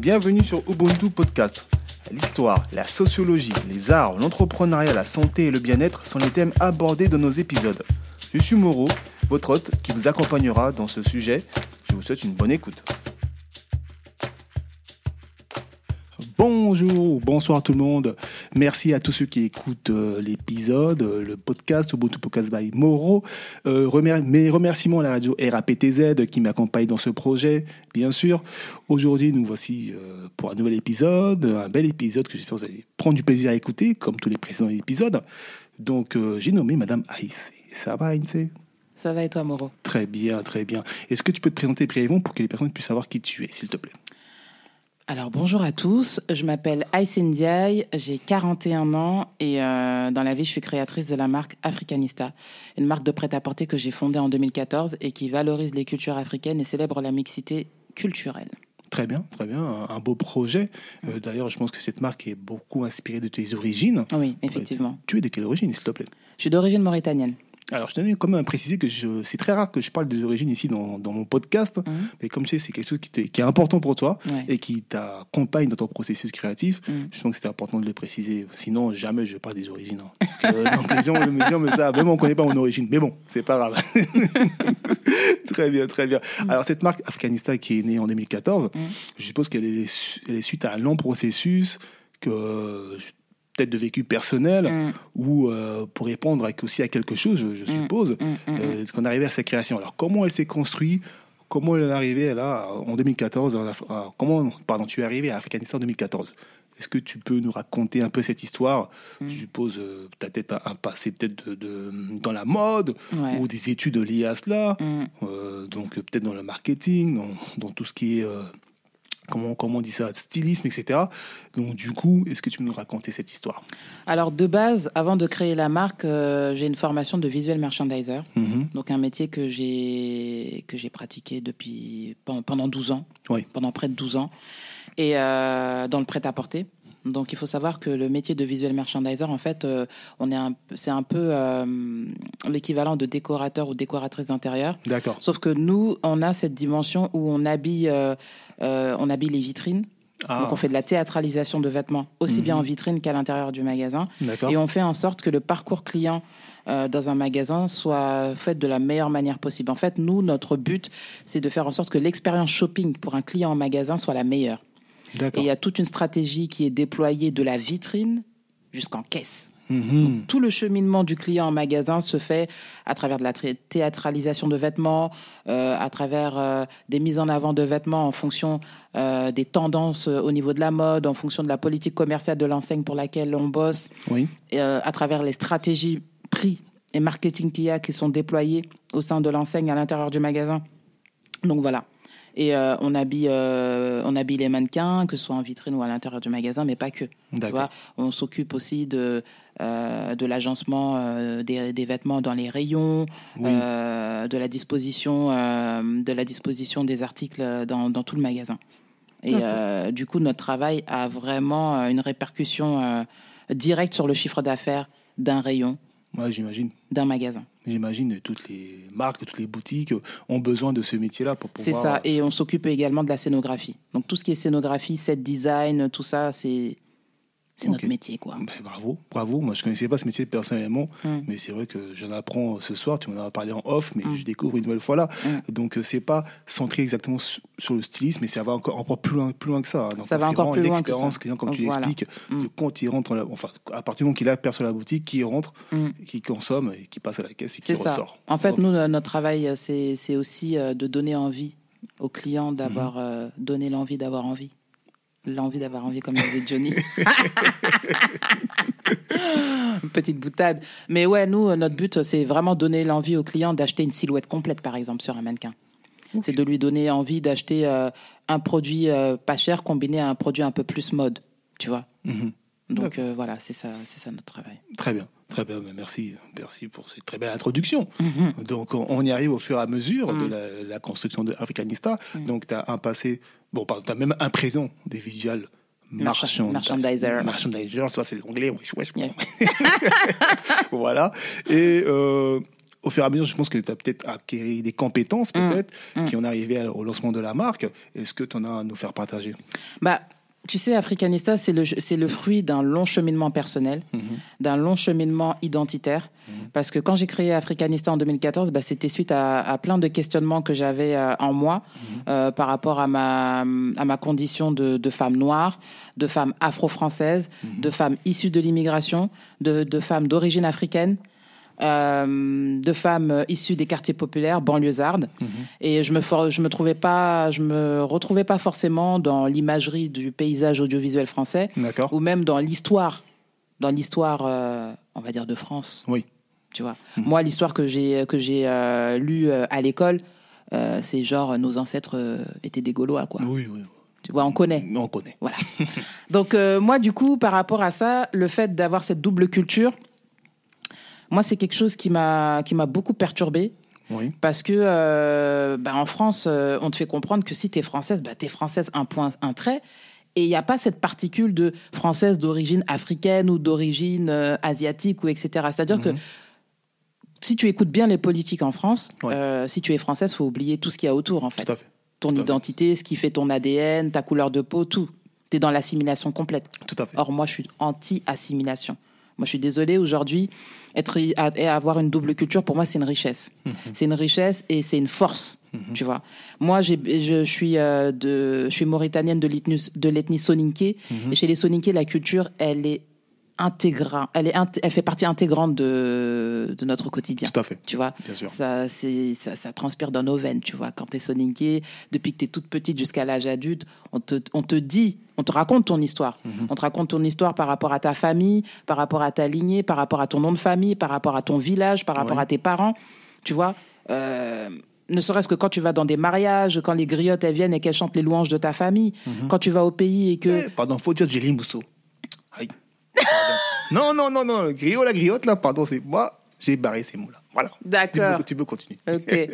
Bienvenue sur Ubuntu Podcast. L'histoire, la sociologie, les arts, l'entrepreneuriat, la santé et le bien-être sont les thèmes abordés dans nos épisodes. Je suis Moreau, votre hôte qui vous accompagnera dans ce sujet. Je vous souhaite une bonne écoute. Bonjour, bonsoir tout le monde. Merci à tous ceux qui écoutent euh, l'épisode, euh, le podcast Ubuntu Podcast by Moro. Euh, remer- mes remerciements à la radio RAPTZ qui m'accompagne dans ce projet, bien sûr. Aujourd'hui, nous voici pour un nouvel épisode, un bel épisode que j'espère que vous allez prendre du plaisir à écouter, comme tous les précédents épisodes. Donc, j'ai nommé Madame Aïs. Ça va, Aïs Ça va et toi, Moreau Très bien, très bien. Est-ce que tu peux te présenter brièvement pour que les personnes puissent savoir qui tu es, s'il te plaît? Alors, bonjour à tous. Je m'appelle Aïssé Ndiaye, j'ai 41 ans et euh, dans la vie, je suis créatrice de la marque Africanista, une marque de prêt-à-porter que j'ai fondée en 2014 et qui valorise les cultures africaines et célèbre la mixité culturelle. Très bien, très bien. Un, un beau projet. Euh, D'ailleurs, je pense que cette marque est beaucoup inspirée de tes origines. Oui, effectivement. Tu es de quelle origine, s'il te plaît? Je suis d'origine mauritanienne. Alors, je tenais quand même à préciser que je- c'est très rare que je parle des origines ici dans, dans mon podcast, Mhm. mais comme tu sais, c'est quelque chose qui, est important pour toi Ouais. et qui t'accompagne dans ton processus créatif. Mhm. Je pense que c'était important de le préciser. Sinon, jamais je parle des origines. hein. Euh, les gens, me savent, même on ne connaît pas mon origine. Mais bon, c'est pas grave. très bien, très bien. Alors, cette marque Afghanistan qui est née en 2014, Mhm. je suppose qu'elle est, suite à un long processus que euh, peut-être de vécu personnel Mm, ou euh, pour répondre avec- aussi à quelque chose, je, je Mm. suppose, mm, euh, qu'on est arrivé à sa création. Alors, comment elle s'est construite? Comment elle est arrivée là en 2014 en Af- ah, Comment, pardon, tu es arrivé à Afghanistan en 2014 Est-ce que tu peux nous raconter un peu cette histoire? Je suppose euh, tu as peut-être un, un passé peut-être de, de- dans la mode. Ouais. ou des études liées à cela, euh, donc euh, peut-être dans le marketing, dans, dans tout ce qui est euh, comment comment on dit ça, stylisme, etc. Donc du coup, est-ce que tu peux nous raconter cette histoire? Alors, de base, avant de créer la marque, euh, j'ai une formation de visuel merchandiser. Mhm. Donc un métier que j'ai que j'ai pratiqué depuis pendant, pendant 12 ans, Oui. pendant près de 12 ans, et euh, dans le prêt-à-porter. Donc il faut savoir que le métier de visuel merchandiser, en fait, euh, on est un, c'est un peu euh, l'équivalent de décorateur ou décoratrice d'intérieur. D'accord. Sauf que nous, on a cette dimension où on habille, euh, on habille les vitrines. Ah, Donc on fait de la théâtralisation de vêtements aussi bien Mhm. en vitrine qu'à l'intérieur du magasin. Et on fait en sorte que le parcours client euh, dans un magasin soit fait de la meilleure manière possible. En fait, nous, notre but, c'est de faire en sorte que l'expérience shopping pour un client en magasin soit la meilleure. Et il y a toute une stratégie qui est déployée de la vitrine jusqu'en caisse. Mhm. Tout le cheminement du client en magasin se fait à travers de la théâtralisation de vêtements, euh, à travers euh, des mises en avant de vêtements en fonction euh, des tendances au niveau de la mode, en fonction de la politique commerciale de l'enseigne pour laquelle on bosse, Oui. et, à travers les stratégies prix et marketing qu'il y a qui sont déployées au sein de l'enseigne à l'intérieur du magasin. Donc voilà. Et euh, on, habille, euh, on habille les mannequins, que ce soit en vitrine ou à l'intérieur du magasin, mais pas que. Tu vois, on s'occupe aussi de, euh, de l'agencement des, des vêtements dans les rayons, Oui. de, la disposition, de la disposition des articles dans, dans tout le magasin. Et du coup, notre travail a vraiment une répercussion directe sur le chiffre d'affaires d'un rayon, Ouais, j'imagine. d'un magasin. J'imagine toutes les marques, toutes les boutiques ont besoin de ce métier-là pour C'est pouvoir. ça. Et on s'occupe également de la scénographie. Donc tout ce qui est scénographie, set design, tout ça, c'est c'est notre métier, quoi. Ben, bravo, bravo. Moi, je connaissais pas ce métier personnellement, Mm. mais c'est vrai que j'en apprends ce soir. Tu m'en as parlé en off, mais Mm. je découvre une nouvelle fois là. Mm. Donc, euh, c'est pas centré exactement su- sur le stylisme, mais ça va encore, encore plus loin, plus loin que ça. Donc, Ça va encore plus loin L'expérience client, comme tu Voilà. l'expliques, Mm. de quand il rentre, la- enfin, à partir du moment qu'il aperçoit la boutique, qui rentre, qui consomme et qui passe à la caisse et qui C'est ça. ressort. En fait, nous, euh, notre travail, euh, c'est aussi euh, de donner envie aux clients d'avoir Mhm. euh, donné l'envie d'avoir envie. L'envie d'avoir envie, comme disait Johnny. Petite boutade. Mais ouais, nous, euh, notre but, c'est vraiment donner l'envie au client d'acheter une silhouette complète, par exemple, sur un mannequin. C'est de lui donner envie d'acheter euh, un produit euh, pas cher combiné à un produit un peu plus mode, tu vois. Mhm. Donc euh, voilà, c'est ça, c'est ça notre travail. Très bien, très bien. Ben, Merci, merci pour cette très belle introduction. Mhm. Donc, on y arrive au fur et à mesure de Mm. la, la construction de Africanista. Mm. Donc, tu as un passé, bon, tu as même un présent des visuels Marchand- marchand, merchandiser. Marchandiser, soit c'est l'anglais, wesh, wesh. Yeah. voilà. Et euh, au fur et à mesure, je pense que tu as peut-être acquis des compétences, Mm. peut-être, Mm. qui en arrivé au lancement de la marque. Est-ce que tu en as à nous faire partager? Bah, tu sais, Africanista, c'est le, c'est le fruit d'un long cheminement personnel, Mhm. d'un long cheminement identitaire. Parce que quand j'ai créé Africanista en 2014, bah, c'était suite à, à plein de questionnements que j'avais euh, en moi euh, par rapport à ma, à ma condition de, de femme noire, de femme afro-française, de femme issue de l'immigration, de, de femme d'origine africaine. Euh, de femmes issues des quartiers populaires, banlieusardes, et je me for- je me trouvais pas, je me retrouvais pas forcément dans l'imagerie du paysage audiovisuel français ou même dans l'histoire, dans l'histoire, euh, on va dire de France. Oui. Tu vois. Moi, l'histoire que j'ai que j'ai euh, lue à l'école, euh, c'est genre nos ancêtres étaient des Gaulois, quoi. Oui, oui. Tu vois, on connaît. On connaît. Voilà. Donc moi, du coup, par rapport à ça, le fait d'avoir cette double culture, moi, c'est quelque chose qui m'a qui m'a beaucoup perturbée. Oui. Parce que euh, bah, en France, euh, on te fait comprendre que si tu es française, bah, tu es française, un point, un trait. Et il n'y a pas cette particule de française d'origine africaine ou d'origine euh, asiatique ou etc. C'est-à-dire que si tu écoutes bien les politiques en France, Mhm. Ouais. si tu es française, faut oublier tout ce qu'il y a autour en fait. Tout à fait. Ton tout à fait. identité, ce qui fait ton ADN, ta couleur de peau, tout. Tu es dans l'assimilation complète. Tout à fait. Or, moi, je suis anti-assimilation. Moi, je suis désolée, aujourd'hui, être, et avoir une double culture, pour moi, c'est une richesse. Mhm. C'est une richesse et c'est une force, tu vois. Moi, j'ai- je, suis, euh, de, je suis mauritanienne de l'ethnie de l'ethnie Soninké. Mhm. Et chez les Soninké, la culture, elle est intégrante. Elle, est elle fait partie intégrante de, de notre quotidien. Tout à fait. Tu vois, Bien sûr. ça, ça, ça transpire dans nos veines, tu vois. Quand tu es soninké, depuis que tu es toute petite jusqu'à l'âge adulte, on te, on te dit, on te raconte ton histoire. Mhm. On te raconte ton histoire par rapport à ta famille, par rapport à ta lignée, par rapport à ton nom de famille, par rapport à ton village, par rapport Ouais. à tes parents. Tu vois, euh, ne serait-ce que quand tu vas dans des mariages, quand les griottes elles viennent et qu'elles chantent les louanges de ta famille, quand tu vas au pays et que. Eh, pardon, faut dire Jelly Mousso. Aïe. Non, non, non, non. Le griot, la griotte, là, pardon, c'est moi. J'ai barré ces mots-là. Voilà. D'accord. tu peux continuer. Ok. Et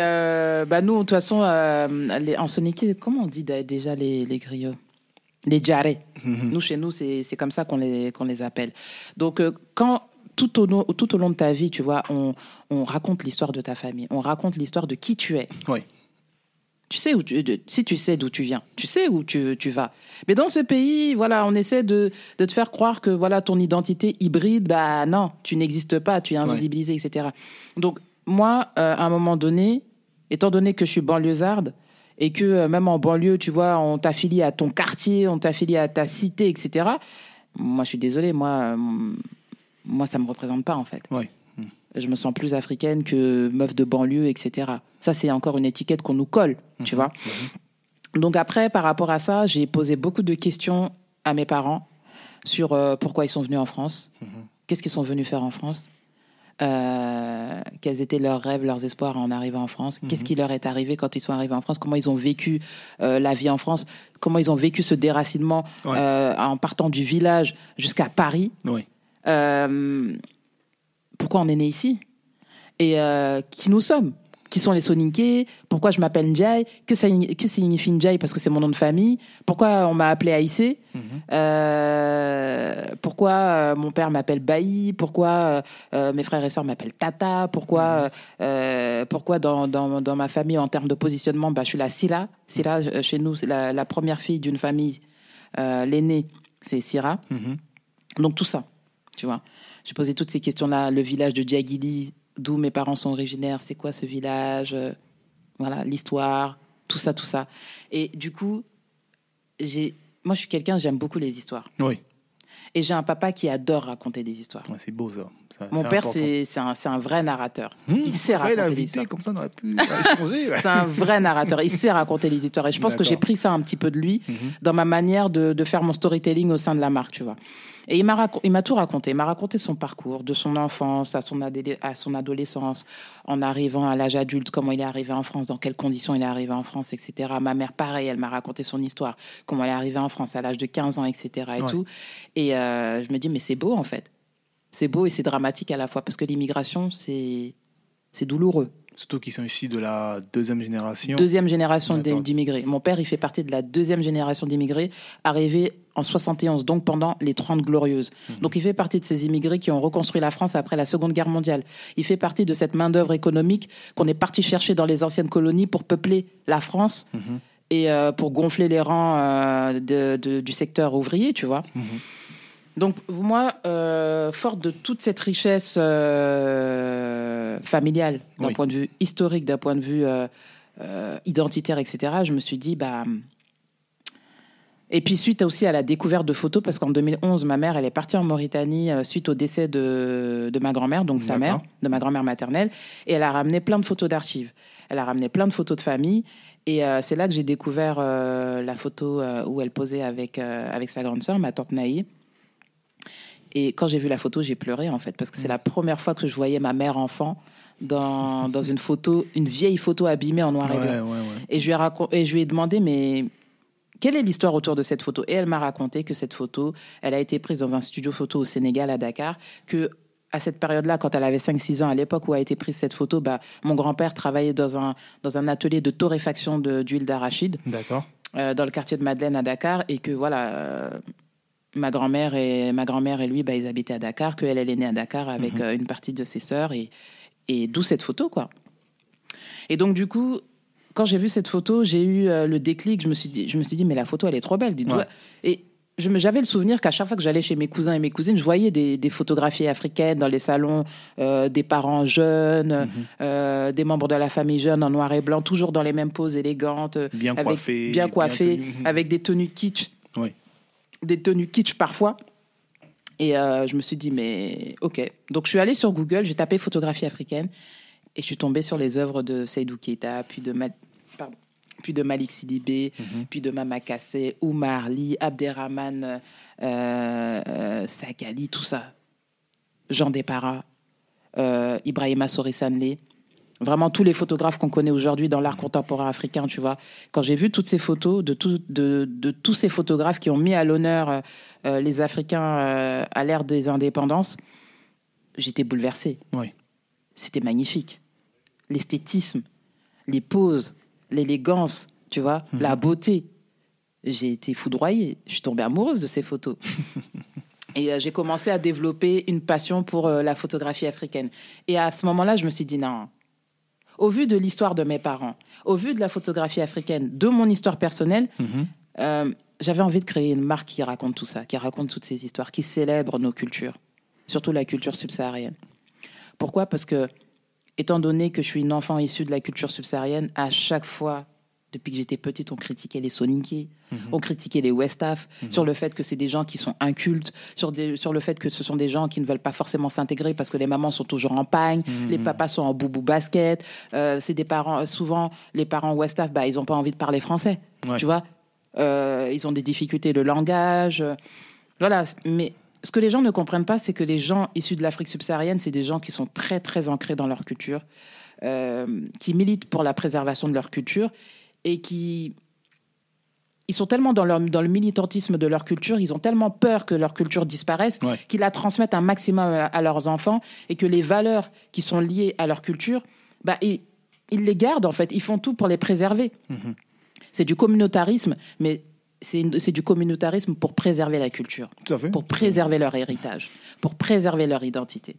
euh, bah nous, de toute façon, euh, les, en soniqué, comment on dit déjà les, les griots? Les jarrets. Mhm. Nous, chez nous, c'est c'est comme ça qu'on les, qu'on les appelle. Donc, euh, quand tout au, long- tout au long de ta vie, tu vois, on, on raconte l'histoire de ta famille, on raconte l'histoire de qui tu es. Oui. Tu sais où tu, si tu sais d'où tu viens, tu sais où tu, tu vas. Mais dans ce pays, voilà, on essaie de, de te faire croire que voilà ton identité hybride, bah non, tu n'existes pas, tu es invisibilisé, etc. Donc moi, euh, à un moment donné, étant donné que je suis banlieusarde et que euh, même en banlieue, tu vois, on t'affilie à ton quartier, on t'affilie à ta cité, etc. Moi, je suis désolée, moi, euh, moi, ça me représente pas en fait. Oui. Je me sens plus africaine que meuf de banlieue, etc. Ça, c'est encore une étiquette qu'on nous colle, tu vois. Donc après, par rapport à ça, j'ai posé beaucoup de questions à mes parents sur euh, pourquoi ils sont venus en France, qu'est-ce qu'ils sont venus faire en France, euh, quels étaient leurs rêves, leurs espoirs en arrivant en France, qu'est-ce qui leur est arrivé quand ils sont arrivés en France, comment ils ont vécu euh, la vie en France, comment ils ont vécu ce déracinement Ouais. en partant du village jusqu'à Paris? Oui. Pourquoi on est né ici et euh, qui nous sommes qui sont les Soninké? Pourquoi je m'appelle Njai que, ça, que signifie Njai Parce que c'est mon nom de famille? Pourquoi on m'a appelé Aïssé? Euh, Pourquoi euh, mon père m'appelle Baï Pourquoi euh, mes frères et sœurs m'appellent Tata? Pourquoi, euh, pourquoi dans, dans, dans ma famille, en termes de positionnement, bah, je suis la. Silla, euh, chez nous, c'est la, la première fille d'une famille. L'aînée, c'est Syrah. Mhm. Donc tout ça, tu vois. J'ai posé toutes ces questions-là. Le village de Djagili, d'où mes parents sont originaires, c'est quoi ce village Euh, Voilà, l'histoire, tout ça, tout ça. Et du coup, j'ai, moi je suis quelqu'un, j'aime beaucoup les histoires. Oui. Et j'ai un papa qui adore raconter des histoires. Ouais, c'est beau ça. Ça- Mon père, c'est, un, c'est un vrai narrateur. Hum, il sait raconter des histoires. comme ça on aurait pu échanger. ouais. C'est un vrai narrateur. Il sait raconter les histoires. Et je pense que j'ai pris ça un petit peu de lui Mhm. dans ma manière de, de faire mon storytelling au sein de la marque, tu vois. Et il m'a, raco- il m'a tout raconté. Il m'a raconté son parcours, de son enfance à son, adé- à son adolescence, en arrivant à l'âge adulte, comment il est arrivé en France, dans quelles conditions il est arrivé en France, etc. Ma mère, pareil, elle m'a raconté son histoire, comment elle est arrivée en France à l'âge de 15 ans, etc. Et Ouais. tout. Et euh, je me dis, mais c'est beau, en fait. C'est beau et c'est dramatique à la fois, parce que l'immigration, c'est, c'est douloureux. Surtout qu'ils sont ici de la deuxième génération. Deuxième génération D'accord. d'immigrés. Mon père, il fait partie de la deuxième génération d'immigrés, arrivé en 71, donc pendant les 30 glorieuses. Donc il fait partie de ces immigrés qui ont reconstruit la France après la Seconde Guerre mondiale. Il fait partie de cette main-d'œuvre économique qu'on est parti chercher dans les anciennes colonies pour peupler la France et euh, pour gonfler les rangs euh, de- de- du secteur ouvrier, tu vois. Donc moi, euh, forte de toute cette richesse euh, familiale, d'un Oui. point de vue historique, d'un point de vue euh, identitaire, etc., je me suis dit, bah... Et puis suite aussi à la découverte de photos, parce qu'en 2011, ma mère, elle est partie en Mauritanie euh, suite au décès de, de ma grand-mère, donc sa D'accord. mère, de ma grand-mère maternelle, et elle a ramené plein de photos d'archives. Elle a ramené plein de photos de famille, et euh, c'est là que j'ai découvert euh, la photo où elle posait avec, avec sa grande sœur, ma tante Naï. Et quand j'ai vu la photo, j'ai pleuré en fait, parce que c'est la première fois que je voyais ma mère enfant dans, dans une photo, une vieille photo abîmée en noir et blanc. ouais, ouais. Et je lui ai, racon- et je lui ai demandé, mais quelle est l'histoire autour de cette photo? Et elle m'a raconté que cette photo, elle a été prise dans un studio photo au Sénégal, à Dakar, que à cette période-là, quand elle avait 5-6 ans, à l'époque où a été prise cette photo, bah, mon grand-père travaillait dans un, dans un atelier de torréfaction d'huile d'arachide D'accord. euh, dans le quartier de Madeleine à Dakar et que voilà euh, ma grand-mère et ma grand-mère et lui bah, ils habitaient à Dakar que elle elle est née à Dakar avec Mhm. euh, une partie de ses sœurs et et d'où cette photo quoi et donc du coup quand j'ai vu cette photo j'ai eu euh, le déclic je me suis dit je me suis dit mais la photo elle est trop belle Ouais. et j'avais le souvenir qu'à chaque fois que j'allais chez mes cousins et mes cousines, je voyais des, des photographies africaines dans les salons, euh, des parents jeunes, Mhm. euh, des membres de la famille jeune en noir et blanc, toujours dans les mêmes poses élégantes, Bien avec- coiffé. bien coiffé, tenu. Mhm. avec des tenues kitsch, Oui. des tenues kitsch parfois. Et je me suis dit, mais ok. Donc je suis allée sur Google, j'ai tapé photographie africaine et je suis tombée sur les œuvres de Seydou Keita, puis de, Ma- pardon, puis de Malik Sidibé, Mhm. puis de Mama Kassé, Oumar Ly, Abderrahman euh, euh, Sakali, tout ça. Jean Despara, euh, Ibrahima Sorissanlé. Vraiment tous les photographes qu'on connaît aujourd'hui dans l'art contemporain africain, tu vois. Quand j'ai vu toutes ces photos de, tout- de, de tous ces photographes qui ont mis à l'honneur euh, les Africains à l'ère des indépendances, j'étais bouleversée. Oui. C'était magnifique. L'esthétisme, les poses, l'élégance, tu vois, Mhm. la beauté. J'ai été foudroyée. Je suis tombée amoureuse de ces photos. Et euh, j'ai commencé à développer une passion pour euh, la photographie africaine. Et à ce moment-là, je me suis dit non. Au vu de l'histoire de mes parents, au vu de la photographie africaine, de mon histoire personnelle, Mhm. euh, j'avais envie de créer une marque qui raconte tout ça, qui raconte toutes ces histoires, qui célèbre nos cultures, surtout la culture subsaharienne. Pourquoi? Parce que, étant donné que je suis une enfant issue de la culture subsaharienne, à chaque fois, depuis que j'étais petite, on critiquait les Soninké, Mhm. on critiquait les Westaf sur le fait que c'est des gens qui sont incultes, sur, des- sur le fait que ce sont des gens qui ne veulent pas forcément s'intégrer parce que les mamans sont toujours en pagne, Mhm. les papas sont en boubou basket. Euh, c'est des parents, souvent, les parents Westaf, bah, ils n'ont pas envie de parler français. Ouais. Tu vois? Euh, Ils ont des difficultés de langage. euh, Voilà. Mais ce que les gens ne comprennent pas, c'est que les gens issus de l'Afrique subsaharienne, c'est des gens qui sont très, très ancrés dans leur culture, euh, qui militent pour la préservation de leur culture et qui. Ils sont tellement dans, leur, dans le militantisme de leur culture, ils ont tellement peur que leur culture disparaisse Ouais. qu'ils la transmettent un maximum à, à leurs enfants et que les valeurs qui sont liées à leur culture, bah, ils, ils les gardent en fait, ils font tout pour les préserver. Mhm. C'est du communautarisme, mais c'est du communautarisme pour préserver la culture, Tout à fait. pour préserver leur héritage, pour préserver leur identité.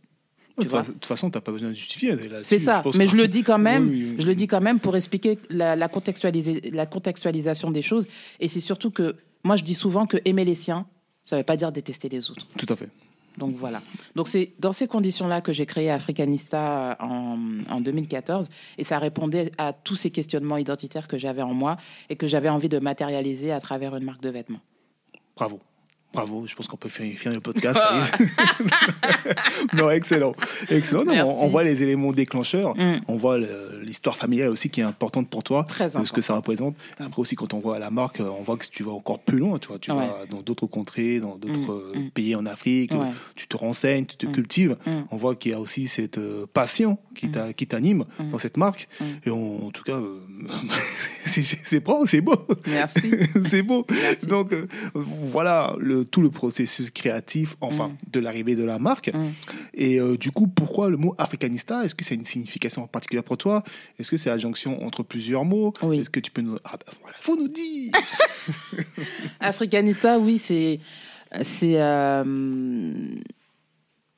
De toute façon, tu n'as pas besoin de justifier. C'est ça, mais que- je le dis quand même, Oui, oui. je le dis quand même pour expliquer la, la contextualisation des choses. Et c'est surtout que moi, je dis souvent que aimer les siens, ça ne veut pas dire détester les autres. Tout à fait. Donc voilà. Donc c'est dans ces conditions-là que j'ai créé Africanista en, en 2014 et ça répondait à tous ces questionnements identitaires que j'avais en moi et que j'avais envie de matérialiser à travers une marque de vêtements. Bravo. Bravo, je pense qu'on peut finir le podcast. non, excellent. Excellent. Non, on, on voit les éléments déclencheurs. Mm. On voit l'histoire familiale aussi qui est importante pour toi. Très de ce que ça représente. Après aussi, quand on voit la marque, euh, on voit que tu vas encore plus loin. Tu, vois, tu Ouais. vas dans d'autres contrées, dans d'autres Mm, euh, mm. pays en Afrique. Ouais. Tu te renseignes, tu te Mm. cultives. On voit qu'il y a aussi cette euh, passion qui t'a- qui t'anime dans cette marque. Et on- en tout cas, euh, c'est c'est beau, c'est beau. Merci. c'est beau. Merci. Donc euh, voilà, le, le, tout le processus créatif, enfin, Mm. de l'arrivée de la marque. Mm. Et euh, du coup, pourquoi le mot africanista Est-ce que c'est une signification particulière pour toi? Est-ce que c'est la jonction entre plusieurs mots? Oui. Est-ce que tu peux nous... Ah voilà, faut nous dire Africanista, oui, c'est. c'est euh,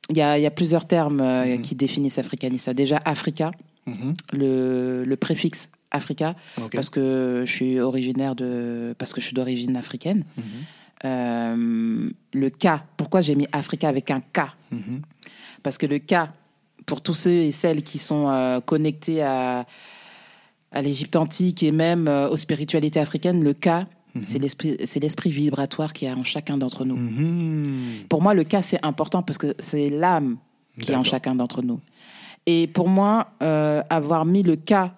Il y, a, il y a plusieurs termes euh, Mhm. qui définissent Africanista. Déjà, Africa, Mhm. le, le préfixe Africa, parce que je suis originaire de. parce que je suis d'origine africaine. Mhm. Euh, le K, pourquoi j'ai mis Africa avec un K Mhm. Parce que le K, pour tous ceux et celles qui sont euh, connectés à, à l'Égypte antique et même euh, aux spiritualités africaines, le Mhm. c'est l'esprit, c'est l'esprit vibratoire qui est en chacun d'entre nous. Mhm. Pour moi, le K, c'est important parce que c'est l'âme qui est en chacun d'entre nous. Et pour moi, avoir mis le K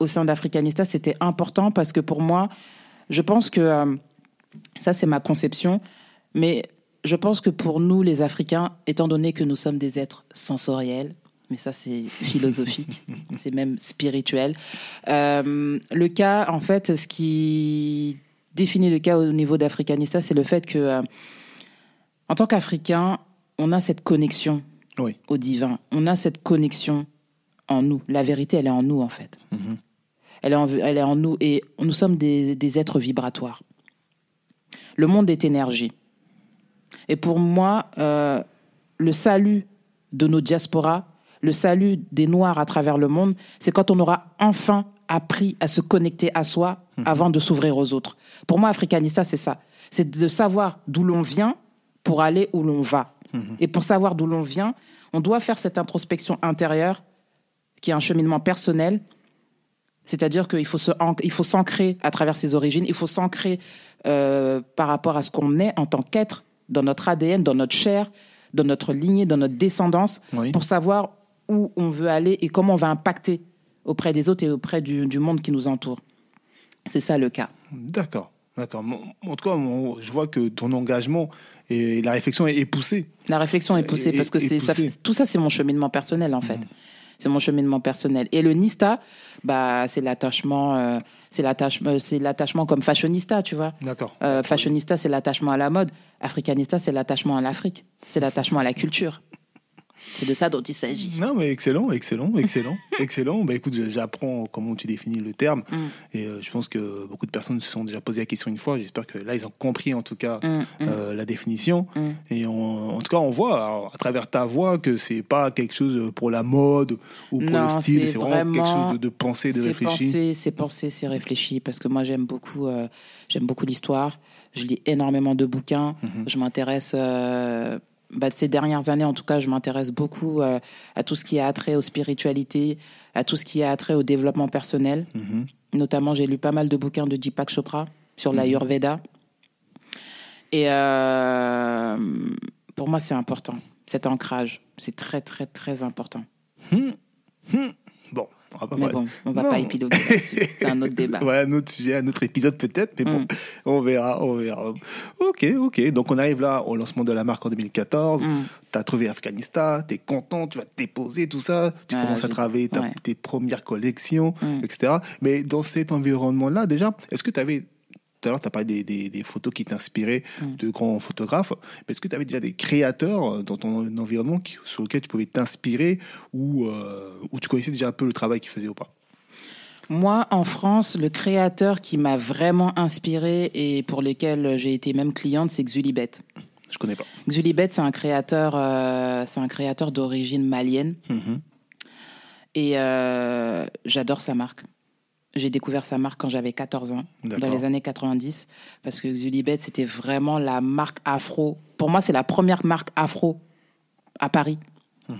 au sein d'Africanista, c'était important parce que pour moi, je pense que ça, c'est ma conception, mais je pense que pour nous, les Africains, étant donné que nous sommes des êtres sensoriels, mais ça, c'est philosophique, c'est même spirituel, euh, le cas, en fait, ce qui définit le cas au niveau d'Africanista, c'est le fait que, euh, en tant qu'Africains, on a cette connexion Oui. au divin. On a cette connexion en nous. La vérité, elle est en nous, en fait. Mhm. Elle est en, elle est en nous et nous sommes des, des êtres vibratoires. Le monde est énergie. Et pour moi, euh, le salut de nos diasporas, le salut des Noirs à travers le monde, c'est quand on aura enfin appris à se connecter à soi avant de s'ouvrir aux autres. Pour moi, Africanista, c'est ça. C'est de savoir d'où l'on vient pour aller où l'on va. Et pour savoir d'où l'on vient, on doit faire cette introspection intérieure qui est un cheminement personnel. C'est-à-dire qu'il faut s'ancrer à travers ses origines, il faut s'ancrer euh, par rapport à ce qu'on est en tant qu'être, dans notre ADN, dans notre chair, dans notre lignée, dans notre descendance, Oui. pour savoir où on veut aller et comment on va impacter auprès des autres et auprès du, du monde qui nous entoure. C'est ça le cas. D'accord. D'accord. En tout cas, je vois que ton engagement et la réflexion est, poussée. La réflexion est poussée parce que c'est tout ça, c'est mon cheminement personnel en fait. Mhm. C'est mon cheminement personnel. Et le Nista, bah, c'est l'attachement, euh, c'est l'attachement, c'est l'attachement comme fashionista, tu vois. D'accord. Euh, fashionista, c'est l'attachement à la mode. Africanista, c'est l'attachement à l'Afrique. C'est l'attachement à la culture. C'est de ça dont il s'agit. Non, mais excellent, excellent, excellent, excellent. Bah écoute, j'apprends comment tu définis le terme. Mm. Et euh, je pense que beaucoup de personnes se sont déjà posé la question une fois. J'espère que là, ils ont compris en tout cas Mm, mm, euh, la définition. Et on- en tout cas, on voit alors, à travers ta voix que c'est pas quelque chose pour la mode ou pour Non, le style. c'est vraiment, quelque chose de, de pensé, de réfléchi. c'est pensé, c'est réfléchi. Parce que moi, j'aime beaucoup, euh, j'aime beaucoup l'histoire. Je lis énormément de bouquins. Mhm. Je m'intéresse, bah, ces dernières années en tout cas, je m'intéresse beaucoup euh, à tout ce qui a attrait aux spiritualités, à tout ce qui a attrait au développement personnel. Mhm. Notamment, j'ai lu pas mal de bouquins de Deepak Chopra sur Mhm. l'Ayurveda. Et euh, pour moi, c'est important. Cet ancrage, c'est très, très, très important. Hum, hum. On va pas Mais bon, on va Non. pas épiloguer. C'est un autre débat. Ouais, un autre sujet, un autre épisode peut-être, mais bon, Mm. on verra, on verra. Ok, ok. Donc on arrive là au lancement de la marque en 2014. Mm. Tu as trouvé Afghanistan, tu es content, tu vas te déposer, tout ça. Tu Ouais, commences à travailler ouais. tes premières collections, Mm. etc. Mais dans cet environnement-là, déjà, est-ce que tu avais. Tout à l'heure, tu as parlé des, des- des photos qui t'inspiraient Mm. de grands photographes. Mais est-ce que tu avais déjà des créateurs euh, dans ton environnement qui- sur lesquels tu pouvais t'inspirer ou, euh, ou tu connaissais déjà un peu le travail qu'ils faisaient ou pas? Moi, en France, le créateur qui m'a vraiment inspiré et pour lequel j'ai été même cliente, c'est Xulibet. Je connais pas. Xulibet, c'est un créateur, euh, c'est un créateur d'origine malienne Mhm. et euh, j'adore sa marque. J'ai découvert sa marque quand j'avais 14 ans, dans les années 90, parce que Xulibet, c'était vraiment la marque afro. Pour moi, c'est la première marque afro à Paris. Mhm.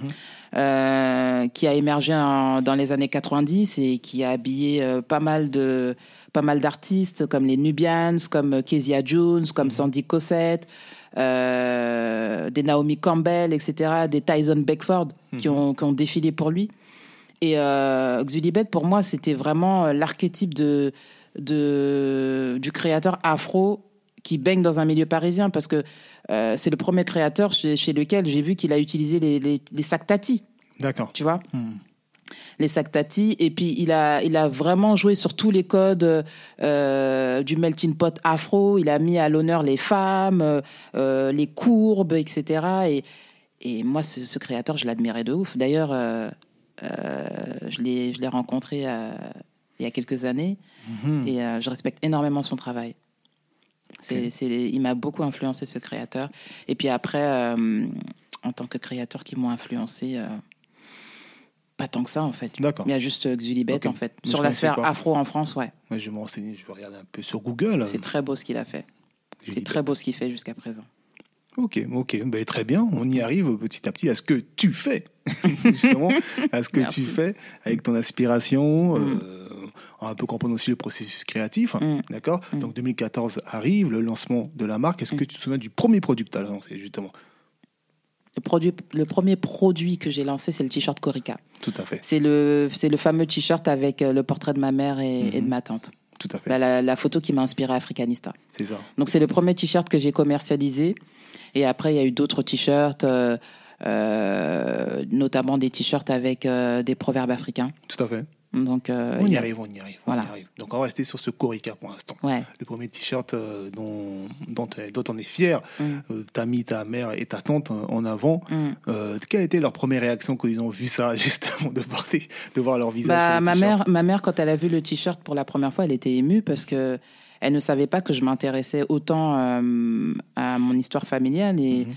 euh, qui a émergé en- dans les années 90 et qui a habillé euh, pas mal de pas mal d'artistes comme les Nubians, comme Kezia Jones, comme Sandy Cossette, euh, des Naomi Campbell, etc., des Tyson Beckford qui, ont, qui ont défilé pour lui. Et euh, Xulibet, pour moi, c'était vraiment euh, l'archétype de, de, du créateur afro qui baigne dans un milieu parisien parce que euh, c'est le premier créateur chez, chez lequel j'ai vu qu'il a utilisé les, les, les sacs Tati, D'accord. tu vois? Mhm. les sacs Tati. Et puis, il a, il a vraiment joué sur tous les codes euh, du melting pot afro. Il a mis à l'honneur les femmes, euh, les courbes, etc. Et, et moi, ce, ce créateur, je l'admirais de ouf. D'ailleurs, je l'ai je l'ai rencontré euh, il y a quelques années Mhm. et euh, je respecte énormément son travail. C'est, il m'a beaucoup influencé ce créateur. Et puis après, euh, en tant que créateur qui m'ont influencé, euh, pas tant que ça en fait. D'accord. Il y a juste euh, Xulibet en fait. Mais Sur la sphère pas. afro en France, ouais. Ouais, je vais me renseigner, je vais regarder un peu sur Google. C'est très beau ce qu'il a fait. C'est très beau ce qu'il fait jusqu'à présent. Ok, ok, ben, très bien. On y arrive petit à petit à ce que tu fais, justement, à ce que Merci. tu fais avec ton inspiration. Mm. euh, on va un peu comprendre aussi le processus créatif, Mm. d'accord Mm. Donc 2014 arrive, le lancement de la marque. Est-ce que tu te souviens du premier produit que tu as lancé, justement? Le, produit, le premier produit que j'ai lancé, c'est le t-shirt Corica. Tout à fait, C'est le, c'est le fameux t-shirt avec euh, le portrait de ma mère et, et de Mhm. ma tante. tout à fait. La, la- la photo qui m'a inspiré Africanista. C'est ça. Donc c'est le premier t-shirt que j'ai commercialisé. Et après, il y a eu d'autres t-shirts, euh, notamment des t-shirts avec euh, des proverbes africains. Tout à fait. Donc, euh, on y arrive, on y arrive. Voilà. On y arrive. Donc on va rester sur ce Corica pour l'instant. Ouais. Le premier t-shirt euh, dont, dont, dont on est fier. Mm, Euh, T'as mis ta mère et ta tante euh, en avant. mm. Euh, quelle était leur première réaction quand ils ont vu ça, juste avant de porter, de voir leur visage Bah, sur le ma t-shirt mère, ma mère, quand elle a vu le t-shirt pour la première fois, elle était émue parce que elle ne savait pas que je m'intéressais autant euh, à mon histoire familiale et, Mhm.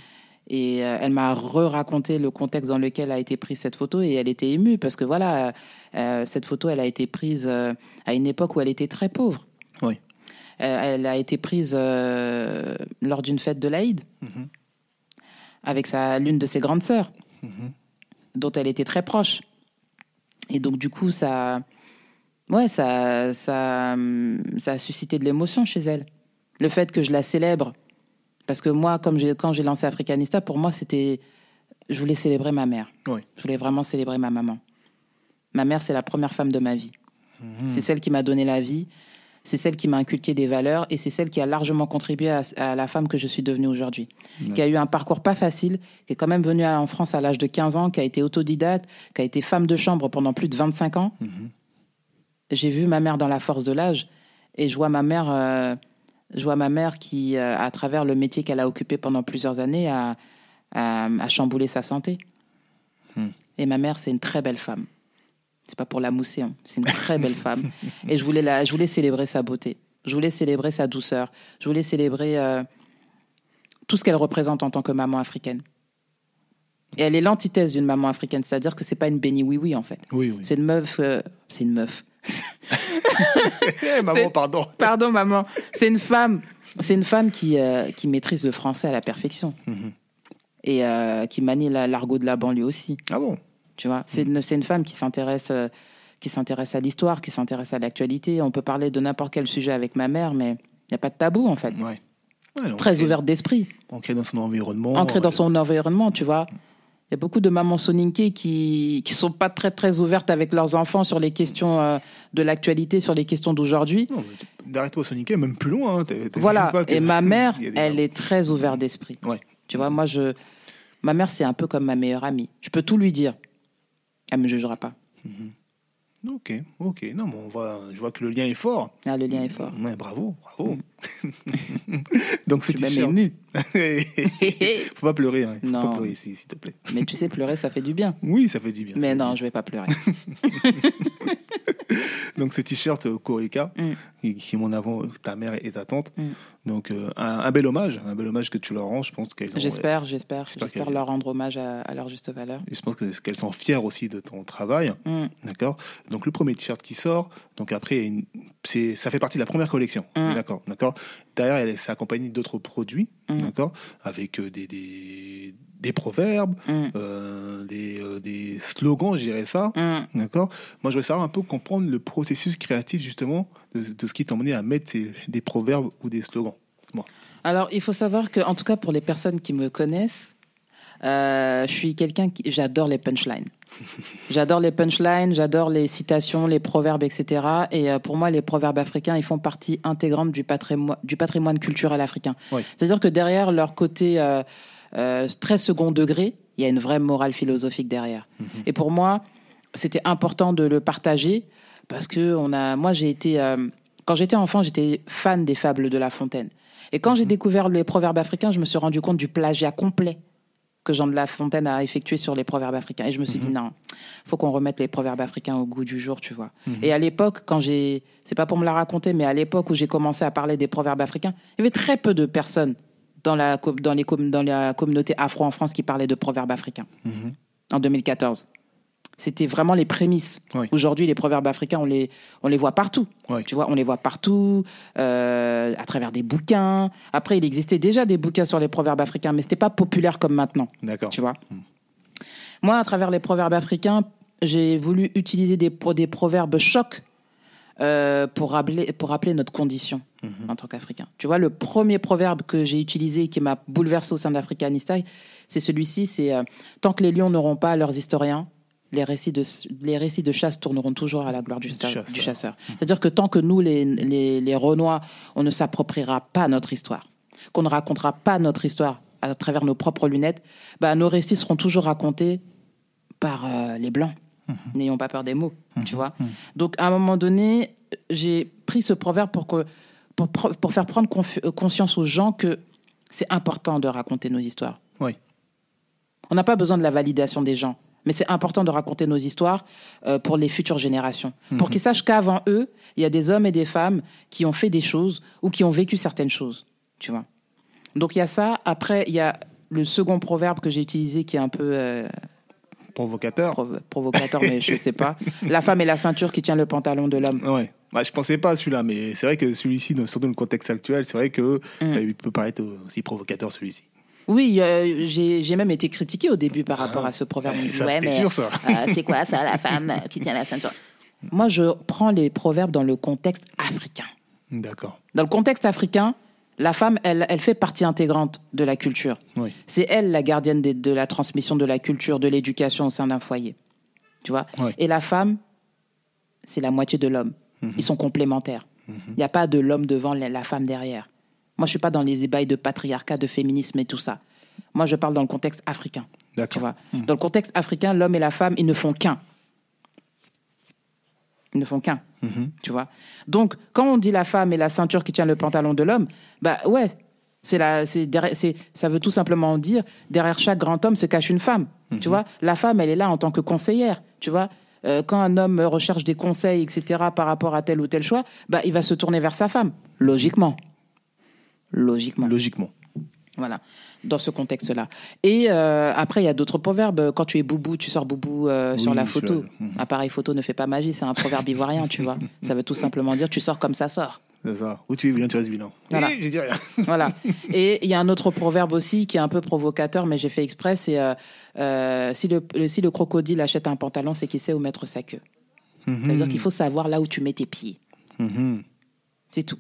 Et euh, elle m'a re-raconté le contexte dans lequel a été prise cette photo et elle était émue parce que voilà, euh, cette photo, elle a été prise euh, à une époque où elle était très pauvre. Oui. Euh, elle a été prise euh, lors d'une fête de l'Aïd Mhm. avec sa l'une de ses grandes sœurs Mhm. dont elle était très proche. Et donc, du coup, ça, ouais, ça, ça, ça a suscité de l'émotion chez elle. Le fait que je la célèbre. Parce que moi, comme quand j'ai lancé Africanista, pour moi, c'était. Je voulais célébrer ma mère. Oui. Je voulais vraiment célébrer ma maman. Ma mère, c'est la première femme de ma vie. Mhm. C'est celle qui m'a donné la vie. C'est celle qui m'a inculqué des valeurs et c'est celle qui a largement contribué à, à la femme que je suis devenue aujourd'hui. Qui a eu un parcours pas facile, qui est quand même venue en France à l'âge de 15 ans, qui a été autodidacte, qui a été femme de chambre pendant plus de 25 ans. Mhm. J'ai vu ma mère dans la force de l'âge et je vois ma mère, euh, je vois ma mère qui, euh, à travers le métier qu'elle a occupé pendant plusieurs années, a, a, a chamboulé sa santé. Hmm. Et ma mère, c'est une très belle femme. C'est pas pour la mousser, hein. c'est une très belle femme. Et je voulais, la, je voulais célébrer sa beauté. Je voulais célébrer sa douceur. Je voulais célébrer euh, tout ce qu'elle représente en tant que maman africaine. Et elle est l'antithèse d'une maman africaine, c'est-à-dire que c'est pas une béni oui oui en fait. Oui, oui. C'est une meuf, euh, c'est une meuf. Eh, maman, pardon. Pardon maman, c'est une femme, c'est une femme qui euh, qui maîtrise le français à la perfection Mhm. et euh, qui manie la- l'argot de la banlieue aussi. Ah bon? Tu vois, c'est une, c'est une femme qui s'intéresse, euh, qui s'intéresse à l'histoire, qui s'intéresse à l'actualité. On peut parler de n'importe quel sujet avec ma mère, mais il n'y a pas de tabou en fait. Ouais. Très ouverte d'esprit, Ancré dans son environnement. ancrée dans son environnement, tu vois. Il y a beaucoup de mamans soninké qui qui sont pas très très ouvertes avec leurs enfants sur les questions euh, de l'actualité, sur les questions d'aujourd'hui. D'arrêter au Sonic, même plus loin. hein, Voilà. pas Et ma mère, des- elle est très ouverte d'esprit. Ouais. Tu vois, moi je, ma mère c'est un peu comme ma meilleure amie. Je peux tout lui dire, elle me jugera pas. Ok, ok. Non, mais on je vois que le lien est fort. Ah, le lien est fort. Ouais, bravo, bravo. Donc ce Je suis t-shirt. même. Faut pas pleurer, hein. Faut Non. pas pleurer ici, s'il te plaît. Mais tu sais, pleurer, ça fait du bien. Oui, ça fait du bien. Mais non, du je vais pas pleurer. bien. Donc ce t-shirt euh, Corica, Mm. qui, met en avant ta mère et ta tante. Mm. Donc euh, un, un bel hommage, un bel hommage que tu leur rends. Je pense qu'elles ont- J'espère, j'espère, J'espère leur rendre hommage à, à leur juste valeur. Je pense que- qu'elles sont fières aussi de ton travail. Mm, D'accord? Donc le premier t-shirt qui sort, donc après une- c'est ça fait partie de la première collection. Mm. D'accord, d'accord? Derrière, elle s'est accompagnée d'autres produits, Mm. d'accord, avec euh, des, des des proverbes, mm, euh, des, euh, des slogans, je dirais ça. D'accord? Moi, je voudrais savoir un peu comprendre le processus créatif justement de, de ce qui t'a emmené à mettre ces- des proverbes ou des slogans. Alors, il faut savoir que, en tout cas, pour les personnes qui me connaissent, euh, je suis quelqu'un qui. J'adore les punchlines. J'adore les punchlines, j'adore les citations, les proverbes, etc. Et euh, pour moi, les proverbes africains, ils font partie intégrante du patrimoine, du patrimoine culturel africain. Oui. C'est-à-dire que derrière leur côté euh, euh, très second degré, il y a une vraie morale philosophique derrière. Mhm. Et pour moi, c'était important de le partager parce que on a, moi, j'ai été, euh, quand j'étais enfant, j'étais fan des fables de La Fontaine. Et quand j'ai découvert les proverbes africains, je me suis rendu compte du plagiat complet que Jean de La Fontaine a effectué sur les proverbes africains. Et je me suis dit, non, faut qu'on remette les proverbes africains au goût du jour, tu vois. Et à l'époque, quand j'ai, c'est pas pour me la raconter, mais à l'époque où j'ai commencé à parler des proverbes africains, il y avait très peu de personnes dans la, dans les, dans la communauté afro en France qui parlaient de proverbes africains. En 2014. C'était vraiment les prémices. Oui. Aujourd'hui, les proverbes africains, on les, on les voit partout. Oui. Tu vois, on les voit partout, euh, à travers des bouquins. Après, il existait déjà des bouquins sur les proverbes africains, mais c'était pas populaire comme maintenant. D'accord. Tu vois. Moi, à travers les proverbes africains, j'ai voulu utiliser des, des proverbes chocs euh, pour, rappeler, pour rappeler notre condition en tant qu'Africain. Tu vois, le premier proverbe que j'ai utilisé qui m'a bouleversé au sein d'Africanista, c'est celui-ci, c'est euh, Tant que les lions n'auront pas leurs historiens, les récits, de, les récits de chasse tourneront toujours à la gloire du, chasseur. chasseur. du chasseur. C'est-à-dire que tant que nous, les, les, les Renois, on ne s'appropriera pas notre histoire, qu'on ne racontera pas notre histoire à travers nos propres lunettes, bah, nos récits seront toujours racontés par euh, les Blancs. N'ayons pas peur des mots, tu vois. Donc, à un moment donné, j'ai pris ce proverbe pour, que, pour, pour faire prendre euh, conscience aux gens que c'est important de raconter nos histoires. Oui. On n'a pas besoin de la validation des gens, mais c'est important de raconter nos histoires euh, pour les futures générations. Pour qu'ils sachent qu'avant eux, il y a des hommes et des femmes qui ont fait des choses ou qui ont vécu certaines choses, tu vois. Donc il y a ça. Après, il y a le second proverbe que j'ai utilisé qui est un peu euh, Provocateur. prov- provocateur, mais je sais pas. La femme est la ceinture qui tient le pantalon de l'homme. Ouais. Bah, je pensais pas à celui-là, mais c'est vrai que celui-ci, dans- surtout dans le contexte actuel, c'est vrai que Mm. ça peut paraître aussi provocateur celui-ci. Oui, euh, j'ai même été critiquée au début par rapport à ce proverbe. Dit, Ça, ouais, mais sûr, ça. euh, c'est quoi ça, la femme qui tient la ceinture? Moi, je prends les proverbes dans le contexte africain. D'accord. Dans le contexte africain, la femme, elle, elle fait partie intégrante de la culture. Oui. C'est elle la gardienne de, de la transmission de la culture, de l'éducation au sein d'un foyer. Tu vois? Et la femme, c'est la moitié de l'homme. Ils sont complémentaires. Il n'y a pas de l'homme devant la femme derrière. Moi, je suis pas dans les ébailles de patriarcat, de féminisme et tout ça. Moi, je parle dans le contexte africain. Tu vois Dans le contexte africain, l'homme et la femme, ils ne font qu'un. Ils ne font qu'un. Mhm. Tu vois Donc, quand on dit la femme et la ceinture qui tient le pantalon de l'homme, bah ouais, c'est la, c'est ça veut tout simplement dire derrière chaque grand homme se cache une femme. Tu vois La femme, elle est là en tant que conseillère. Tu vois Euh, Quand un homme recherche des conseils, etc., par rapport à tel ou tel choix, bah, il va se tourner vers sa femme. Logiquement. Logiquement. Logiquement. Voilà, dans ce contexte-là. Et euh, après, il y a d'autres proverbes. Quand tu es boubou, tu sors boubou euh, sur la photo. Mhm. Appareil photo ne fait pas magie, c'est un proverbe ivoirien, tu vois. Ça veut tout simplement dire tu sors comme ça sort. C'est ça. Où tu es vilain, tu restes vilain. Voilà. J'ai dit rien. Voilà. Et il y a un autre proverbe aussi qui est un peu provocateur, mais j'ai fait exprès c'est euh, si, le, le- si le crocodile achète un pantalon, c'est qu'il sait où mettre sa queue. Ça veut dire qu'il faut savoir là où tu mets tes pieds. Mhm. C'est tout.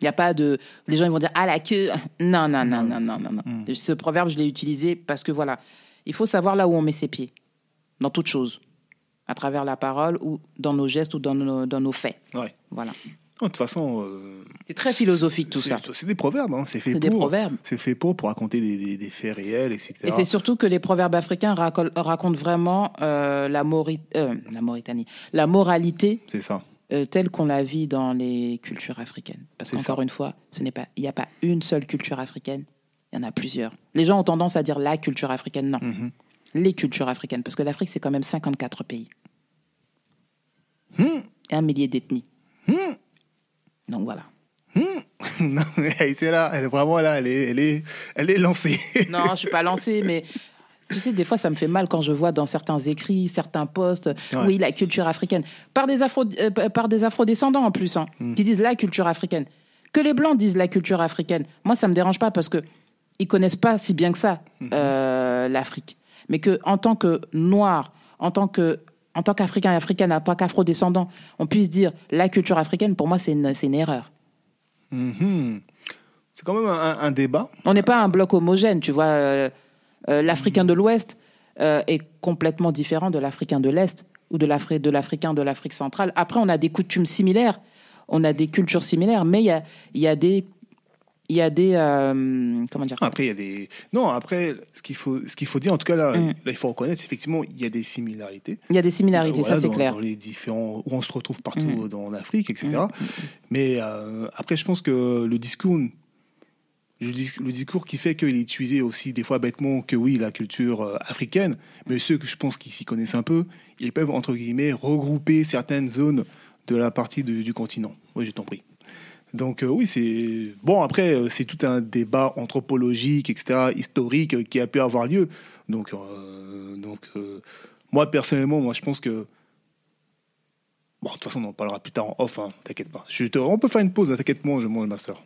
Il n'y a pas de. Les gens ils vont dire Ah, la queue. Non, non, non, non, non, non. non. Mm. Ce proverbe, je l'ai utilisé parce que voilà, il faut savoir là où on met ses pieds, dans toute chose, à travers la parole ou dans nos gestes ou dans nos, dans nos faits. Ouais. Voilà. De toute façon, euh, C'est très philosophique tout ça. C'est des proverbes, hein. c'est fait C'est pour. des proverbes. C'est fait pour, pour raconter des, des- des faits réels, etc. Et c'est surtout que les proverbes africains racontent vraiment euh, la, Mauri- euh, la Mauritanie, la moralité C'est ça. Euh, telle qu'on la vit dans les cultures africaines. Parce qu'encore une fois, ce n'est pas, il n'y a pas une seule culture africaine, il y en a plusieurs. Les gens ont tendance à dire la culture africaine, non. Mhm. Les cultures africaines, parce que l'Afrique, c'est quand même 54 pays Hmm. et un millier d'ethnies. Hmm. Donc voilà. non, mais c'est là, elle est vraiment là, elle est, elle est, elle est lancée. Non, je suis pas lancée, mais tu sais, des fois, ça me fait mal quand je vois dans certains écrits, certains posts, Ouais. oui, la culture africaine, par des afro, euh, par des afrodescendants en plus, hein, Mm. qui disent la culture africaine. Que les blancs disent la culture africaine, moi, ça me dérange pas parce que ils connaissent pas si bien que ça Mm-hmm. euh, l'Afrique, mais que en tant que noir, en tant que en tant qu'Africain et Africaine, en tant qu'Afro-descendant, on puisse dire la culture africaine, pour moi, c'est une, c'est une erreur. Mhm. C'est quand même un, un débat. On n'est pas un bloc homogène, tu vois. Euh, L'Africain de l'Ouest euh, est complètement différent de l'Africain de l'Est ou de l'Afri- de l'Africain de l'Afrique centrale. Après, on a des coutumes similaires, on a des cultures similaires, mais il y a, y, a des- il y a des euh, comment dire? Après, il y a des. Non, après, ce qu'il faut, ce qu'il faut dire, en tout cas, là, Mm. là, il faut reconnaître, c'est effectivement, il y a des similarités. Il y a des similarités, Voilà, ça c'est clair. Dans les différents. où on se retrouve partout Mm. dans l'Afrique, etc. Mm. Mais euh, après, je pense que le discours. Le, dis- le discours qui fait qu'il est utilisé aussi des fois bêtement que oui, la culture euh, africaine, mais ceux que je pense qui s'y connaissent un peu, ils peuvent, entre guillemets, regrouper certaines zones de la partie du continent. Oui, je t'en prie. Donc euh, oui, c'est bon. Après, euh, c'est tout un débat anthropologique, etc., historique qui a pu avoir lieu. Donc, donc moi personnellement, moi je pense que bon, de toute façon, on en parlera plus tard en off. hein, t'inquiète pas. On peut faire une pause. hein, T'inquiète, moi, je mange ma soeur.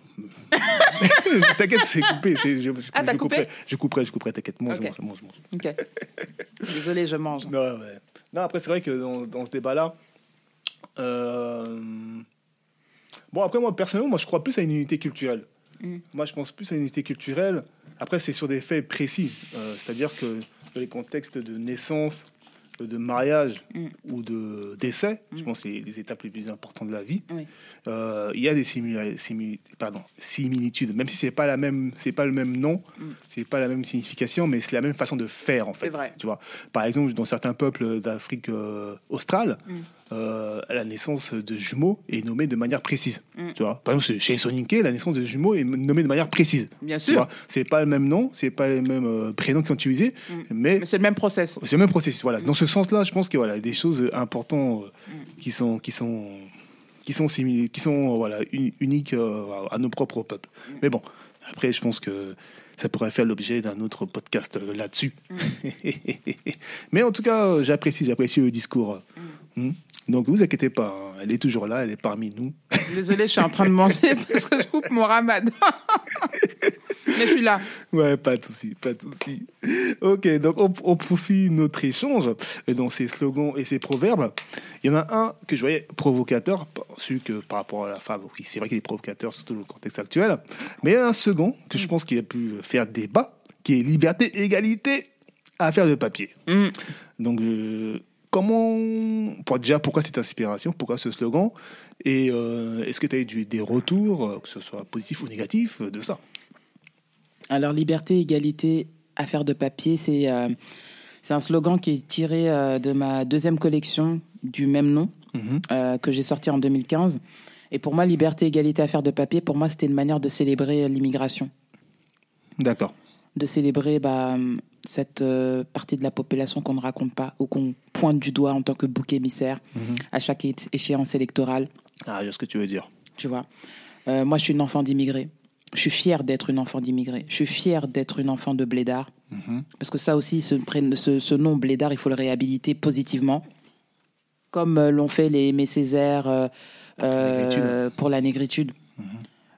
t'inquiète, c'est coupé. Je, je- Ah, t'as coupé couperai, je couperai, je couperai. T'inquiète, mange, je mange, mange. Ok. Désolée, je mange. Non, ouais. Non, après, c'est vrai que dans, dans ce débat-là, euh, bon, après, moi, personnellement, moi, je crois plus à une unité culturelle. Mm. Moi, je pense plus à une unité culturelle. Après, c'est sur des faits précis. Euh, C'est-à-dire que dans les contextes de naissance, de mariage Mm. ou de décès, je Mm. pense que c'est les étapes les plus importantes de la vie, Oui. euh, il y a des pardon, similitudes, même si c'est pas la même, c'est pas le même nom, Mm. c'est pas la même signification, mais c'est la même façon de faire en fait. Vrai. Tu vois, par exemple, dans certains peuples d'Afrique euh, australe, Mm. Euh, la naissance de jumeaux est nommée de manière précise. Mm. Tu vois, par exemple, chez Soninke, la naissance de jumeaux est nommée de manière précise. Bien sûr. c'est pas le même nom, c'est pas les mêmes euh, prénoms qui sont utilisés, Mm. mais Mais c'est le même process. c'est le même processus. Voilà. Dans ce sens-là, je pense qu'il y a voilà, des choses importantes euh, qui sont qui sont qui sont simili- qui sont voilà uni- uniques euh, à nos propres peuples. Mais bon, après, je pense que ça pourrait faire l'objet d'un autre podcast là-dessus. Mais en tout cas, j'apprécie, j'apprécie le discours. Hmm. Donc, vous inquiétez pas, hein, elle est toujours là, elle est parmi nous. Désolée, je suis en train de manger parce que je coupe mon ramadan. Mais je suis là. Ouais, pas de souci, pas de souci. Ok, donc on, on poursuit notre échange dans ces slogans et ces proverbes. Il y en a un que je voyais provocateur, celui que par rapport à la femme, oui, c'est vrai qu'il est provocateur, surtout dans le contexte actuel. Mais il y a un second que je pense qu'il a pu faire débat, qui est liberté, égalité, affaire de papier. Mm. Donc, euh, comment, pour, déjà, pourquoi cette inspiration, pourquoi ce slogan Et euh, est-ce que tu as eu du- des retours, euh, que ce soit positif ou négatif, euh, de ça? Alors, liberté, égalité, affaire de papier, c'est euh, un slogan qui est tiré euh, de ma deuxième collection du même nom Mhm. que j'ai sorti en 2015. Et pour moi, liberté, égalité, affaire de papier, pour moi, c'était une manière de célébrer l'immigration, D'accord. De célébrer bah, cette euh, partie de la population qu'on ne raconte pas ou qu'on pointe du doigt en tant que bouc émissaire Mhm. à chaque échéance électorale. Ah, je ce que tu veux dire. tu vois. Euh, moi, je suis une enfant d'immigrés. Je suis fière d'être une enfant d'immigrés. Je suis fière d'être une enfant de blédard. Mhm. Parce que ça aussi, ce, pré- ce, ce nom blédard, il faut le réhabiliter positivement. Comme euh, l'ont fait les Aimé Césaire pour la négritude.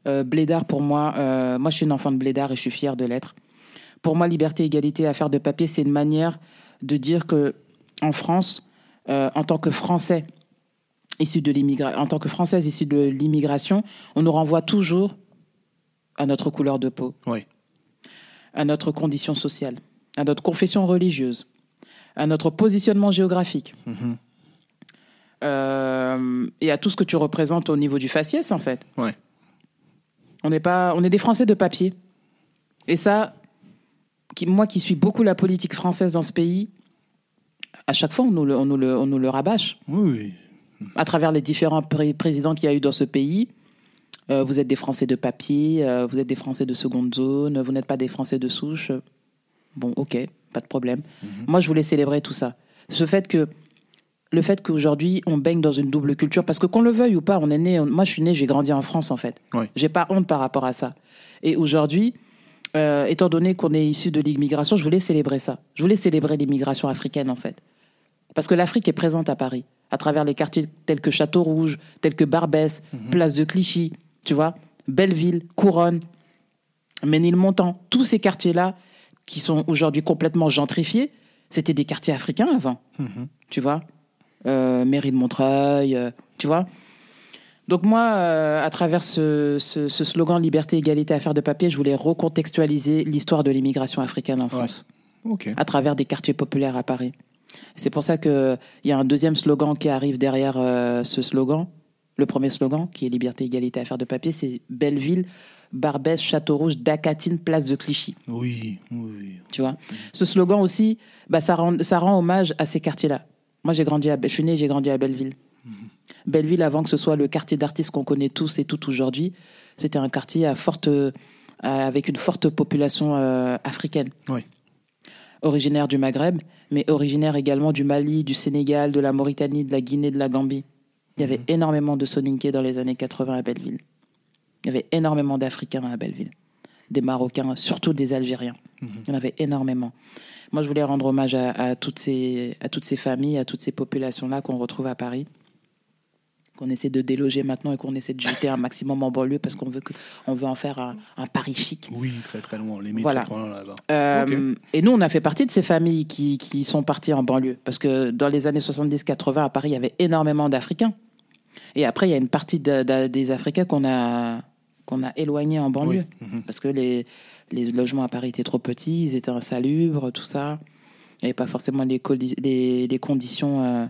Euh, blédard, pour moi, moi, je suis une enfant de blédard et je suis fière de l'être. Pour moi, liberté, égalité, affaire de papier, c'est une manière de dire que en France, euh, en tant que Français issus de l'immigration, en tant que Française issue de l'immigration, on nous renvoie toujours à notre couleur de peau, Oui. à notre condition sociale, à notre confession religieuse, à notre positionnement géographique Mhm. euh, et à tout ce que tu représentes au niveau du faciès, en fait. Ouais. On n'est pas, on est des Français de papier. Et ça, qui, moi qui suis beaucoup la politique française dans ce pays, à chaque fois on nous le, on nous le, on nous le rabâche Oui, oui. à travers les différents pré- présidents qu'il y a eu dans ce pays. Euh, vous êtes des Français de papier, euh, vous êtes des Français de seconde zone, vous n'êtes pas des Français de souche. Bon, ok, pas de problème. Moi, je voulais célébrer tout ça. Ce fait que le fait qu'aujourd'hui on baigne dans une double culture, parce que qu'on le veuille ou pas, on est né. on- moi, je suis né, j'ai grandi en France en fait. Oui. J'ai pas honte par rapport à ça. Et aujourd'hui, euh, étant donné qu'on est issu de l'immigration, je voulais célébrer ça. Je voulais célébrer l'immigration africaine en fait. Parce que l'Afrique est présente à Paris, à travers les quartiers tels que Château Rouge, tels que Barbès, Place de Clichy, tu vois, Belleville, Couronne, Ménilmontant. Tous ces quartiers-là, qui sont aujourd'hui complètement gentrifiés, c'était des quartiers africains avant, Mhm. tu vois. Euh, mairie de Montreuil, euh, tu vois. Donc moi, euh, à travers ce, ce- ce slogan Liberté, égalité, affaire de papier, je voulais recontextualiser l'histoire de l'immigration africaine en France à travers des quartiers populaires à Paris. C'est pour ça qu'il y a un deuxième slogan qui arrive derrière euh, ce slogan. Le premier slogan, qui est Liberté, égalité, affaire de papier, c'est Belleville Barbès, Château Rouge, Dacatine, place de Clichy. Oui, oui. Tu vois? Ce slogan aussi, bah, ça, rend, ça rend hommage à ces quartiers-là. Moi, j'ai grandi à, je suis né, j'ai grandi à Belleville. Belleville, avant que ce soit le quartier d'artistes qu'on connaît tous et toutes aujourd'hui, c'était un quartier à forte, avec une forte population euh, africaine. Oui. Originaire du Maghreb, mais originaire également du Mali, du Sénégal, de la Mauritanie, de la Guinée, de la Gambie. Il y avait énormément de Soninké dans les années 80 à Belleville. Il y avait énormément d'Africains à Belleville. Des Marocains, surtout des Algériens. Il y en avait énormément. Moi, je voulais rendre hommage à, à toutes, ces, à toutes ces familles, à toutes ces populations-là qu'on retrouve à Paris qu'on essaie de déloger maintenant et qu'on essaie de jeter un maximum en banlieue parce qu'on veut, que, on veut en faire un, un Paris chic. Oui, très très loin. Les Voilà. très loin là-bas. Euh, Et nous, on a fait partie de ces familles qui, qui sont parties en banlieue. Parce que dans les années 70-80, à Paris, il y avait énormément d'Africains. Et après, il y a une partie de- de- des Africains qu'on a, qu'on a éloignés en banlieue. Oui. Mhm. Parce que les, les logements à Paris étaient trop petits, ils étaient insalubres, tout ça. Il n'y avait pas forcément les, coli- les, les conditions euh,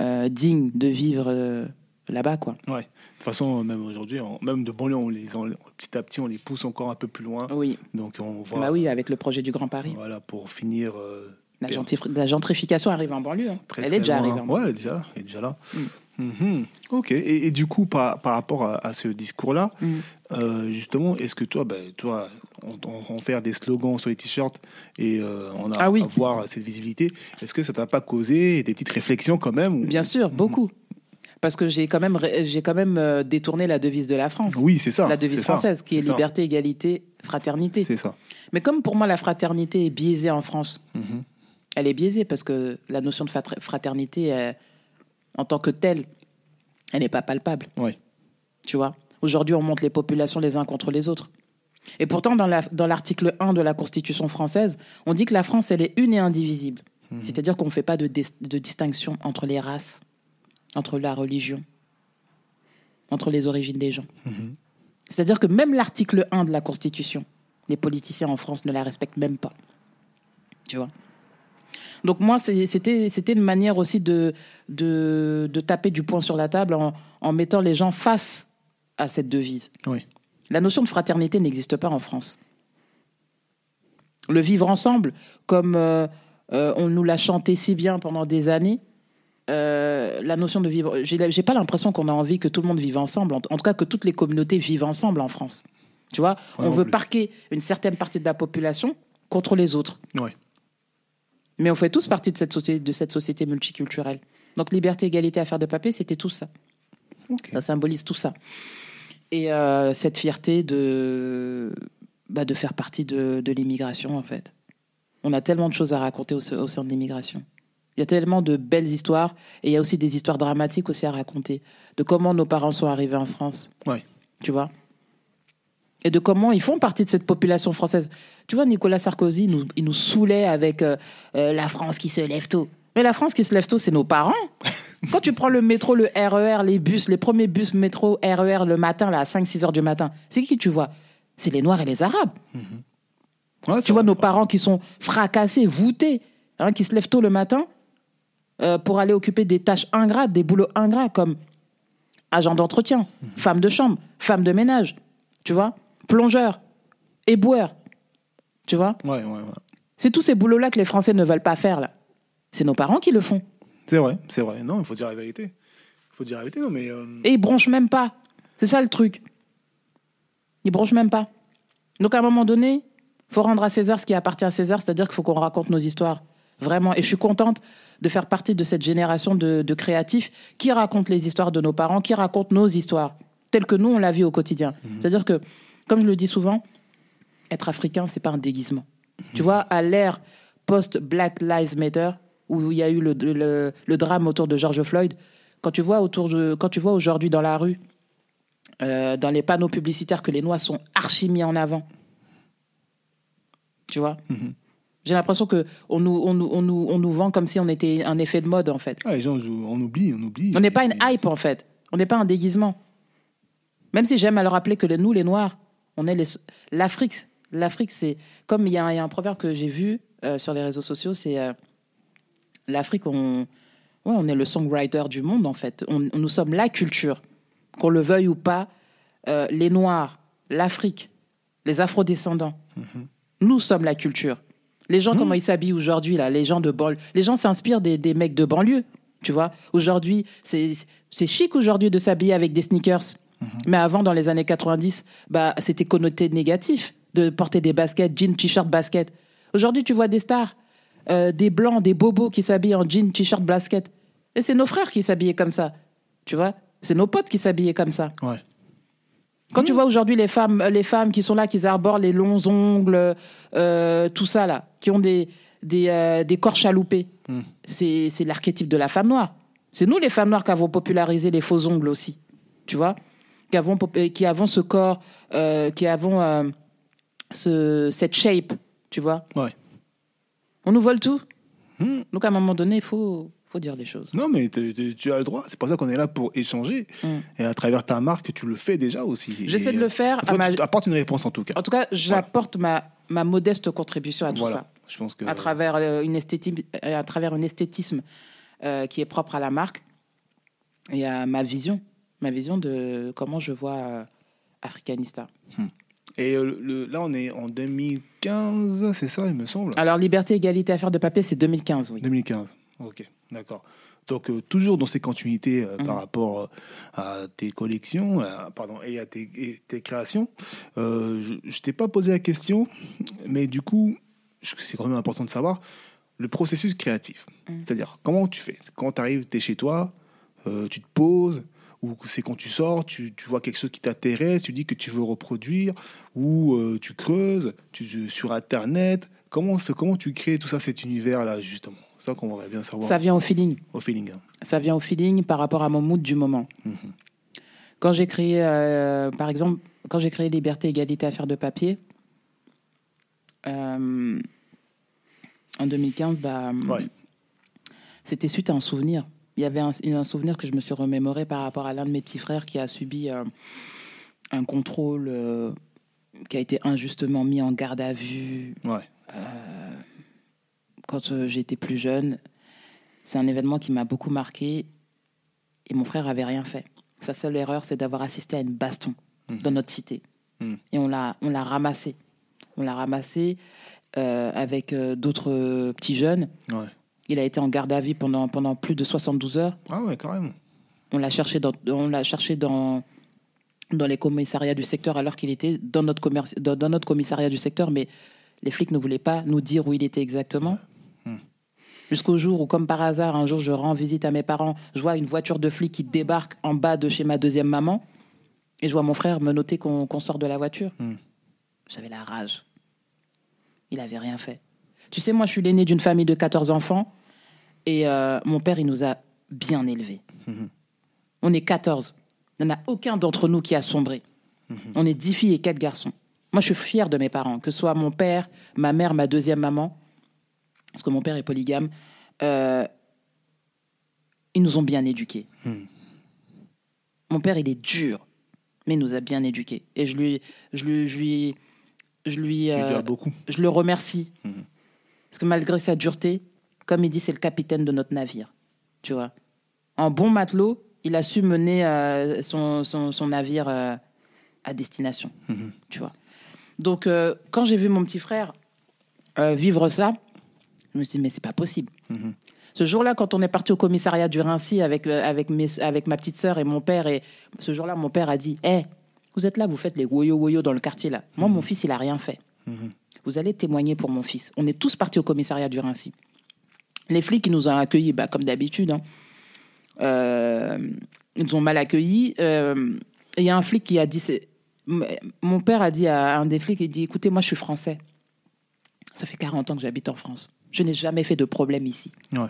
euh, dignes de vivre euh, là-bas, quoi. Ouais. De toute façon, même aujourd'hui, même de banlieue, on les, on- petit à petit, on les pousse encore un peu plus loin. Oui. Donc on voit. Bah oui, avec le projet du Grand Paris. Voilà, pour finir. euh, La, gentrification arrive en banlieue. hein. très, Elle est déjà loin. arrivée en banlieue. Ouais, elle est déjà là. Elle est déjà là. Mm. Mhm. Ok. Et, et du coup, par, par rapport à, à ce discours-là, Mm. euh, justement, est-ce que toi, ben, toi, on, on, on fait des slogans sur les t-shirts et euh, on a Ah oui. cette visibilité, est-ce que ça t'a pas causé des petites réflexions quand même Bien sûr, beaucoup. Parce que j'ai quand même, j'ai quand même euh, détourné la devise de la France. Oui, c'est ça. la devise ça, française, qui est ça. liberté, égalité, fraternité. C'est ça. Mais comme pour moi, la fraternité est biaisée en France, Mhm. elle est biaisée parce que la notion de fraternité, en tant que telle, elle n'est pas palpable. Ouais. Tu vois? Aujourd'hui, on monte les populations les uns contre les autres. Et pourtant, dans la- dans l'article 1 de la Constitution française, on dit que la France, elle est une et indivisible. Mhm. C'est-à-dire qu'on ne fait pas de distinction entre les races, entre la religion, entre les origines des gens. Mhm. C'est-à-dire que même l'article 1 de la Constitution, les politiciens en France ne la respectent même pas. Tu vois? Donc moi, c'était une manière aussi de, de, de taper du poing sur la table en, en mettant les gens face à cette devise. Oui. La notion de fraternité n'existe pas en France. Le vivre ensemble, comme euh, euh, on nous l'a chanté si bien pendant des années, euh, la notion de vivre, j'ai pas l'impression qu'on a envie que tout le monde vive ensemble, en, en tout cas que toutes les communautés vivent ensemble en France. Tu vois, Ouais, on veut plus. parquer une certaine partie de la population contre les autres. Ouais. Mais on fait tous partie de cette société, de cette société multiculturelle. Donc liberté, égalité, affaire de papier, c'était tout ça. Ça symbolise tout ça. Et euh, cette fierté de, bah, de faire partie de, de l'immigration, en fait. On a tellement de choses à raconter au, au sein de l'immigration. Il y a tellement de belles histoires et il y a aussi des histoires dramatiques aussi à raconter. De comment nos parents sont arrivés en France. Ouais. Tu vois? Et de comment ils font partie de cette population française. Tu vois, Nicolas Sarkozy, nous, il nous saoulait avec euh, euh, la France qui se lève tôt. Mais la France qui se lève tôt, c'est nos parents. Quand tu prends le métro, le RER, les bus, les premiers bus métro, RER le matin, là, à 5-6 heures du matin, c'est qui tu vois? C'est les Noirs et les Arabes. Ouais, Tu vois nos parents qui sont fracassés, voûtés, hein, qui se lèvent tôt le matin euh, pour aller occuper des tâches ingrates, des boulots ingrats comme agent d'entretien, femme de chambre, femme de ménage, tu vois, plongeur, éboueur, tu vois. Ouais, ouais, ouais. C'est tous ces boulots-là que les Français ne veulent pas faire, là. C'est nos parents qui le font. C'est vrai, c'est vrai. Non, il faut dire la vérité. Il faut dire la vérité, non, mais. euh, Et ils bronchent même pas. C'est ça le truc. Ils bronchent même pas. Donc à un moment donné, faut rendre à César ce qui appartient à César, c'est-à-dire qu'il faut qu'on raconte nos histoires. Vraiment. Et je suis contente de faire partie de cette génération de, de créatifs qui racontent les histoires de nos parents, qui racontent nos histoires, telles que nous, on la vit au quotidien. C'est-à-dire que, comme je le dis souvent, être africain, c'est pas un déguisement. Tu vois, à l'ère post-Black Lives Matter, où il y a eu le, le- le drame autour de George Floyd, quand tu vois, autour de, quand tu vois aujourd'hui dans la rue, euh, dans les panneaux publicitaires, que les Noirs sont archi mis en avant, tu vois, Mhm. j'ai l'impression que on nous, on, nous, on, nous, on nous vend comme si on était un effet de mode, en fait. ah, les gens, on oublie, on oublie. On n'est pas une hype, en fait. On n'est pas un déguisement. Même si j'aime à le rappeler que nous, les Noirs, on est l'Afrique. L'Afrique, c'est comme il y, a un- il y a un proverbe que j'ai vu euh, sur les réseaux sociaux, c'est euh, l'Afrique, on... Ouais, on est le songwriter du monde, en fait. On, nous sommes la culture. Qu'on le veuille ou pas, euh, les Noirs, l'Afrique, les afrodescendants. Nous sommes la culture. Les gens, comment ils s'habillent aujourd'hui, là, les gens de banlieue. Les gens s'inspirent des, des mecs de banlieue, tu vois. Aujourd'hui, c'est chic aujourd'hui de s'habiller avec des sneakers. Mais avant, dans les années 90, bah, c'était connoté négatif de porter des baskets, jeans, t-shirt, basket. Aujourd'hui, tu vois des stars, euh, des blancs, des bobos qui s'habillent en jeans, t-shirt, basket. Et c'est nos frères qui s'habillaient comme ça, tu vois. C'est nos potes qui s'habillaient comme ça. Ouais. Quand tu vois aujourd'hui les femmes, les femmes qui sont là, qui arborent les longs ongles, euh, tout ça là, qui ont des, des, euh, des corps chaloupés, Mm. c'est l'archétype de la femme noire. C'est nous les femmes noires qui avons popularisé les faux ongles aussi, tu vois, qui avons, euh, qui avons ce corps, euh, qui avons euh, ce, cette shape, tu vois. Ouais. On nous vole tout. Mm. Donc à un moment donné, il faut, faut dire des choses. Non, mais tu as le droit. C'est pour ça qu'on est là pour échanger. Mm. Et à travers ta marque, tu le fais déjà aussi. J'essaie de le faire toi, à ma- Tu apportes une réponse en tout cas. En tout cas, j'apporte ma, ma modeste contribution à tout voilà. ça. Je pense que. à travers euh, une esthétique, à travers une esthétisme euh, qui est propre à la marque et à ma vision, ma vision de comment je vois euh, Africanista. Et euh, le- là, on est en 2015, c'est ça, il me semble. Alors liberté, égalité, affaire de papier, c'est 2015, oui. 2015. Ok, d'accord. Donc euh, toujours dans ces continuités euh, par rapport euh, à tes collections, pardon, et à tes, et tes créations. Je ne t'ai pas posé la question, mais du coup, c'est quand même important de savoir le processus créatif. Mhm. C'est-à-dire comment tu fais? Quand tu arrives, tu es chez toi, tu te poses, ou c'est quand tu sors, tu, tu vois quelque chose qui t'intéresse, tu dis que tu veux reproduire, ou euh, tu creuses tu, sur Internet. Comment, comment tu crées tout ça, cet univers-là, justement? Ça qu'on bien savoir Ça vient au feeling. au feeling. hein. Ça vient au feeling par rapport à mon mood du moment. Mhm. Quand j'ai créé, euh, par exemple, quand j'ai créé Liberté, Égalité, Affaires de papier, euh, en 2015, bah, Ouais. c'était suite à un souvenir. Il y avait un, un souvenir que je me suis remémoré par rapport à l'un de mes petits frères qui a subi euh, un contrôle, euh, qui a été injustement mis en garde à vue Ouais. quand euh, j'étais plus jeune. C'est un événement qui m'a beaucoup marqué et mon frère avait rien fait. Sa seule erreur, c'est d'avoir assisté à une baston Mhm. dans notre cité. Mhm. Et on l'a, on l'a ramassé. On l'a ramassé avec d'autres petits jeunes. Ouais. Il a été en garde à vue pendant, pendant plus de 72 heures. Ah ouais, carrément. On l'a cherché dans, on l'a cherché dans, dans les commissariats du secteur alors qu'il était dans notre, commerce, dans, dans notre commissariat du secteur, mais les flics ne voulaient pas nous dire où il était exactement. Hmm. Jusqu'au jour où, comme par hasard, un jour, je rends visite à mes parents, je vois une voiture de flics qui débarque en bas de chez ma deuxième maman, et je vois mon frère me noter qu'on qu'on sort de la voiture. Hmm. J'avais la rage. Il avait rien fait. Tu sais, moi, je suis l'aîné d'une famille de 14 enfants, et euh, mon père, il nous a bien élevés. Mhm. On est 14. Il n'y en a aucun d'entre nous qui a sombré. Mhm. On est 10 filles et 4 garçons. Moi, je suis fière de mes parents, que ce soit mon père, ma mère, ma deuxième maman, parce que mon père est polygame. euh, ils nous ont bien éduqués. Mhm. Mon père, il est dur, mais il nous a bien éduqués. Et je lui, je lui, je lui, je lui, euh, beaucoup. je le remercie. Mhm. Parce que malgré sa dureté, comme il dit, c'est le capitaine de notre navire. Tu vois. En bon matelot, il a su mener euh, son, son, son navire euh, à destination. Mhm. Tu vois. Donc, euh, quand j'ai vu mon petit frère vivre ça, je me suis dit, mais c'est pas possible. Mhm. Ce jour-là, quand on est parti au commissariat du Rincy avec, avec, mes- avec ma petite sœur et mon père, et ce jour-là, mon père a dit Hé, vous êtes là, vous faites les woyo-woyo dans le quartier là. Moi, mon fils, il a rien fait. Vous allez témoigner pour mon fils. On est tous partis au commissariat du Rincy. Les flics, ils nous ont accueillis, bah, comme d'habitude. hein. Euh, ils nous ont mal accueillis. Euh, Il y a un flic qui a dit Mon père a dit à un des flics il dit, Écoutez, moi, je suis français. Ça fait 40 ans que j'habite en France. Je n'ai jamais fait de problème ici. Ouais.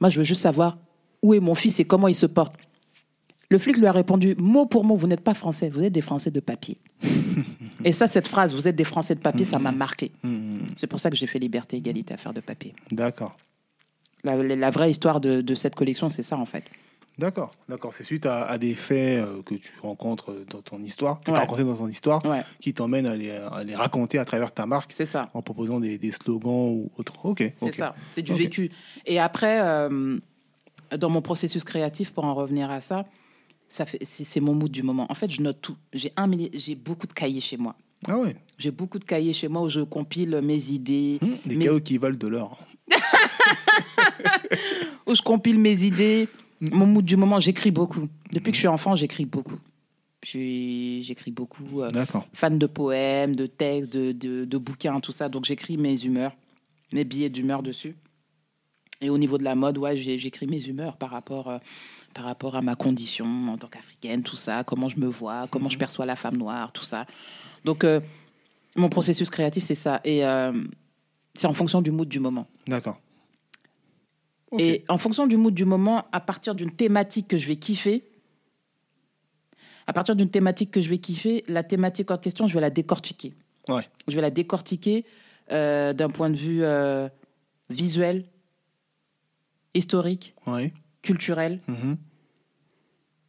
Moi, je veux juste savoir où est mon fils et comment il se porte. Le flic lui a répondu mot pour mot Vous n'êtes pas français, vous êtes des Français de papier. et ça, cette phrase Vous êtes des Français de papier, ça m'a marqué. Mhm. C'est pour ça que j'ai fait Liberté, Égalité, Affaire de papier. D'accord. La, vraie histoire de, de cette collection, c'est ça en fait. D'accord, d'accord. C'est suite à, à des faits euh, que tu rencontres dans ton histoire, que tu as dans ton histoire, Ouais, qui t'emmènent à les, à les raconter à travers ta marque c'est ça. en proposant des, des slogans ou autre. Ok. C'est ça. C'est du vécu. Et après, euh, dans mon processus créatif, pour en revenir à ça, ça fait, c'est, mon mood du moment. En fait, je note tout. J'ai un j'ai beaucoup de cahiers chez moi. Ah ouais. J'ai beaucoup de cahiers chez moi où je compile mes idées, Hum, Des chaos qui valent de l'or. où je compile mes idées, mon mood du moment. J'écris beaucoup. Depuis que je suis enfant, j'écris beaucoup. J'écris beaucoup. euh, D'accord. fan de poèmes, de textes, de, de, de bouquins, tout ça. Donc j'écris mes humeurs, mes billets d'humeur dessus. Et au niveau de la mode, ouais, j'écris mes humeurs par rapport, euh, par rapport à ma condition en tant qu'africaine, tout ça, comment je me vois, comment je perçois la femme noire, tout ça. Donc euh, mon processus créatif, c'est ça. Et euh, c'est en fonction du mood du moment. D'accord. Et en fonction du mood du moment, à partir d'une thématique que je vais kiffer, à partir d'une thématique que je vais kiffer, la thématique en question, je vais la décortiquer. Ouais. Je vais la décortiquer euh, d'un point de vue euh, visuel, historique, culturel, Mhm.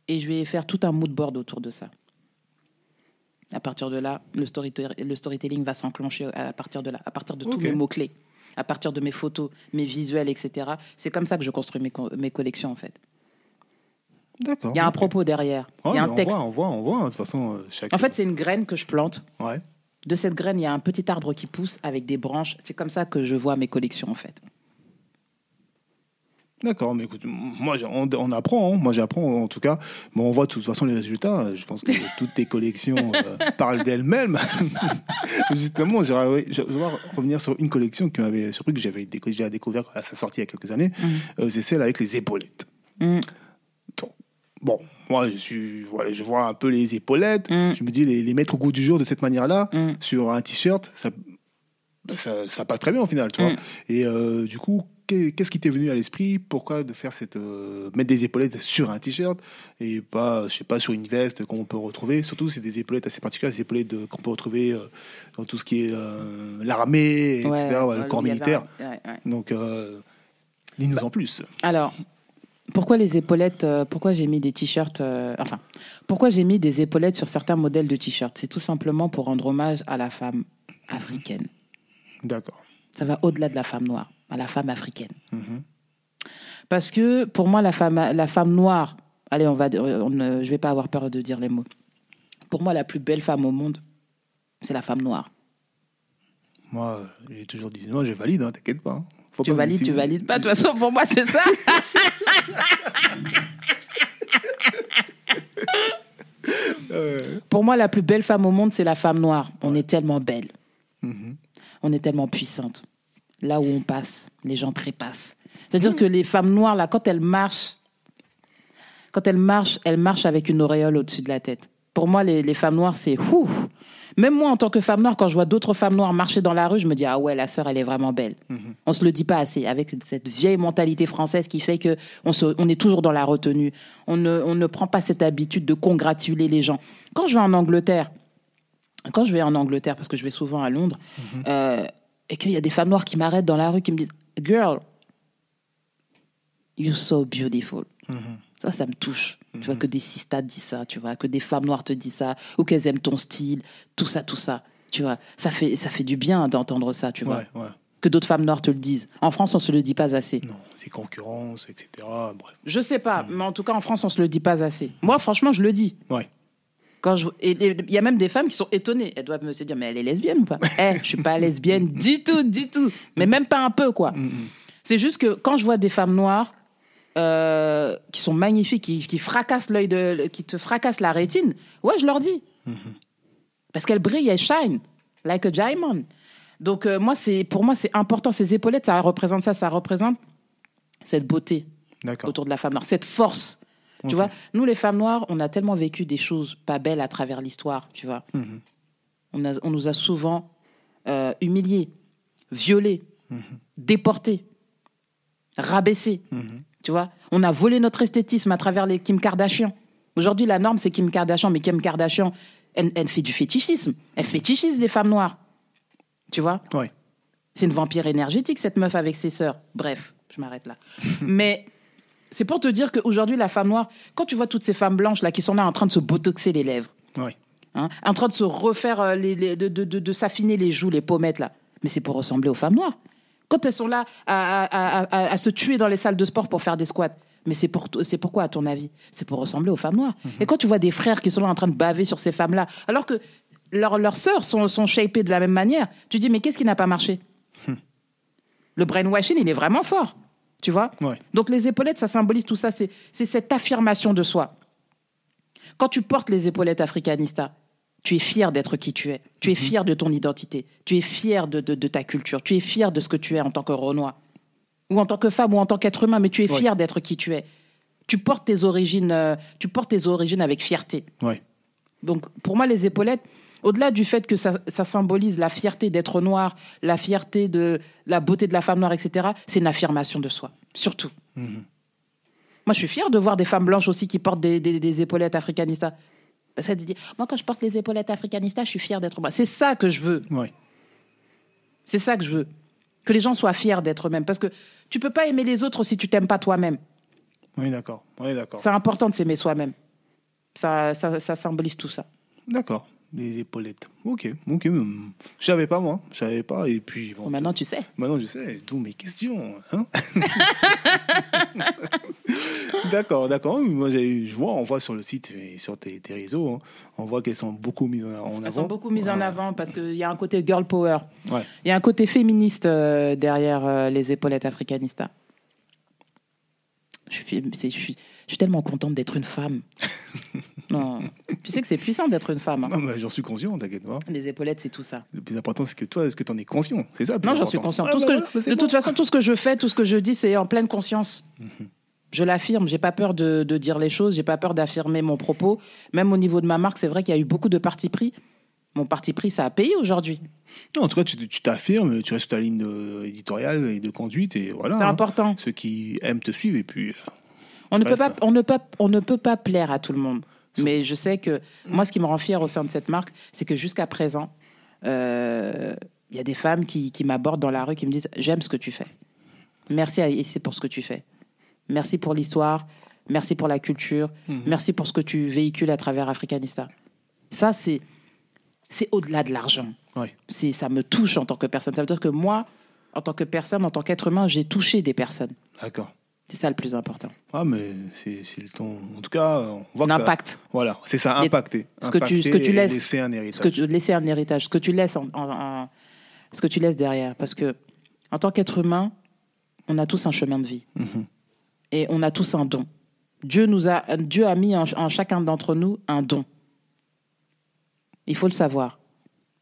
et je vais faire tout un mood board autour de ça. À partir de là, le, storyte- le storytelling va s'enclencher à partir de là, à partir de tous mes mots-clés, à partir de mes photos, mes visuels, etc. C'est comme ça que je construis mes, co- mes collections, en fait. D'accord. Il y a un propos derrière, il y a un on texte. voit, on voit, on voit. De toute façon, euh, chaque. En fait, c'est une graine que je plante. Ouais. De cette graine, il y a un petit arbre qui pousse avec des branches. C'est comme ça que je vois mes collections, en fait. D'accord, mais écoute, moi on, on apprend, hein. moi j'apprends en tout cas, mais on voit de toute façon les résultats. Je pense que toutes tes collections euh, parlent d'elles-mêmes. Justement, ouais, j'aimerais revenir sur une collection qui m'avait surpris que j'avais j'ai découvert à sa sortie il y a quelques années. Euh, c'est celle avec les épaulettes. Mm. Donc, Bon, moi je suis, voilà, je vois un peu les épaulettes. Mm. Je me dis les, les mettre au goût du jour de cette manière-là sur un t-shirt, ça, bah, ça, ça passe très bien au final, tu vois. Et euh, du coup, qu'est-ce qui t'est venu à l'esprit? Pourquoi de faire cette euh, mettre des épaulettes sur un t-shirt et pas, je sais pas, sur une veste qu'on peut retrouver? Surtout, c'est des épaulettes assez particulières, des épaulettes qu'on peut retrouver euh, dans tout ce qui est euh, l'armée, etc., Ouais, voilà, ouais, le corps militaire. un- ouais, ouais. Donc, dis-nous Bah, en plus. Alors, pourquoi les épaulettes Pourquoi j'ai mis des t-shirts Enfin, pourquoi j'ai mis des épaulettes sur certains modèles de t-shirts? C'est tout simplement pour rendre hommage à la femme africaine. D'accord. Ça va au-delà de la femme noire, à la femme africaine. Mhm. Parce que pour moi, la femme, la femme noire, allez, on va, on ne- je vais pas avoir peur de dire les mots. Pour moi, la plus belle femme au monde, c'est la femme noire. Moi, j'ai toujours dit, moi, je valide, hein, t'inquiète pas. hein. Faut Tu pas valides, tu valides pas. De toute façon, pour moi, c'est ça. Euh, Pour moi, la plus belle femme au monde, c'est la femme noire. On est tellement belle. mhm. on est tellement puissante. Là où on passe, les gens trépassent. C'est-à-dire que les femmes noires, là, quand elles marchent, quand elles marchent, elles marchent avec une auréole au-dessus de la tête. Pour moi, les, les femmes noires, c'est ouf. Même moi, en tant que femme noire, quand je vois d'autres femmes noires marcher dans la rue, je me dis ah ouais, la sœur, elle est vraiment belle. Mhm. On se le dit pas assez avec cette vieille mentalité française qui fait que on, se- on est toujours dans la retenue. On ne, on ne prend pas cette habitude de congratuler les gens. Quand je vais en Angleterre, quand je vais en Angleterre, parce que je vais souvent à Londres, euh, et qu'il y a des femmes noires qui m'arrêtent dans la rue qui me disent Girl, you're so beautiful. Mhm. Ça, ça me touche. Tu vois, que des sistas disent ça, tu vois, que des femmes noires te disent ça, ou qu'elles aiment ton style, tout ça, tout ça. Tu vois, ça fait, ça fait du bien d'entendre ça, tu vois. Ouais, ouais. Que d'autres femmes noires te le disent. En France, on se le dit pas assez. Non, c'est concurrence, etc. Bref. Je sais pas, mais en tout cas, en France, on se le dit pas assez. Moi, franchement, je le dis. Ouais. Quand je, il y a même des femmes qui sont étonnées. Elles doivent me se dire, mais elle est lesbienne ou pas? Eh, je suis pas lesbienne du tout, du tout. Mais même pas un peu, quoi. Mhm. C'est juste que quand je vois des femmes noires euh, qui sont magnifiques, qui, qui fracassent l'œil de, qui te fracassent la rétine, ouais, je leur dis. Parce qu'elles brillent, elles shine, like a diamond. Donc euh, moi, c'est, pour moi, c'est important. Ces épaulettes, ça représente ça, ça représente cette beauté autour de la femme noire, cette force. Tu vois, nous les femmes noires, on a tellement vécu des choses pas belles à travers l'histoire, tu vois. Mhm. On, a- on nous a souvent euh, humiliés, violés, déportés, rabaissés. Mhm. Tu vois, on a volé notre esthétisme à travers les Kim Kardashian. Aujourd'hui, la norme, c'est Kim Kardashian, mais Kim Kardashian, elle, elle fait du fétichisme. Elle fétichise les femmes noires. Tu vois Ouais. C'est une vampire énergétique, cette meuf avec ses sœurs. Bref, je m'arrête là. mais c'est pour te dire qu'aujourd'hui, la femme noire, quand tu vois toutes ces femmes blanches là qui sont là en train de se botoxer les lèvres, hein, en train de se refaire, euh, les, les- de, de- de- de s'affiner les joues, les pommettes là, mais c'est pour ressembler aux femmes noires. Quand elles sont là à, à- à- à- à se tuer dans les salles de sport pour faire des squats, Mais c'est pour, c'est pourquoi, à ton avis C'est pour ressembler aux femmes noires? Et quand tu vois des frères qui sont là en train de baver sur ces femmes-là, alors que leurs leurs sœurs sont, sont shapées de la même manière, tu dis, mais qu'est-ce qui n'a pas marché? Le brainwashing, il est vraiment fort. Tu vois Ouais. Donc les épaulettes, ça symbolise tout ça. C'est cette affirmation de soi. Quand tu portes les épaulettes africanista, tu es fier d'être qui tu es. Tu es fier de ton identité. Tu es fier de, de- de ta culture. Tu es fier de ce que tu es en tant que Renoir. Ou en tant que femme ou en tant qu'être humain, mais tu es Ouais. fier d'être qui tu es. Tu portes tes origines, euh, tu portes tes origines avec fierté. Ouais. Donc, pour moi, les épaulettes, au-delà du fait que ça, ça symbolise la fierté d'être noir, la fierté de la beauté de la femme noire, etc., c'est une affirmation de soi, surtout. Mhm. Moi, je suis fière de voir des femmes blanches aussi qui portent des, des- des épaulettes africanistas. Qu'elles disent, moi, quand je porte les épaulettes africanistas, je suis fière d'être moi. C'est ça que je veux. C'est ça que je veux. Que les gens soient fiers d'être eux-mêmes. Parce que tu peux pas aimer les autres si tu t'aimes pas toi-même. Oui, d'accord. Oui, d'accord. C'est important de s'aimer soi-même. Ça, ça, ça symbolise tout ça. D'accord. Les épaulettes. Ok, ok. Je savais pas, moi. Je savais pas. Et puis, bon, maintenant, tu sais. Maintenant, je sais, d'où mes questions. hein. d'accord, d'accord. Moi, j'ai- je vois, on voit sur le site et sur tes, tes réseaux, hein, on voit qu'elles sont beaucoup mises en avant. Elles sont beaucoup mises en Ouais. avant parce qu'il y a un côté girl power. Ouais. Il y a un côté féministe euh, derrière euh, les épaulettes africanistas. Je suis, je, suis, je suis tellement contente d'être une femme. non, tu sais que c'est puissant d'être une femme. hein. Non, mais j'en suis conscient, t'inquiète pas. Les épaulettes, c'est tout ça. Le plus important, c'est que toi, est-ce que tu en es conscient? C'est ça le plus Non, j'en suis consciente. Ah, ce bah que- bah, de bon. toute façon, tout ce que je fais, tout ce que je dis, c'est en pleine conscience. Mhm. Je l'affirme, j'ai pas peur de, de dire les choses, j'ai pas peur d'affirmer mon propos. Même au niveau de ma marque, c'est vrai qu'il y a eu beaucoup de partis pris. Mon parti pris, ça a payé aujourd'hui. Non, en tout cas, tu t'affirmes, tu restes sur ta ligne de- éditoriale et de conduite, et voilà. C'est hein. important. Ceux qui aiment te suivent, et puis. euh, On ne, peut pas, on, ne peut, on ne peut pas plaire à tout le monde. Mais je sais que moi, ce qui me rend fier au sein de cette marque, c'est que jusqu'à présent, euh, il y a des femmes qui, qui m'abordent dans la rue qui me disent J'aime ce que tu fais. Merci à pour ce que tu fais. Merci pour l'histoire. Merci pour la culture. Mhm. Merci pour ce que tu véhicules à travers Africanista. Ça, c'est, c'est au-delà de l'argent. C'est, ça me touche en tant que personne. Ça veut dire que moi, en tant que personne, en tant qu'être humain, j'ai touché des personnes. D'accord. C'est ça le plus important. Ah, mais c'est le ton. En tout cas, on voit ça- L'impact. Voilà, c'est ça, impacter. ce que tu- ce que tu laisses. Laisser un ce héritage. que tu laisser un héritage, ce que tu laisses en, en- en- ce que tu laisses derrière, parce que en tant qu'être humain, on a tous un chemin de vie Mhm. et on a tous un don. Dieu nous a, Dieu a mis en, en chacun d'entre nous un don. Il faut le savoir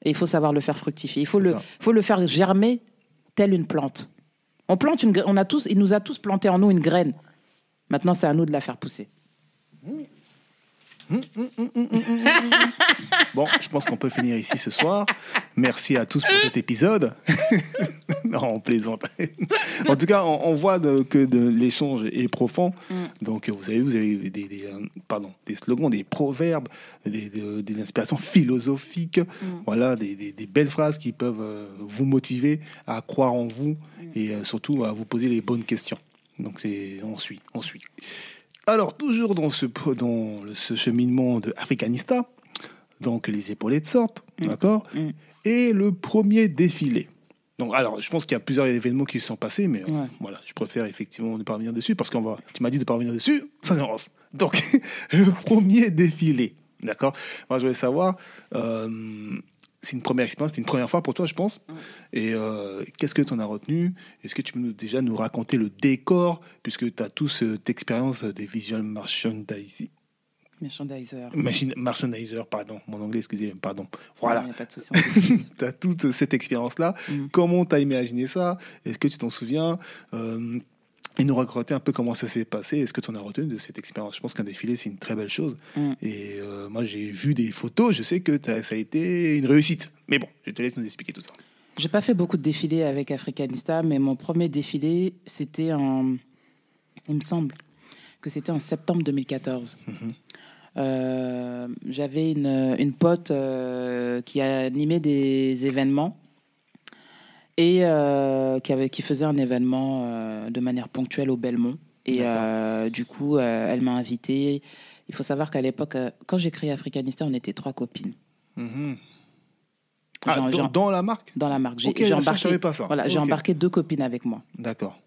et il faut savoir le faire fructifier. Il faut le, ça. faut le faire germer telle une plante. On plante une, on a tous, il nous a tous planté en nous une graine. Maintenant, c'est à nous de la faire pousser. Bon, je pense qu'on peut finir ici ce soir. Merci à tous pour cet épisode. non, on plaisante. en tout cas, on, on voit de- que de- l'échange est profond. Mm. Donc, vous avez, vous avez des, des, euh, pardon, des slogans, des proverbes, des, des- des inspirations philosophiques. Mm. Voilà, des, belles phrases qui peuvent euh, vous motiver à croire en vous Mm. et euh, surtout à vous poser les bonnes questions. Donc, c'est, on suit, on suit. Alors, toujours dans ce, dans ce cheminement de Africanista, donc les épaulettes sortent, Mm. d'accord Mm. Et le premier défilé. Donc, alors, je pense qu'il y a plusieurs événements qui se sont passés, mais euh, voilà, je préfère effectivement ne pas revenir dessus parce qu'on va. Tu m'as dit de ne pas revenir dessus, ça c'est off. Donc, le premier défilé, d'accord? Moi, je voulais savoir, euh, c'est une première expérience, c'est une première fois pour toi, je pense. Et euh, qu'est-ce que tu en as retenu? Est-ce que tu peux nous- déjà nous raconter le décor, puisque tu as toute cette expérience des visual merchandising Merchandiser. Machine, merchandiser, pardon, mon anglais, excusez, pardon. Il Voilà, tu as toute cette expérience-là. Mm. Comment tu as imaginé ça? Est-ce que tu t'en souviens? Euh, Et nous raconter un peu comment ça s'est passé. Est-ce que tu en as retenu de cette expérience Je pense qu'un défilé, c'est une très belle chose. Mm. Et euh, moi, j'ai vu des photos, je sais que ça a été une réussite. Mais bon, je te laisse nous expliquer tout ça. J'ai pas fait beaucoup de défilés avec Africanista, mais mon premier défilé, c'était en. Il me semble que c'était en septembre 2014. Mhm. Euh, J'avais une, une pote euh, qui animait des événements et euh, qui, avait, qui faisait un événement euh, de manière ponctuelle au Belmont. Et euh, du coup, elle m'a invitée. Il faut savoir qu'à l'époque, quand j'ai créé Africanista, on était trois copines Mhm. Ah, dans, la marque? Dans la marque. J'ai Ok, j'ai ça, je embarqué, savais pas ça. Voilà, j'ai Ok. embarqué deux copines avec moi. D'accord.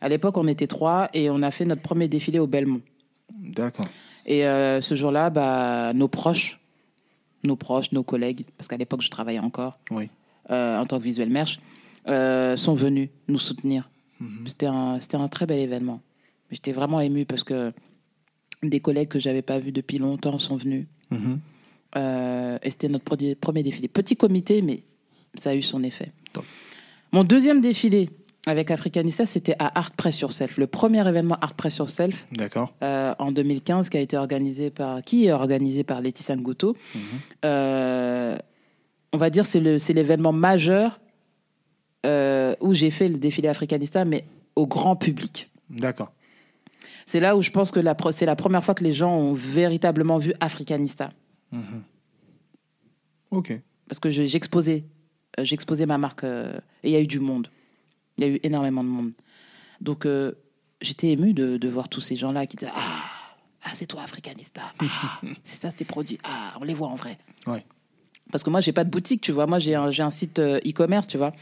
À l'époque, on était trois et on a fait notre premier défilé au Belmont. D'accord. Et ce jour-là, bah, nos proches, nos proches, nos collègues, parce qu'à l'époque, je travaillais encore Oui. en tant que visuel merch, euh, sont venus nous soutenir. Mhm. C'était un, c'était un très bel événement. J'étais vraiment émue parce que des collègues que j'avais pas vus depuis longtemps sont venus. Mhm. Euh, et c'était notre premier défilé. Petit comité, mais ça a eu son effet. Top. Mon deuxième défilé avec Africanista, c'était à Art Press Yourself, le premier événement Art Press Yourself D'accord. euh, en 2015 qui a été organisé par qui est organisé par Laetitia Ngoto. Mhm. Euh, on va dire c'est le c'est l'événement majeur euh, où j'ai fait le défilé Africanista, mais au grand public. D'accord. C'est là où je pense que c'est la première fois que les gens ont véritablement vu Africanista. Mhm. Ok. parce que je- j'exposais euh, j'exposais ma marque euh, et il y a eu du monde. Il y a eu énormément de monde. Donc euh, j'étais émue de, de voir tous ces gens-là qui disaient Ah, ah c'est toi Africanista. Ah, c'est ça, tes produits. Ah, on les voit en vrai. Ouais. Parce que moi, j'ai pas de boutique, tu vois. Moi, j'ai un, j'ai un site euh, e-commerce, tu vois.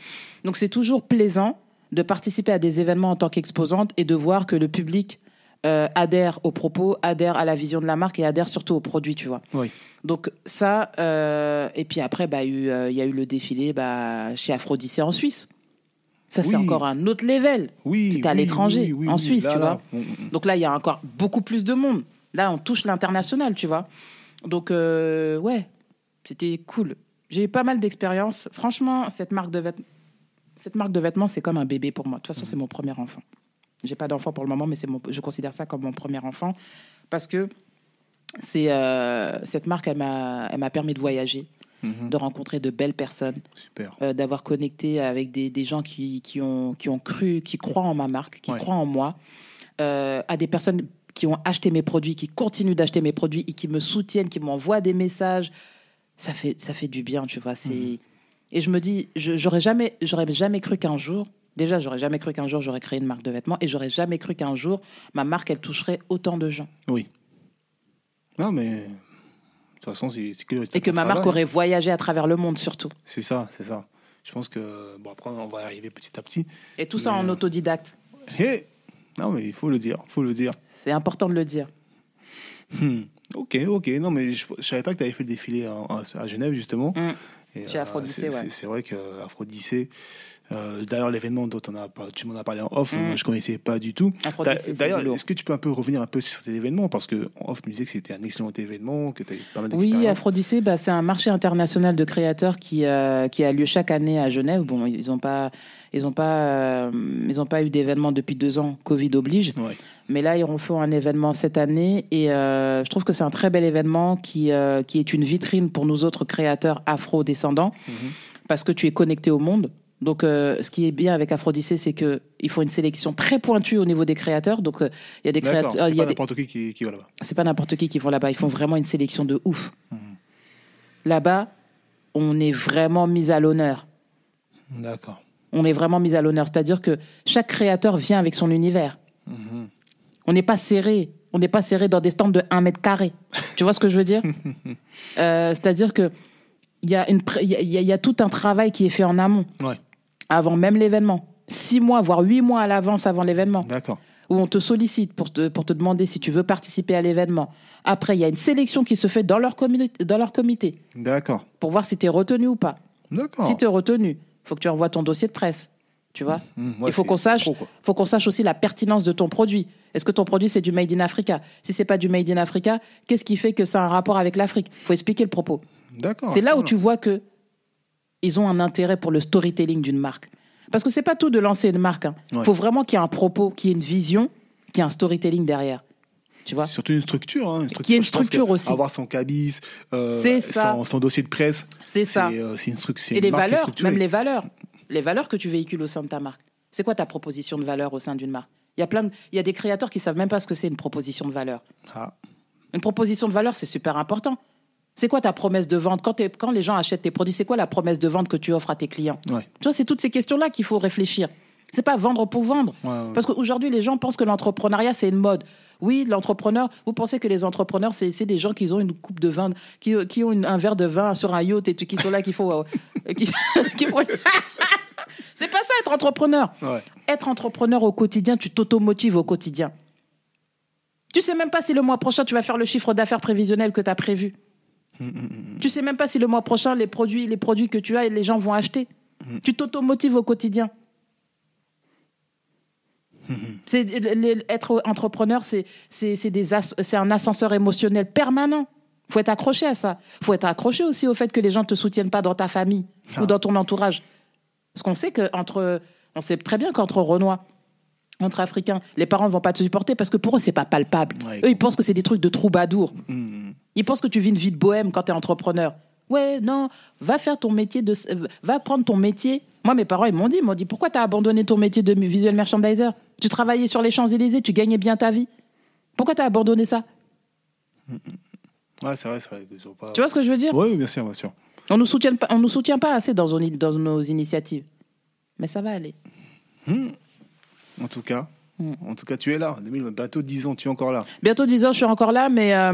Donc c'est toujours plaisant de participer à des événements en tant qu'exposante et de voir que le public euh, adhère aux propos, adhère à la vision de la marque et adhère surtout aux produits, tu vois. Oui. Donc ça, euh, et puis après, bah, il y a eu, euh, il y a eu le défilé bah, chez Aphrodisée en Suisse. Ça, c'est Oui. encore un autre level. Oui. C'était à oui, l'étranger, oui, en. Suisse, Là, tu là, vois. on- Donc là, il y a encore beaucoup plus de monde. Là, on touche l'international, tu vois. Donc, ouais, c'était cool. J'ai eu pas mal d'expériences. Franchement, cette marque de vêtements, cette marque de vêtements, c'est comme un bébé pour moi. De toute façon, c'est mon premier enfant. J'ai pas d'enfant pour le moment, mais c'est mon, je considère ça comme mon premier enfant parce que c'est euh, cette marque, elle m'a, elle m'a permis de voyager, Mhm. de rencontrer de belles personnes, euh, d'avoir connecté avec des, des gens qui, qui, ont, qui ont cru, qui croient en ma marque, qui Ouais. croient en moi, euh, à des personnes qui ont acheté mes produits, qui continuent d'acheter mes produits et qui me soutiennent, qui m'envoient des messages. Ça fait, ça fait du bien, tu vois. C'est... Mhm. Et je me dis, j'aurais jamais, j'aurais jamais cru qu'un jour, déjà, j'aurais jamais cru qu'un jour j'aurais créé une marque de vêtements et j'aurais jamais cru qu'un jour ma marque, elle toucherait autant de gens. Oui. Non, mais de toute façon, c'est que. Et que ma marque aurait voyagé à travers le monde, surtout. C'est ça, c'est ça. Je pense que bon après on va y arriver petit à petit. Et tout ça en euh, autodidacte. Hé non mais il faut le dire, faut le dire. C'est important de le dire. Hmm. Ok, ok. Non mais je, je savais pas que tu avais fait le défilé à Genève justement. Mm. Aphrodisée, c'est- ouais. c'est- C'est vrai que Aphrodisée. euh, D'ailleurs, l'événement dont on a, tu m'en as parlé en off, Mm. moi, je connaissais pas du tout. D'ailleurs, est-ce que tu peux un peu revenir un peu sur cet événement? Parce que en off, tu me disais que c'était un excellent événement, que tu as eu pas mal Oui. Aphrodisée, bah, c'est un marché international de créateurs qui, euh, qui a lieu chaque année à Genève. Bon, ils n'ont pas, ils ont pas, euh, ils ont pas eu d'événement depuis deux ans, Covid oblige. Ouais. Mais là, ils refont un événement cette année et euh, je trouve que c'est un très bel événement qui, euh, qui est une vitrine pour nous autres créateurs afro-descendants Mhm. parce que tu es connecté au monde. Donc, euh, ce qui est bien avec Aphrodisée, c'est que il faut une sélection très pointue au niveau des créateurs. Donc, il y a des créateurs, c'est pas des- n'importe qui qui, qui va là-bas. c'est pas n'importe qui qui vont là-bas. Ils font vraiment une sélection de ouf. Mhm. Là-bas, on est vraiment mis à l'honneur. D'accord. On est vraiment mis à l'honneur. C'est-à-dire que chaque créateur vient avec son univers. Mhm. On n'est pas serré. On n'est pas serré dans des stands de 1 mètre carré. Tu vois ce que je veux dire? Euh, C'est-à-dire que il y, a une pré- il y, a- il y a- il y a tout un travail qui est fait en amont, Ouais, avant même l'événement. Six mois, voire huit mois à l'avance avant l'événement. d'accord. où on te sollicite pour te, pour te demander si tu veux participer à l'événement. Après, il y a une sélection qui se fait dans leur, dans leur comité D'accord. pour voir si tu es retenu ou pas. D'accord. Si tu es retenu, il faut que tu envoies ton dossier de presse. Tu vois Mhm, ouais, Il faut qu'on sache, trop, faut qu'on sache aussi la pertinence de ton produit. Est-ce que ton produit c'est du made in Africa? Si c'est pas du made in Africa, qu'est-ce qui fait que ça a un rapport avec l'Afrique? Il faut expliquer le propos. D'accord. c'est là où tu vois que ils ont un intérêt pour le storytelling d'une marque. Parce que c'est pas tout de lancer une marque. Il Ouais. faut vraiment qu'il y ait un propos, qu'il y ait une vision, qu'il y ait un storytelling derrière. Tu vois? Surtout une structure. Hein, une ait une structure aussi. Avoir son cabis, euh. Son, son dossier de presse. C'est ça. C'est euh, c'est une structure. Et les valeurs, même les valeurs, les valeurs que tu véhicules au sein de ta marque. C'est quoi ta proposition de valeur au sein d'une marque? Il y a plein, de- il y a des créateurs qui savent même pas ce que c'est une proposition de valeur. Ah, Une proposition de valeur, c'est super important. C'est quoi ta promesse de vente? Quand, les gens achètent tes produits, c'est quoi la promesse de vente que tu offres à tes clients? Ouais. Tu vois, c'est toutes ces questions-là qu'il faut réfléchir. C'est pas vendre pour vendre. Ouais, ouais. Parce qu'aujourd'hui, les gens pensent que l'entrepreneuriat, c'est une mode. Oui, l'entrepreneur, vous pensez que les entrepreneurs, c'est des gens qui ont une coupe de vin, qui, qui ont une- un verre de vin sur un yacht et qui sont là, qui font. euh, qui, qui font- c'est pas ça être entrepreneur. Ouais. être entrepreneur au quotidien, tu t'automotives au quotidien. Tu sais même pas si le mois prochain, tu vas faire le chiffre d'affaires prévisionnel que tu as prévu. Tu sais même pas si le mois prochain, les produits, les produits que tu as, les gens vont acheter. Tu t'automotives au quotidien. C'est être entrepreneur, c'est c'est des as- c'est un ascenseur émotionnel permanent. Faut être accroché à ça. Faut être accroché aussi au fait que les gens te soutiennent pas dans ta famille Ah. ou dans ton entourage. Parce qu'on sait que entre, on sait très bien qu'entre Renois, entre Africains, les parents vont pas te supporter parce que pour eux c'est pas palpable. Ouais. Eux ils pensent que c'est des trucs de troubadour. Mhm. Ils pensent que tu vis une vie de bohème quand tu es entrepreneur. Ouais, non, va faire ton métier de. Va prendre ton métier. Moi, mes parents, ils m'ont dit, ils m'ont dit, pourquoi tu as abandonné ton métier de visual merchandiser? Tu travaillais sur les Champs-Élysées, tu gagnais bien ta vie. Pourquoi tu as abandonné ça? Ouais, c'est vrai, c'est vrai. pas- Tu vois ce que je veux dire? Oui, bien sûr, bien sûr. On nous soutient pas, on nous soutient pas assez dans, nos- dans nos initiatives. Mais ça va aller. En tout cas, Mm. en tout cas, tu es là. 2000, bientôt 10 ans, tu es encore là. Bientôt 10 ans, je suis encore là, mais euh,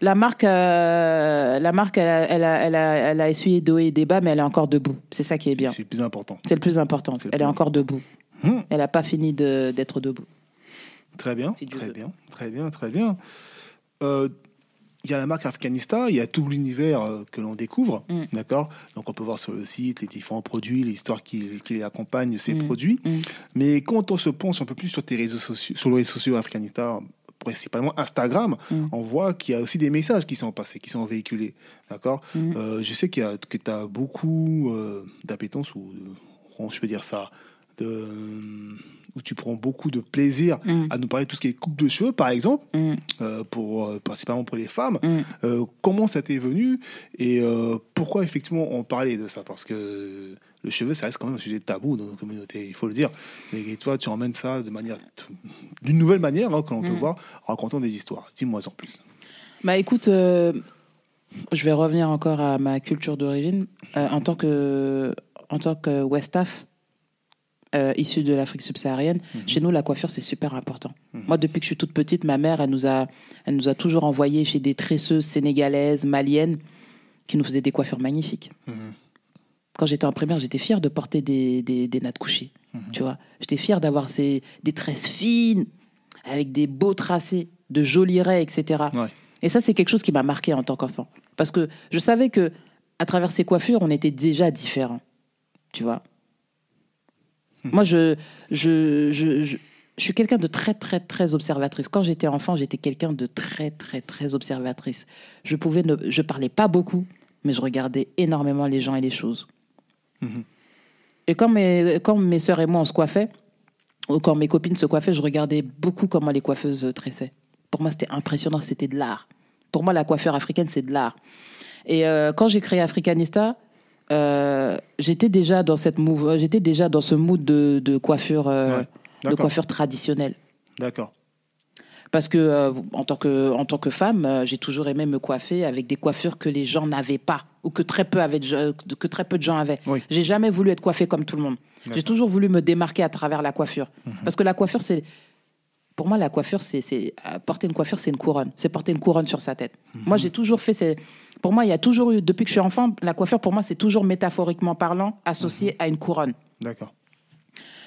la marque, euh, la marque elle, a, elle, a, elle, a, elle a essuyé hauts et des bas, mais elle est encore debout. C'est ça qui est bien. C'est le plus important. C'est le plus important. Le Elle est encore debout. Hmm. Elle n'a pas fini de- d'être debout. Très bien, Si très bien, très bien, très bien. Euh, Il y a la marque Afghanista, il y a tout l'univers euh, que l'on découvre, Mm. d'accord? Donc on peut voir sur le site les différents produits, les histoires qui, qui accompagnent ces Mm. produits. Mm. Mais quand on se penche un peu plus sur tes réseaux sociaux, sur les réseaux sociaux Afghanista, principalement Instagram, on voit qu'il y a aussi des messages qui sont passés, qui sont véhiculés, d'accord? Euh, Je sais qu'il y a, que tu as beaucoup euh, d'appétence, ou de- je peux dire ça, de, où tu prends beaucoup de plaisir Mm. à nous parler de tout ce qui est coupe de cheveux, par exemple, Mm. euh, pour, euh, principalement pour les femmes. Mm. Euh, comment ça t'est venu et euh, pourquoi effectivement on parlait de ça? Parce que le cheveu, ça reste quand même un sujet tabou dans nos communautés, il faut le dire. Mais toi, tu emmènes ça de manière, d'une nouvelle manière, hein, que l'on peut voir, en racontant des histoires. Dis-moi en plus. Bah écoute, je vais revenir encore à ma culture d'origine. En tant que, en tant que Westaf, euh, issu de l'Afrique subsaharienne, Mhm. chez nous, la coiffure, c'est super important. Mhm. Moi, depuis que je suis toute petite, ma mère, elle nous a, elle nous a toujours envoyé chez des tresseuses sénégalaises, maliennes, qui nous faisaient des coiffures magnifiques. Mhm. Quand j'étais en primaire, j'étais fière de porter des, des, des nattes couchées. Tu vois, j'étais fière d'avoir ces, des tresses fines, avec des beaux tracés, de jolis raies, etc. Ouais. Et ça, c'est quelque chose qui m'a marqué en tant qu'enfant. Parce que je savais que à travers ces coiffures, on était déjà différents. Tu vois Moi, je, je, je, je, je suis quelqu'un de très, très, très observatrice. Quand j'étais enfant, j'étais quelqu'un de très, très, très observatrice. Je pouvais ne, je parlais pas beaucoup, mais je regardais énormément les gens et les choses. Mhm. Et quand mes, quand mes sœurs et moi, on se coiffait, ou quand mes copines se coiffaient, je regardais beaucoup comment les coiffeuses tressaient. Pour moi, c'était impressionnant, c'était de l'art. Pour moi, la coiffure africaine, c'est de l'art. Et euh, quand j'ai créé Africanista, euh, j'étais déjà dans cette move, j'étais déjà dans ce mood de, de coiffure, euh, Ouais. de coiffure traditionnelle. D'accord. Parce que euh, en tant que en tant que femme, euh, j'ai toujours aimé me coiffer avec des coiffures que les gens n'avaient pas ou que très peu avaient, de- que très peu de gens avaient. Oui. J'ai jamais voulu être coiffée comme tout le monde. J'ai toujours voulu me démarquer à travers la coiffure. Mhm. Parce que la coiffure, c'est pour moi la coiffure, c'est euh, porter une coiffure, c'est une couronne. C'est porter une couronne sur sa tête. Mhm. Moi, j'ai toujours fait ces... Pour moi, il y a toujours eu, depuis que je suis enfant, la coiffure, pour moi, c'est toujours métaphoriquement parlant, associé Mhm. à une couronne. D'accord.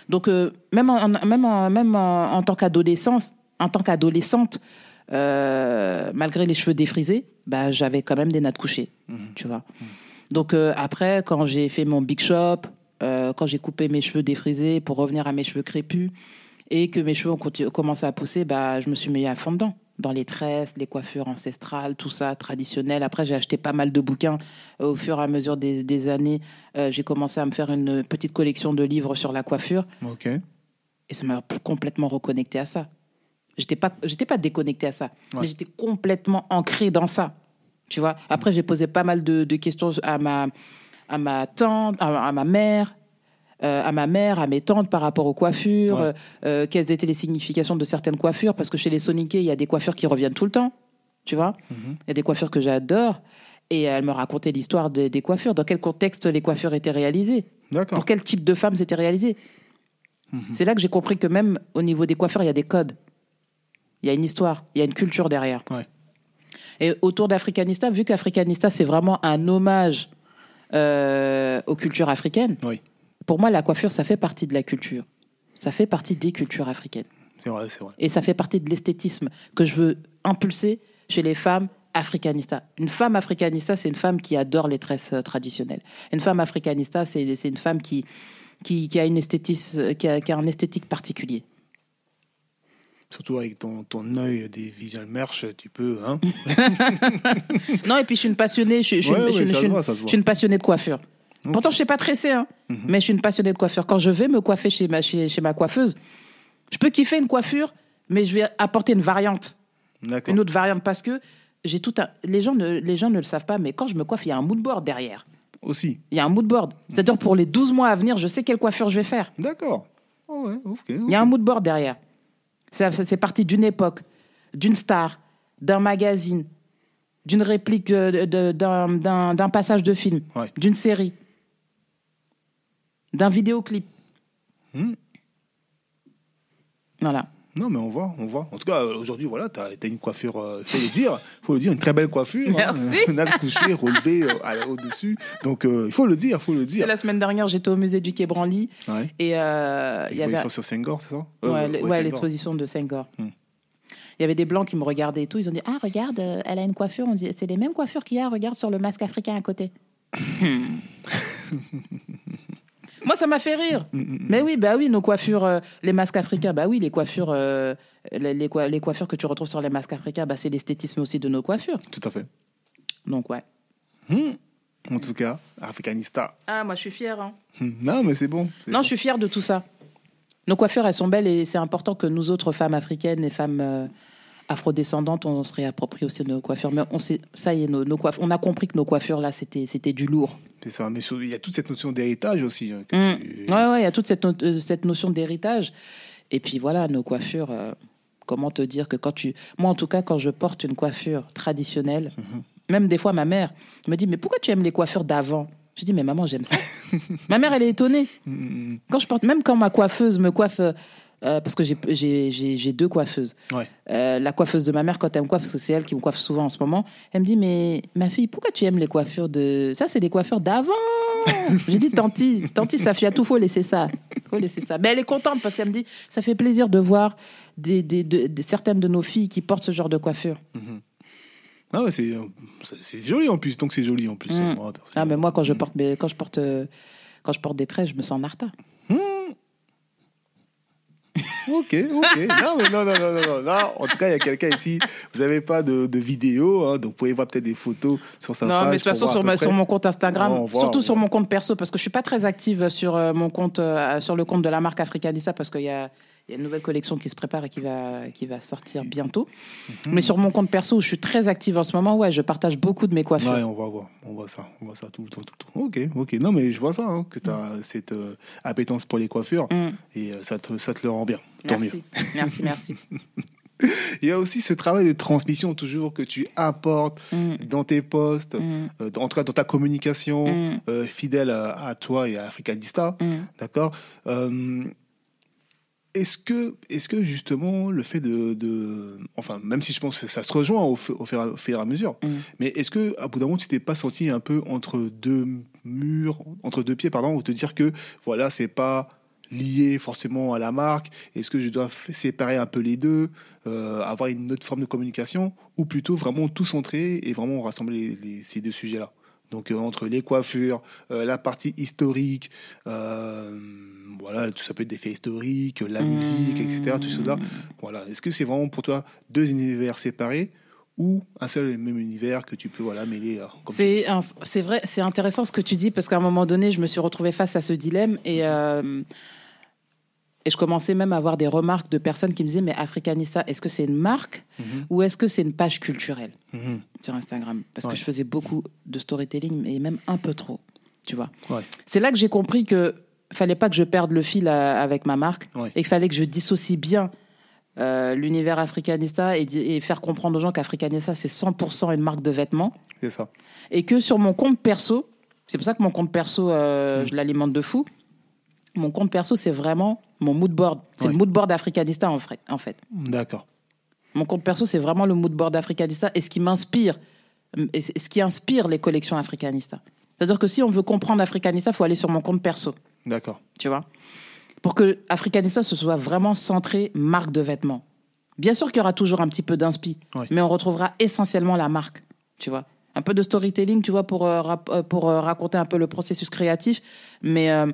Donc, euh, même, en, même, en, même en, en tant qu'adolescence, en tant qu'adolescente, euh, malgré les cheveux défrisés, bah, j'avais quand même des nattes couchées, Mhm. tu vois. Donc, euh, après, quand j'ai fait mon big shop, euh, quand j'ai coupé mes cheveux défrisés pour revenir à mes cheveux crépus, et que mes cheveux ont commencé à pousser, bah, je me suis mis à fond dedans. Dans les tresses, les coiffures ancestrales, tout ça, traditionnel. Après, j'ai acheté pas mal de bouquins. Euh, Au fur et à mesure des, des années, euh, j'ai commencé à me faire une petite collection de livres sur la coiffure. Ok. Et ça m'a complètement reconnecté à ça. J'étais pas, j'étais pas déconnecté à ça, Ouais. mais j'étais complètement ancré dans ça. Tu vois. Après, j'ai posé pas mal de, de questions à ma, à ma tante, à, à ma mère, euh, à ma mère, à mes tantes par rapport aux coiffures, Ouais. euh, euh, quelles étaient les significations de certaines coiffures, parce que chez les Soniqués, il y a des coiffures qui reviennent tout le temps. Tu vois. Mhm. Il y a des coiffures que j'adore. Et elle me racontait l'histoire des- des coiffures, dans quel contexte les coiffures étaient réalisées, pour quel type de femmes c'était réalisé. Mhm. C'est là que j'ai compris que même au niveau des coiffeurs, il y a des codes. Il y a une histoire, il y a une culture derrière. Ouais. Et autour d'Africanista, vu qu'Africanista, c'est vraiment un hommage euh, aux cultures africaines, Oui. Pour moi, la coiffure, ça fait partie de la culture. Ça fait partie des cultures africaines. C'est vrai, c'est vrai. Et ça fait partie de l'esthétisme que je veux impulser chez les femmes africanistas. Une femme africanista, c'est une femme qui adore les tresses euh, traditionnelles. Une femme africanista, c'est une femme qui, qui, qui a, une esthétisme, qui, a, qui a un esthétique particulier. Surtout avec ton, ton œil des visual merch, tu peux. Hein Non, et puis je suis une passionnée, je, Ouais, ouais, voit. suis une passionnée de coiffure. Pourtant, je sais pas tresser, hein, Mhm. mais je suis une passionnée de coiffure. Quand je vais me coiffer chez ma, chez, chez ma coiffeuse, je peux kiffer une coiffure, mais je vais apporter une variante. Une autre variante parce que j'ai tout un... les gens ne les gens ne le savent pas mais quand je me coiffe il y a un mood board derrière Aussi. il y a un mood board c'est-à-dire pour les 12 mois à venir je sais quelle coiffure je vais faire D'accord. Oh, ouais, ok. il y a un mood board derrière c'est parti d'une époque d'une star d'un magazine d'une réplique de- d'un passage de film Ouais. d'une série d'un vidéoclip Hmm. voilà Non, mais on voit, on voit. En tout cas, euh, aujourd'hui, voilà, tu as, une coiffure, il faut le dire, faut le dire, une très belle coiffure. Merci. Hein. On a le coucher, relevé euh, au-dessus. Donc, euh, il faut le dire, il faut le c'est dire. la semaine dernière j'étais au musée du Quai Branly Ouais. et euh, il y avait sur Senghor, c'est ça? Euh, Ouais, l'exposition de Senghor. Hmm. Il y avait des blancs qui me regardaient et tout. Ils ont dit Ah, regarde, euh, elle a une coiffure. On dit C'est les mêmes coiffures qu'il y a. Regarde sur le masque africain à côté. Moi, ça m'a fait rire. Mm, mm, mm. Mais oui, bah oui, nos coiffures, euh, les masques africains, bah oui, les coiffures, euh, les, les coi- les coiffures que tu retrouves sur les masques africains, bah c'est l'esthétisme aussi de nos coiffures. Tout à fait. Donc ouais. Hmm. En tout cas, Africanista. Ah, moi je suis fière. hein. Hmm. Non, mais c'est bon. c'est Non, bon. je suis fière de tout ça. Nos coiffures, elles sont belles et c'est important que nous autres femmes africaines et femmes euh, afrodescendantes, on se réapproprie aussi nos coiffures. Mais on sait, ça y est, nos, nos coiffures, on a compris que nos coiffures là, c'était, c'était du lourd. C'est ça. Mais il y a toute cette notion d'héritage aussi. hein, que Mm. tu- Ouais, ouais, il y a toute cette, no- euh, cette notion d'héritage. Et puis voilà, nos coiffures. euh, comment te dire que quand tu, moi en tout cas, quand je porte une coiffure traditionnelle, Mhm. même des fois ma mère me dit mais pourquoi tu aimes les coiffures d'avant? Je dis mais maman j'aime ça. ma mère elle est étonnée. Mm, mm, mm. Quand je porte, même quand ma coiffeuse me coiffe, euh, parce que j'ai- deux coiffeuses. Ouais. Euh, la coiffeuse de ma mère, quand elle me coiffe, parce que c'est elle qui me coiffe souvent en ce moment, elle me dit Mais ma fille, pourquoi tu aimes les coiffures de. Ça, c'est des coiffures d'avant J'ai dit Tanti, Tanti, ça fait à tout, faut laisser ça. faut laisser ça. Mais elle est contente parce qu'elle me dit Ça fait plaisir de voir des, des- de- de- certaines de nos filles qui portent ce genre de coiffure. Mhm. Ah ouais, c'est, joli en plus, donc c'est joli en plus. Mm. Moi, Ah, mais moi, quand je porte, quand je porte, euh, quand je porte des traits, je me sens narta. Ok, ok. Non, mais non, non, non, non, non. En tout cas, il y a quelqu'un ici. Vous n'avez pas de, de vidéo, hein, donc vous pouvez voir peut-être des photos sur sa Non, page. mais de toute façon, sur, ma- mon compte Instagram, voit, surtout sur mon compte perso, parce que je suis pas très active sur euh, mon compte, euh, sur le compte de la marque Africanissa, parce qu'il y a, il y a une nouvelle collection qui se prépare et qui va, qui va sortir bientôt. Mhm. Mais sur mon compte perso, où je suis très active en ce moment, ouais, je partage beaucoup de mes coiffures. Ouais, on va voir, on voit ça, on voit ça tout le temps, tout le temps. Ok, ok. Non, mais je vois ça, hein, que tu as cette euh, appétence pour les coiffures Mm. et euh, ça, te, ça te le rend bien. Tant mieux. Merci, merci, merci. Il y a aussi ce travail de transmission toujours que tu apportes Mm, dans tes posts, mm, euh, en tout cas dans ta communication, mm, euh, fidèle à, à toi et à Africanista. mm. D'accord Euh, Est-ce que, est que justement le fait de, de- Enfin, même si je pense que ça se rejoint au, au fur, au fur et à mesure, Mm. mais est-ce que à bout d'un moment tu t'es pas senti un peu entre deux murs, entre deux pieds, pardon, ou te dire que voilà, c'est pas lié forcément à la marque Est-ce que je dois séparer un peu les deux, euh, avoir une autre forme de communication, ou plutôt vraiment tout centrer et vraiment rassembler les- les- ces deux sujets-là? Donc euh, entre les coiffures, euh, la partie historique, euh, voilà, tout ça peut être des faits historiques, la musique, etc. Tout cela. Voilà. Est-ce que c'est vraiment pour toi deux univers séparés ou un seul et même univers que tu peux voilà mêler C'est c'est vrai, c'est intéressant ce que tu dis parce qu'à un moment donné, je me suis retrouvée face à ce dilemme et et je commençais même à avoir des remarques de personnes qui me disaient mais Africanista, est-ce que c'est une marque Mhm, ou est-ce que c'est une page culturelle mhm. sur Instagram? Parce Ouais. que je faisais beaucoup de storytelling et même un peu trop, tu vois. Ouais. C'est là que j'ai compris que fallait pas que je perde le fil avec ma marque Ouais. et qu'il fallait que je dissocie bien euh, l'univers Africanista et faire comprendre aux gens qu'Africanista c'est 100% une marque de vêtements C'est ça. et que sur mon compte perso, c'est pour ça que mon compte perso, euh, Mm. je l'alimente de fou. Mon compte perso, c'est vraiment mon mood board. C'est le mood board africanista en fait. En fait. D'accord. Mon compte perso, c'est vraiment le mood board africanista et ce qui m'inspire, et ce qui inspire les collections africanista. C'est-à-dire que si on veut comprendre africanista, il faut aller sur mon compte perso, D'accord. tu vois? pour que Africanista se soit vraiment centré marque de vêtements. Bien sûr qu'il y aura toujours un petit peu d'inspi, mais on retrouvera essentiellement la marque, tu vois. Un peu de storytelling, tu vois, pour, euh, euh, pour euh, raconter un peu le processus créatif, mais euh,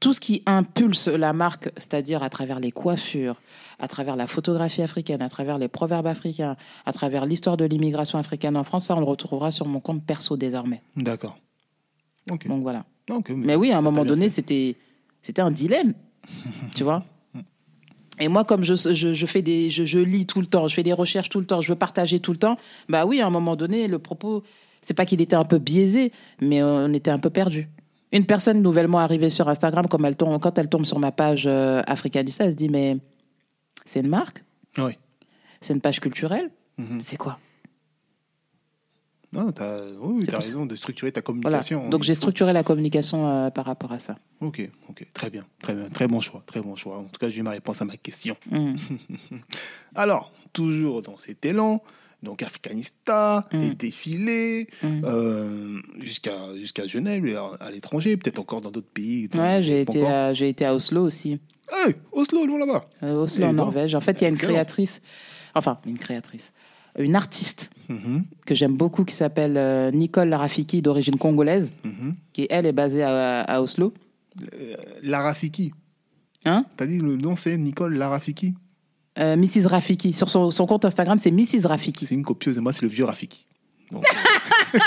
tout ce qui impulse la marque, c'est-à-dire à travers les coiffures, à travers la photographie africaine, à travers les proverbes africains, à travers l'histoire de l'immigration africaine en France, ça, on le retrouvera sur mon compte perso désormais. D'accord. Ok. Donc voilà. Ok, Mais oui, à un moment donné, c'était, c'était un dilemme, tu vois. Et moi, comme je, je, je fais des, je, je lis tout le temps, je fais des recherches tout le temps, je veux partager tout le temps, bah oui, à un moment donné, le propos, c'est pas qu'il était un peu biaisé, mais on était un peu perdu. Une personne nouvellement arrivée sur Instagram, comme elle tombe, quand elle tombe sur ma page euh, Africanista, elle se dit mais c'est une marque, Oui. c'est une page culturelle, Mhm. c'est quoi? Non, t'as, oui, oui, raison de structurer ta Voilà. communication. Donc j'ai structuré la communication euh, par rapport à ça. Ok, ok, très bien, très bien, très bon choix, très bon choix. En tout cas, j'ai ma réponse à ma question. Mm. Alors, toujours dans cet élan, donc Africanista, Mm. des défilés, Mm. euh, jusqu'à jusqu'à Genève, à, l'étranger, peut-être encore dans d'autres pays. Ouais, j'ai été, à, j'ai été à Oslo aussi. Hey, Oslo, loin là-bas. Euh, Oslo Eh en ben, Norvège. En fait, il y a une excellent. créatrice, enfin, une créatrice, une artiste Mhm, que j'aime beaucoup qui s'appelle euh, Nicole Rafiki, d'origine congolaise, mhm. qui, elle, est basée à, à Oslo. Larafiki. Hein? T'as dit le nom, c'est Nicole Larafiki? Euh, Mrs. Rafiki. Sur son, son compte Instagram, c'est Mrs. Rafiki. C'est une copieuse, et moi, c'est le vieux Rafiki. Donc,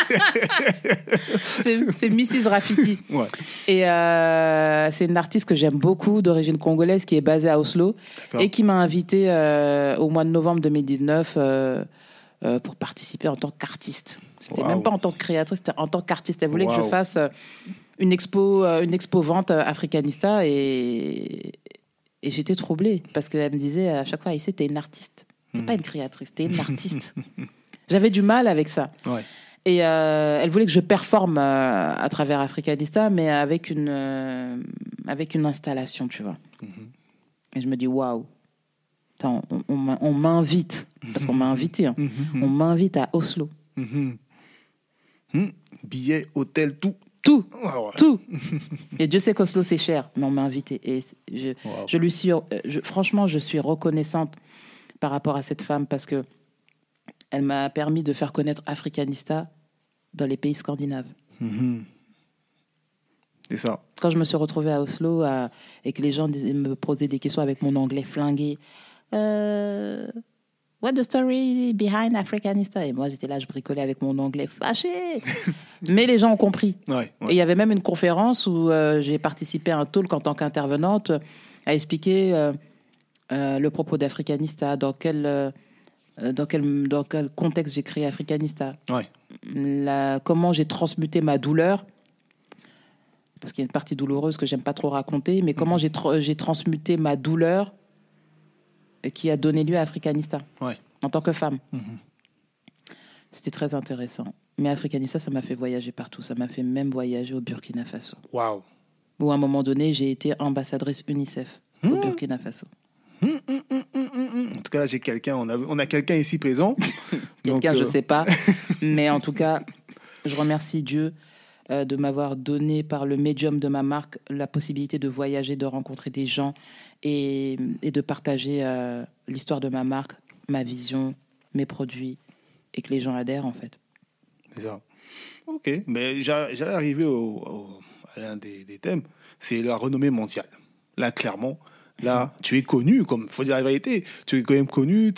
C'est Mrs. Rafiki. euh, ouais, Et euh, c'est une artiste que j'aime beaucoup, d'origine congolaise, qui est basée à Oslo et qui m'a invité euh, au mois de novembre 2019 euh, euh, pour participer en tant qu'artiste. C'était même pas en tant que créatrice, c'était en tant qu'artiste. Elle voulait que je fasse euh, une expo, euh, une expo vente euh, Africanista et, et j'étais troublée parce qu'elle me disait à chaque fois, ici, t'es une artiste. T'es Hmm. pas une créatrice, t'es une artiste. J'avais du mal avec ça. Ouais. Et euh, elle voulait que je performe euh, à travers Africanista, mais avec une, euh, avec une installation, tu vois. Mhm. Et je me dis, waouh, on, on m'a- on m'invite, parce qu'on m'a invité, hein. Mhm, on m'invite à Oslo. mhm. Mhm. Billet, hôtel, tout. Tout, tout. Et Dieu sait qu'Oslo, c'est cher, mais on m'a invité. Et je, Wow. je lui suis, euh, je- franchement, je suis reconnaissante par rapport à cette femme parce que elle m'a permis de faire connaître Africanista dans les pays scandinaves. Mhm. C'est ça. Quand je me suis retrouvée à Oslo à- et que les gens me posaient des questions avec mon anglais flingué, euh, What the story behind Africanista Et moi, j'étais là, je bricolais avec mon anglais fâché. Mais les gens ont compris. Ouais, Et il y avait même une conférence où euh, j'ai participé à un talk en tant qu'intervenante à expliquer euh, euh, le propos d'Africanista, dans quel, dans, quel, dans quel contexte j'ai créé Africanista, Ouais. la- comment j'ai transmuté ma douleur, parce qu'il y a une partie douloureuse que j'aime pas trop raconter, mais comment j'ai tra- j'ai transmuté ma douleur qui a donné lieu à Africanista Ouais. en tant que femme. Mhm. C'était très intéressant. Mais Africanista, ça m'a fait voyager partout. Ça m'a fait même voyager au Burkina Faso. Waouh. Où à un moment donné, j'ai été ambassadrice UNICEF au Mmh. Burkina Faso. Hum, hum. En tout cas, là, j'ai quelqu'un. On a, on a quelqu'un ici présent. Quelqu'un, je euh, sais pas. Mais en tout cas, je remercie Dieu euh, de m'avoir donné par le médium de ma marque la possibilité de voyager, de rencontrer des gens et, et de partager euh, l'histoire de ma marque, ma vision, mes produits et que les gens adhèrent en fait. C'est ça. Ok. Mais j'a- j'allais arriver au, au- à l'un des, des thèmes. C'est la renommée mondiale. Là, clairement. Là, tu es connu, comme faut dire la vérité. Tu es quand même connu.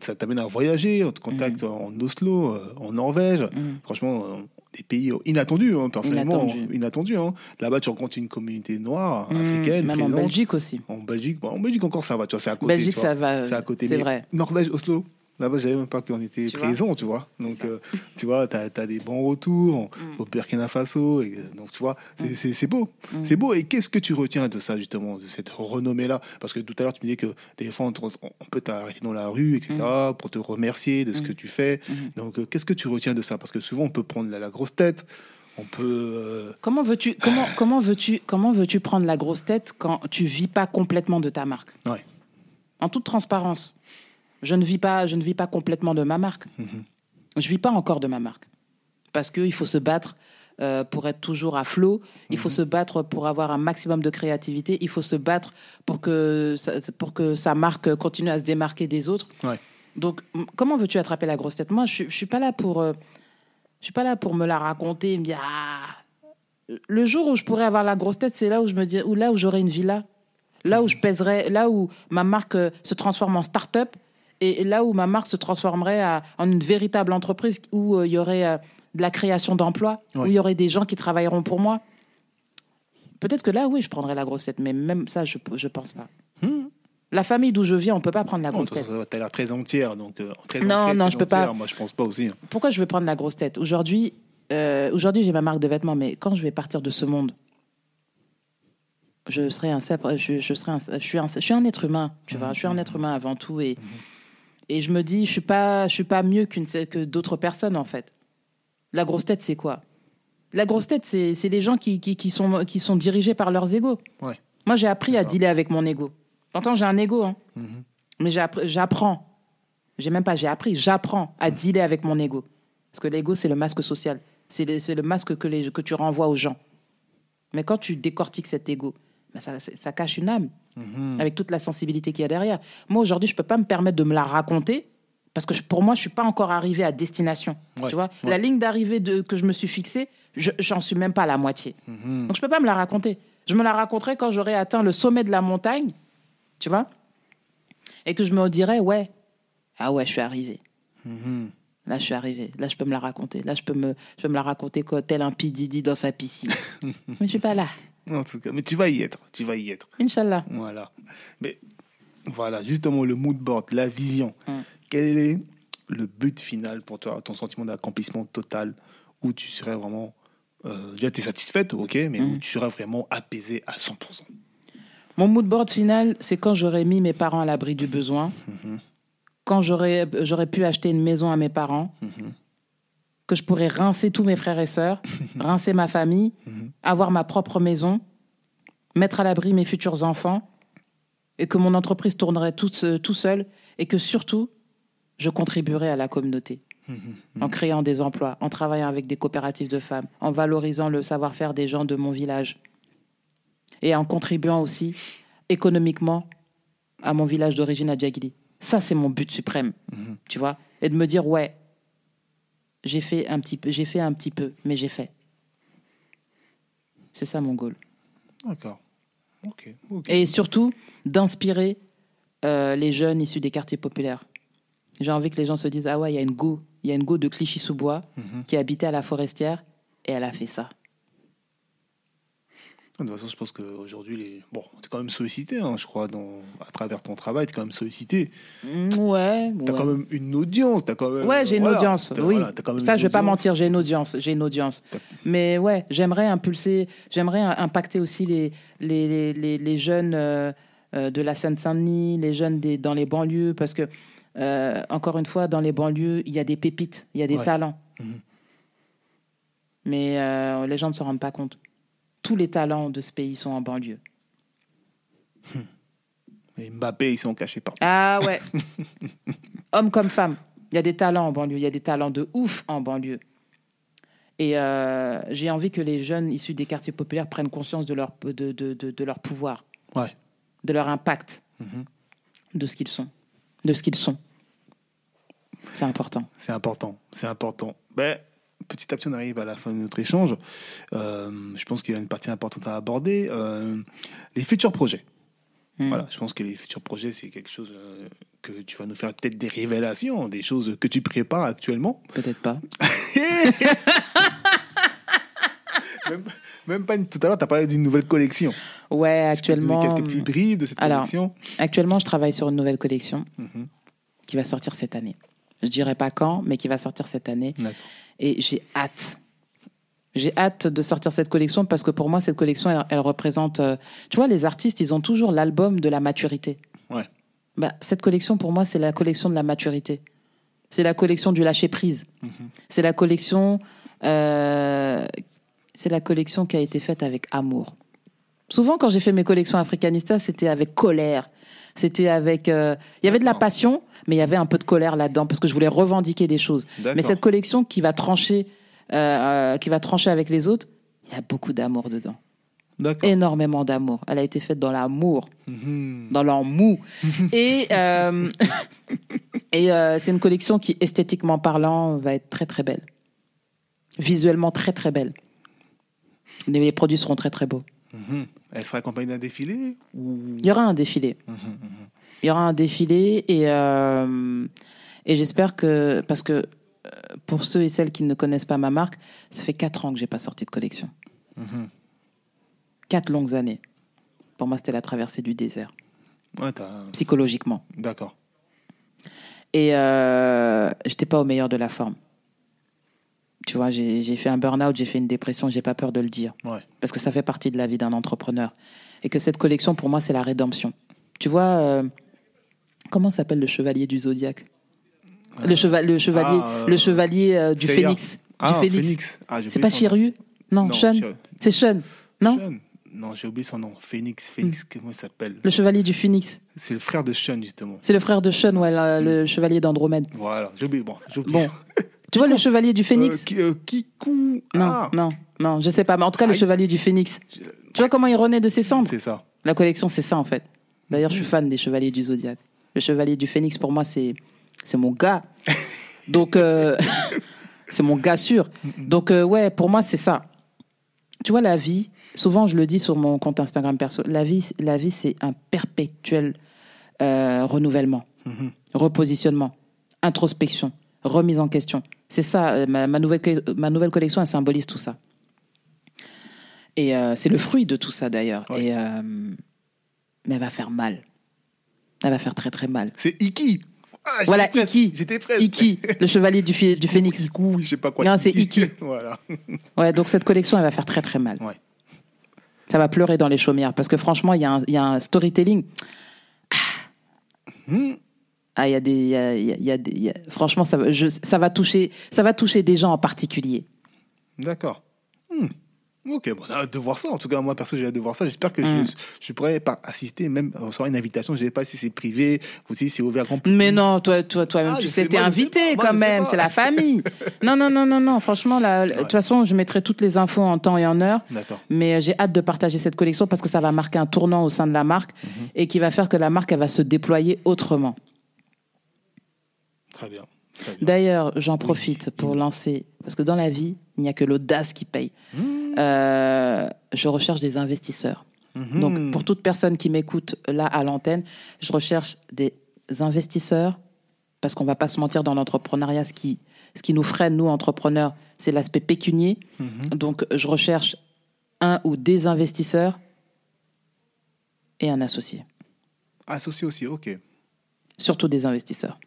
ça t'amène à voyager. On te contacte en Oslo, euh, en Norvège. Mm. Franchement, euh, des pays inattendus, hein, personnellement. Inattendu. Inattendus. hein. Là-bas, tu rencontres une communauté noire, Mm, africaine, même en. Belgique aussi. En Belgique, bon, en Belgique encore ça va, tu vois, c'est à côté. Belgique, tu vois. ça va. C'est à côté. C'est vrai. Norvège, Oslo, là-bas, j'avais même pas qu'on était Tu vois présents, tu vois. Donc, euh, tu vois, tu as, des bons retours Mm. au Burkina Faso. Et, euh, donc, tu vois, c'est- Mm. beau. Mm. C'est beau. Et qu'est-ce que tu retiens de ça, justement, de cette renommée-là? Parce que tout à l'heure, tu me disais que des fois, on, te- on peut t'arrêter dans la rue, etc., pour te remercier de ce que tu fais. Donc, euh, qu'est-ce que tu retiens de ça? Parce que souvent, on peut prendre la, la grosse tête. On peut. euh, Comment veux-tu comment comment veux-tu comment veux-tu prendre la grosse tête quand tu vis pas complètement de ta marque? Ouais. En toute transparence, je ne vis pas je ne vis pas complètement de ma marque. mhm. Je vis pas encore de ma marque parce qu'il faut se battre euh, pour être toujours à flot. Il faut Mhm. se battre pour avoir un maximum de créativité. Il faut se battre pour que, ça, pour que sa marque continue à se démarquer des autres. Ouais. Donc, comment veux-tu attraper la grosse tête? Moi, je, ne suis pas là pour, euh, je suis pas là pour me la raconter et me dire ah. Le jour où je pourrais avoir la grosse tête, c'est là où je me dis, ou là où j'aurai une villa, là où je pèserai, là où ma marque euh, se transforme en start-up et là où ma marque se transformerait à- en une véritable entreprise où euh, il y aurait euh, de la création d'emplois, où il y aurait des gens qui travailleront pour moi. Peut-être que là, oui, je prendrais la grosse tête, mais même ça, je ne pense pas. Hmm. La famille d'où je viens, on peut pas prendre la grosse tête. ça- T'as l'air très entière, donc euh, très Non, ancrée, non, très je peux pas. entière. Moi, je pense pas aussi. hein. Pourquoi je veux prendre la grosse tête Aujourd'hui, euh, aujourd'hui, j'ai ma marque de vêtements, mais quand je vais partir de ce monde, je serai un, je, je serai un, je suis un, je suis un être humain, tu vois. Je suis un être humain avant tout, et et je me dis, je suis pas, je suis pas mieux qu'une que d'autres personnes en fait. La grosse tête, c'est quoi? La grosse tête, c'est c'est les gens qui, qui, qui sont qui sont dirigés par leurs égos. Ouais. Moi, j'ai appris à dealer avec mon ego. T'entends, j'ai un ego, hein. Mhm. Mais j'appr- j'apprends. J'ai même pas, j'ai appris, j'apprends à dealer avec mon ego. Parce que l'ego, c'est le masque social. C'est le, c'est le masque que, les, que tu renvoies aux gens. Mais quand tu décortiques cet ego, ben ça, ça cache une âme, Mhm. avec toute la sensibilité qu'il y a derrière. Moi, aujourd'hui, je peux pas me permettre de me la raconter, parce que je- pour moi, je suis pas encore arrivé à destination. Ouais, Tu vois, ouais. la ligne d'arrivée que je me suis fixée, je- j'en suis même pas à la moitié. Mhm. Donc je peux pas me la raconter. Je me la raconterai quand j'aurai atteint le sommet de la montagne, tu vois, et que je me dirai ouais, ah ouais, je suis arrivé. Mhm. Là, je suis arrivé. Là, je peux me la raconter. Là, je peux me, je peux me la raconter tel un pididi dans sa piscine. Mais je suis pas là. En tout cas, mais tu vas y être. Tu vas y être. Inch'Allah. Voilà. Mais voilà, justement, le mood board, la vision. Mm. Quel est le but final pour toi, ton sentiment d'accomplissement total, où tu serais vraiment. Euh, déjà, tu es satisfaite, ok, mais où Mm. tu serais vraiment apaisé à 100%. Mon mood board final, c'est quand j'aurai mis mes parents à l'abri du besoin, Mhm. quand j'aurais, j'aurais pu acheter une maison à mes parents, Mhm. Que je pourrais rincer tous mes frères et sœurs, rincer ma famille, Mhm. avoir ma propre maison, mettre à l'abri mes futurs enfants, et que mon entreprise tournerait toute, euh, tout seul, et que surtout, je contribuerais à la communauté Mhm. en créant des emplois, en travaillant avec des coopératives de femmes, en valorisant le savoir-faire des gens de mon village, et en contribuant aussi économiquement à mon village d'origine à Djagili. Ça, c'est mon but suprême, Mhm. tu vois, et de me dire ouais, j'ai fait un petit peu, j'ai fait un petit peu, mais j'ai fait. C'est ça mon goal. D'accord. Ok. ok. Et surtout, d'inspirer euh, les jeunes issus des quartiers populaires. J'ai envie que les gens se disent Ah ouais, il y a une go, il y a une go de Clichy-sous-Bois Mhm. qui habitait à la Forestière et elle a fait ça. De toute façon, je pense qu'aujourd'hui, les... bon, tu es quand même sollicité, hein, je crois, dans... à travers ton travail, tu es quand même sollicité. Mm, Ouais, Tu as ouais. quand même une audience. As quand même... Ouais, j'ai une audience. Oui, voilà, quand même ça, je vais pas mentir, j'ai une audience. J'ai une audience. Mais ouais, j'aimerais impulser, j'aimerais impacter aussi les, les, les, les, jeunes euh, euh, de la Seine-Saint-Denis, les jeunes des, dans les banlieues, parce que, euh, encore une fois, dans les banlieues, il y a des pépites, il y a des Ouais. talents. Mhm. Mais euh, les gens ne se rendent pas compte. Tous les talents de ce pays sont en banlieue. Et Mbappé, ils sont cachés partout. Ah ouais. Hommes comme femmes. Il y a des talents en banlieue. Il y a des talents de ouf en banlieue. Et euh, j'ai envie que les jeunes issus des quartiers populaires prennent conscience de leur, de, de, de, de leur pouvoir, Ouais. de leur impact, Mhm. de ce qu'ils sont. De ce qu'ils sont. C'est important. C'est important. C'est important. Ben, petit à petit, on arrive à la fin de notre échange. Euh, je pense qu'il y a une partie importante à aborder. Euh, les futurs projets. Hmm. Voilà, je pense que les futurs projets, c'est quelque chose euh, que tu vas nous faire peut-être des révélations, des choses que tu prépares actuellement. Peut-être pas. même, même pas une- tout à l'heure, tu as parlé d'une nouvelle collection. Ouais, Tu actuellement, quelques petits briefs de cette alors, collection. actuellement, je travaille sur une nouvelle collection Mhm. qui va sortir cette année. Je dirais pas quand, mais qui va sortir cette année. Et j'ai hâte. J'ai hâte de sortir cette collection parce que pour moi, cette collection, elle, elle représente. euh, tu vois, les artistes, ils ont toujours l'album de la maturité. Ouais. Bah, cette collection, pour moi, c'est la collection de la maturité. C'est la collection du lâcher prise. Mhm. C'est la collection. euh, c'est la collection qui a été faite avec amour. Souvent, quand j'ai fait mes collections africanistas, c'était avec colère. C'était avec. euh, Il y avait de la passion, mais il y avait un peu de colère là-dedans parce que je voulais revendiquer des choses. Mais cette collection qui va trancher euh, euh, qui va trancher avec les autres, il y a beaucoup d'amour dedans. Énormément d'amour. Elle a été faite dans l'amour, Mhm. dans l'amour. et euh, et euh, c'est une collection qui, esthétiquement parlant, va être très très belle. Visuellement très très belle. Les les produits seront très très beaux. Mhm. Elle sera accompagnée d'un défilé ou... Il y aura un défilé. Mhm. Il y aura un défilé et, euh, et j'espère que, parce que euh, pour ceux et celles qui ne connaissent pas ma marque, ça fait quatre ans que j'ai pas sorti de collection. Mhm. Quatre longues années. Pour moi, c'était la traversée du désert, Ouais, psychologiquement. D'accord. Et euh, j'étais pas au meilleur de la forme. Tu vois, j'ai j'ai fait un burn-out, j'ai fait une dépression, j'ai pas peur de le dire. Ouais. Parce que ça fait partie de la vie d'un entrepreneur. Et que cette collection, pour moi, c'est la rédemption. Tu vois, euh, comment s'appelle le chevalier du zodiaque le, cheva- le chevalier, Ah, euh, le chevalier euh, du Seiya. phénix. Ah, du phénix. Phoenix. Ah, C'est pas. Chiryu Non, Non, Sean. C'est Sean. Non? Sean. Non, j'ai oublié son nom. Phoenix. Phoenix, comment il s'appelle? Le chevalier du phénix. C'est le frère de Sean, justement. C'est le frère de Sean, ouais, le, le chevalier d'Andromède. Voilà, j'ai oublié. Bon, oublié Bon. Tu vois le chevalier du phénix Euh, euh, Kiku. Non, Ah, non, non, je sais pas. Mais en tout cas, le chevalier du phénix. je- Tu vois comment il renaît de ses cendres? C'est ça. La collection, c'est ça, en fait. D'ailleurs, je suis fan des chevaliers du zodiaque. Le chevalier du phénix, pour moi, c'est c'est mon gars. Donc, euh, c'est mon gars sûr. Donc, euh, ouais, pour moi, c'est ça. Tu vois, la vie, souvent, je le dis sur mon compte Instagram perso, la vie, la vie c'est un perpétuel euh, renouvellement, Mhm. repositionnement, introspection, remise en question. C'est ça, ma, ma nouvelle, ma nouvelle collection, elle symbolise tout ça. Et c'est le fruit de tout ça, d'ailleurs. Ouais. Et, mais elle va faire mal. Elle va faire très, très mal. C'est Iki. Ah, Voilà, presque. Iki. J'étais presque. Iki, le chevalier du, du phénix. Iku, je sais pas quoi. Non, c'est Iki. voilà. Ouais, donc cette collection, elle va faire très très mal. Ouais. Ça va pleurer dans les chaumières parce que franchement, il y, a un- il y a un storytelling. Hmm. Ah, il y a des, y a- y a- des- franchement, ça je- ça va toucher, ça va toucher des gens en particulier. D'accord. Ok, bon, on a hâte de voir ça. En tout cas, moi, perso, j'ai hâte de voir ça. J'espère que je, je pourrais pas assister, même recevoir une invitation. Je ne sais pas si c'est privé ou si c'est ouvert grand public. Mais non, toi, toi, toi-même, Ah, tu sais, t'es invité. Moi, quand même, c'est la famille. non, non, non, non, non. Franchement, là, de Ouais. toute façon, je mettrai toutes les infos en temps et en heure. D'accord. Mais euh, j'ai hâte de partager cette collection parce que ça va marquer un tournant au sein de la marque Mhm. et qui va faire que la marque elle va se déployer autrement. Très bien. D'ailleurs, j'en profite pour lancer parce que dans la vie, il n'y a que l'audace qui paye. Hmm. Euh, je recherche des investisseurs. Mhm. Donc, pour toute personne qui m'écoute là à l'antenne, je recherche des investisseurs parce qu'on va pas se mentir dans l'entrepreneuriat, ce qui, ce qui nous freine, nous, entrepreneurs, c'est l'aspect pécunier. Mhm. Donc, je recherche un ou des investisseurs et un associé. Associé aussi, ok. Surtout des investisseurs.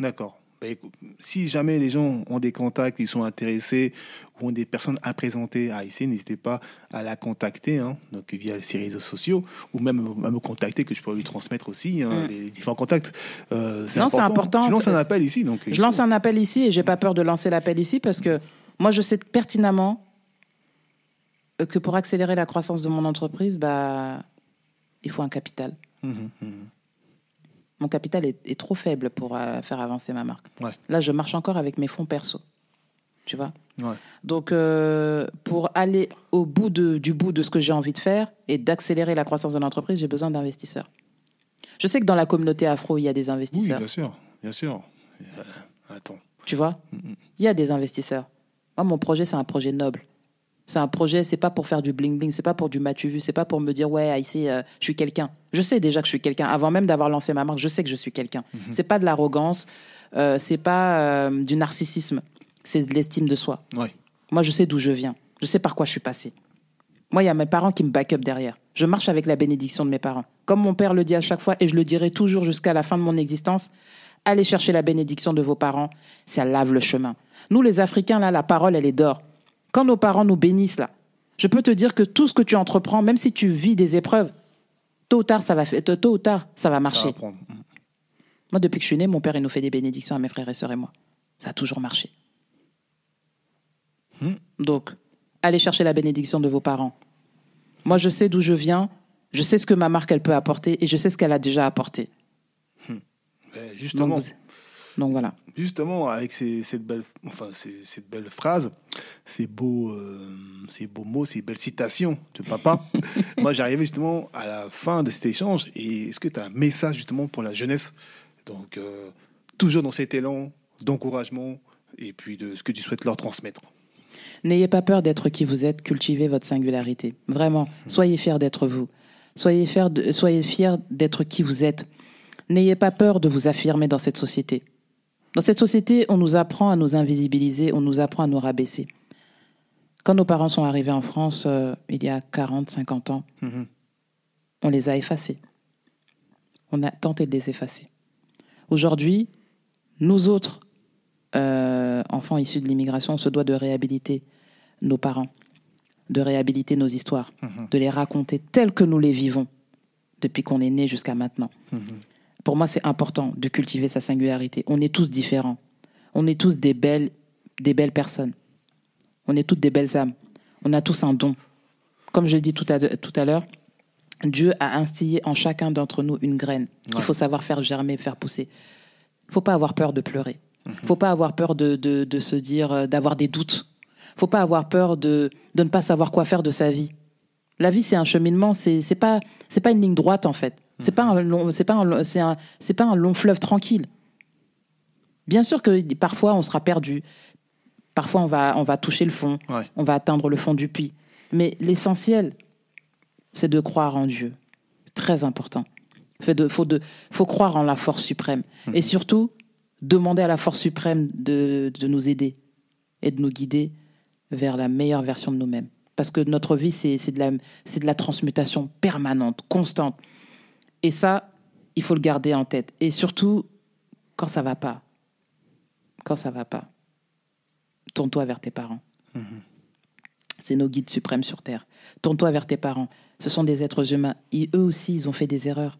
D'accord. Ben, si jamais les gens ont des contacts, ils sont intéressés ou ont des personnes à présenter à IC, n'hésitez pas à la contacter, hein, donc via ses réseaux sociaux, ou même à me contacter, que je pourrais lui transmettre aussi hein, Mm. les différents contacts. Euh, Non, c'est important, Tu lances c'est- un appel ici, donc. Je lance un appel ici et j'ai pas peur de lancer l'appel ici parce que moi, je sais pertinemment que pour accélérer la croissance de mon entreprise, bah, il faut un capital. Mhm, mhm. Mon capital est, est trop faible pour euh, faire avancer ma marque. Ouais. Là, je marche encore avec mes fonds perso. Tu vois? Ouais. Donc, euh, pour aller au bout de- du bout de ce que j'ai envie de faire et d'accélérer la croissance de l'entreprise, j'ai besoin d'investisseurs. Je sais que dans la communauté afro, il y a des Oui, investisseurs. bien sûr, bien sûr. Attends. Tu vois? Mhm. Il y a des investisseurs. Moi, mon projet, c'est un projet noble. C'est un projet, c'est pas pour faire du bling bling, c'est pas pour du matu vu, c'est pas pour me dire ouais, ici, euh, je suis quelqu'un. Je sais déjà que je suis quelqu'un. Avant même d'avoir lancé ma marque, je sais que je suis quelqu'un. Mhm. C'est pas de l'arrogance, euh, c'est pas euh, du narcissisme, c'est de l'estime de soi. Moi, je sais d'où je viens. Je sais par quoi je suis passé. Moi, il y a mes parents qui me back up derrière. Je marche avec la bénédiction de mes parents. Comme mon père le dit à chaque fois, et je le dirai toujours jusqu'à la fin de mon existence, allez chercher la bénédiction de vos parents, ça lave le chemin. Nous, les Africains, là, la parole, elle est d'or. Quand nos parents nous bénissent, là, je peux te dire que tout ce que tu entreprends, même si tu vis des épreuves, tôt ou tard, ça va, tôt ou tard, ça va Ça marcher. va. Mhm. Moi, depuis que je suis né, mon père, il nous fait des bénédictions à mes frères et sœurs et moi. Ça a toujours marché. Hmm. Donc, allez chercher la bénédiction de vos parents. Moi, je sais d'où je viens, je sais ce que ma marque, elle peut apporter et je sais ce qu'elle a déjà apporté. Ben, justement, Donc, vous- Donc voilà. Justement, avec ces, cette, belle, enfin, ces, cette belle phrase, ces beaux, euh, ces beaux mots, ces belles citations de papa, moi j'arrivais justement à la fin de cet échange. Et est-ce que tu as un message justement pour la jeunesse? Donc, euh, toujours dans cet élan d'encouragement et puis de ce que tu souhaites leur transmettre. N'ayez pas peur d'être qui vous êtes, cultivez votre singularité. Vraiment, soyez fiers d'être vous. Soyez fiers de- soyez fiers d'être qui vous êtes. N'ayez pas peur de vous affirmer dans cette société. Dans cette société, on nous apprend à nous invisibiliser, on nous apprend à nous rabaisser. Quand nos parents sont arrivés en France, euh, il y a 40, 50 ans, Mhm. on les a effacés. On a tenté de les effacer. Aujourd'hui, nous autres, euh, enfants issus de l'immigration, on se doit de réhabiliter nos parents, de réhabiliter nos histoires, Mhm. de les raconter telles que nous les vivons depuis qu'on est né jusqu'à maintenant. Mhm. Pour moi, c'est important de cultiver sa singularité. On est tous différents. On est tous des belles, des belles personnes. On est toutes des belles âmes. On a tous un don. Comme je l'ai dit tout à, tout à l'heure, Dieu a instillé en chacun d'entre nous une graine qu'il Ouais. faut savoir faire germer, faire pousser. Il faut pas avoir peur de pleurer. Il faut pas avoir peur de, de, de se dire, euh, d'avoir des doutes. Il faut pas avoir peur de, de ne pas savoir quoi faire de sa vie. La vie, c'est un cheminement, c'est pas, c'est pas une ligne droite en fait. C'est pas un long, c'est pas un, long- c'est un, c'est pas un long fleuve tranquille. Bien sûr que parfois on sera perdu, parfois on va, on va toucher le fond, Ouais. on va atteindre le fond du puits. Mais l'essentiel, c'est de croire en Dieu. Très important. Fait de, faut, de, faut croire en la force suprême. Et surtout, demander à la force suprême de, de nous aider et de nous guider vers la meilleure version de nous-mêmes. Parce que notre vie, c'est c'est de, la- c'est de la transmutation permanente, constante. Et ça, il faut le garder en tête. Et surtout, quand ça va pas, quand ça va pas, tourne-toi vers tes parents. C'est nos guides suprêmes sur Terre. Tourne-toi vers tes parents. Ce sont des êtres humains. Et eux aussi, ils ont fait des erreurs.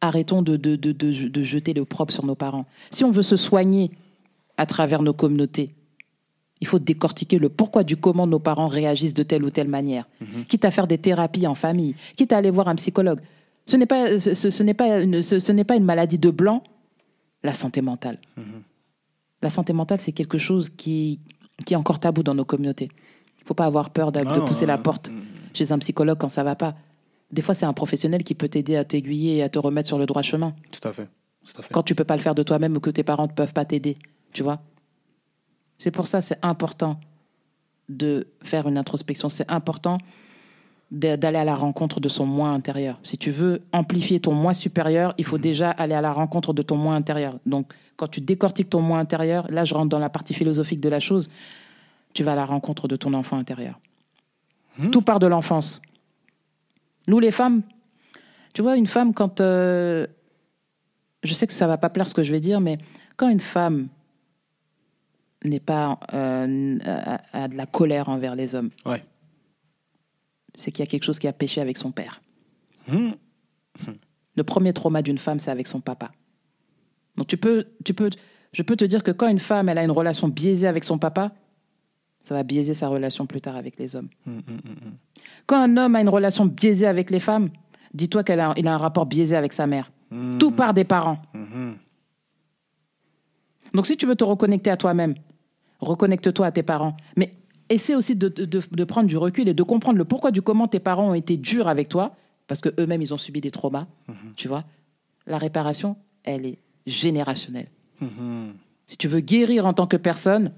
Arrêtons de, de, de, de, de jeter le propre sur nos parents. Si on veut se soigner à travers nos communautés, il faut décortiquer le pourquoi du comment nos parents réagissent de telle ou telle manière. Quitte à faire des thérapies en famille, quitte à aller voir un psychologue. Ce n'est pas, ce, ce- ce n'est pas, une, ce, ce n'est pas une maladie de blanc, la santé mentale. La santé mentale, c'est quelque chose qui, qui est encore tabou dans nos communautés. Il ne faut pas avoir peur de, de Ah, pousser la euh, porte chez un psychologue quand ça va pas. Des fois, c'est un professionnel qui peut t'aider à t'aiguiller et à te remettre sur le droit chemin. Tout à fait. Tout à fait. Quand tu peux pas le faire de toi-même ou que tes parents ne peuvent pas t'aider, tu vois. C'est pour ça c'est important de faire une introspection. C'est important d'aller à la rencontre de son moi intérieur. Si tu veux amplifier ton moi supérieur, il faut déjà aller à la rencontre de ton moi intérieur. Donc, quand tu décortiques ton moi intérieur, là, je rentre dans la partie philosophique de la chose, tu vas à la rencontre de ton enfant intérieur. Tout part de l'enfance. Nous, les femmes, tu vois, une femme, quand. euh, je sais que ça va pas plaire ce que je vais dire, mais quand une femme n'est pas euh, a, a de la colère envers les hommes, Ouais. C'est qu'il y a quelque chose qui a péché avec son père. Mhm. Le premier trauma d'une femme, c'est avec son papa. Donc tu peux, tu peux, je peux te dire que quand une femme elle a une relation biaisée avec son papa, ça va biaiser sa relation plus tard avec les hommes. Mhm, mhm. Quand un homme a une relation biaisée avec les femmes, dis-toi qu'il a, il a un rapport biaisé avec sa mère. Tout part des parents. Donc si tu veux te reconnecter à toi-même, reconnecte-toi à tes parents. Mais essaie aussi de, de- de prendre du recul et de comprendre le pourquoi du comment tes parents ont été durs avec toi, parce que eux-mêmes ils ont subi des traumas. Tu vois, la réparation, elle est générationnelle. Mhm. Si tu veux guérir en tant que personne,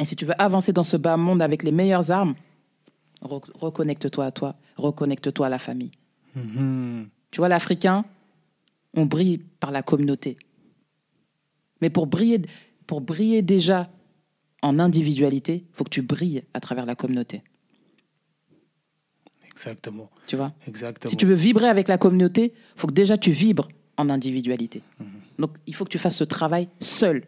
et si tu veux avancer dans ce bas monde avec les meilleures armes, re- reconnecte-toi à toi, reconnecte-toi à la famille. Mhm. Tu vois, l'Africain, on brille par la communauté. Mais pour briller, pour briller déjà en individualité, il faut que tu brilles à travers la communauté. Exactement. Tu vois? Exactement. Si tu veux vibrer avec la communauté, il faut que déjà tu vibres en individualité. Donc, il faut que tu fasses ce travail seul.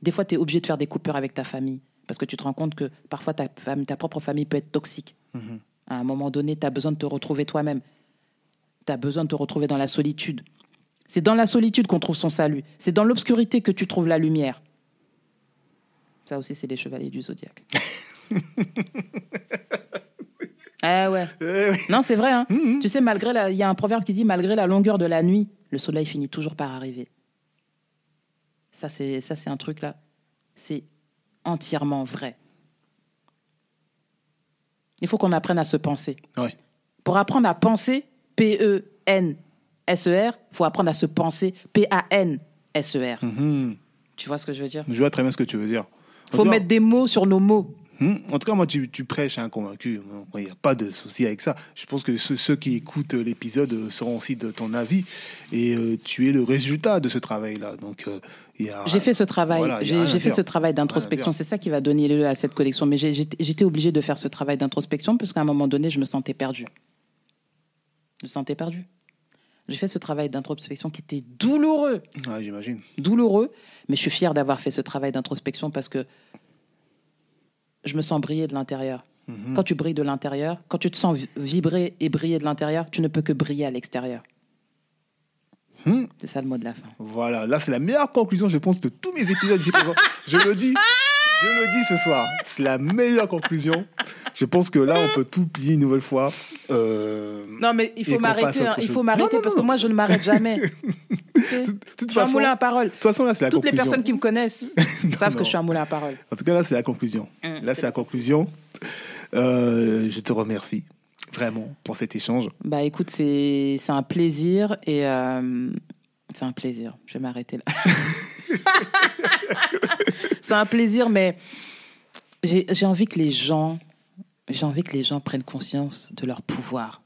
Des fois, tu es obligé de faire des coupures avec ta famille parce que tu te rends compte que parfois ta, famille, ta propre famille peut être toxique. Mhm. À un moment donné, tu as besoin de te retrouver toi-même. Tu as besoin de te retrouver dans la solitude. C'est dans la solitude qu'on trouve son salut. C'est dans l'obscurité que tu trouves la lumière. Ça aussi, c'est les chevaliers du zodiaque. ah ouais. Eh oui. Non, c'est vrai. hein. Tu sais, malgré la... il y a un proverbe qui dit malgré la longueur de la nuit, le soleil finit toujours par arriver. Ça, c'est ça, c'est un truc là. C'est entièrement vrai. Il faut qu'on apprenne à se penser. Ouais. Pour apprendre à penser, P-E-N-S-E-R, il faut apprendre à se penser, P-A-N-S-E-R. Mhm. Tu vois ce que je veux dire? Je vois très bien ce que tu veux dire. Faut cas- mettre des mots sur nos mots. Hmm? En tout cas, moi, tu, tu prêches un convaincu. Il n'y a pas de souci avec ça. Je pense que ceux, ceux qui écoutent l'épisode euh, seront aussi de ton avis. Et euh, tu es le résultat de ce travail-là. Donc, euh. J'ai fait ce travail, Voilà, j'ai fait ce travail d'introspection. C'est ça qui va donner lieu à cette collection. Mais j'étais obligée de faire ce travail d'introspection parce qu'à un moment donné, je me sentais perdue. Je me sentais perdue. J'ai fait ce travail d'introspection qui était douloureux, Ouais, j'imagine. douloureux, mais je suis fière d'avoir fait ce travail d'introspection parce que je me sens briller de l'intérieur. Mhm. Quand tu brilles de l'intérieur, quand tu te sens vi- vibrer et briller de l'intérieur, tu ne peux que briller à l'extérieur. Hmm. C'est ça le mot de la fin. Voilà, là, c'est la meilleure conclusion, je pense, de tous mes épisodes ici présents. Je le dis, je le dis ce soir. C'est la meilleure conclusion. Je pense que là, on peut tout plier une nouvelle fois. Euh, Non, mais il faut m'arrêter. hein, il faut m'arrêter parce non. que moi, je ne m'arrête jamais. De toute je suis un moulin à de parole. toute façon, là, c'est la Toutes les personnes qui me connaissent savent non. que je suis un moulin à parole. En tout cas, là, c'est la conclusion. Mm, Là, c'est la conclusion. Euh, je te remercie vraiment pour cet échange. Bah écoute, c'est c'est un plaisir et euh, c'est un plaisir. Je vais m'arrêter là. c'est un plaisir, mais j'ai envie que les gens, j'ai envie que les gens prennent conscience de leur pouvoir.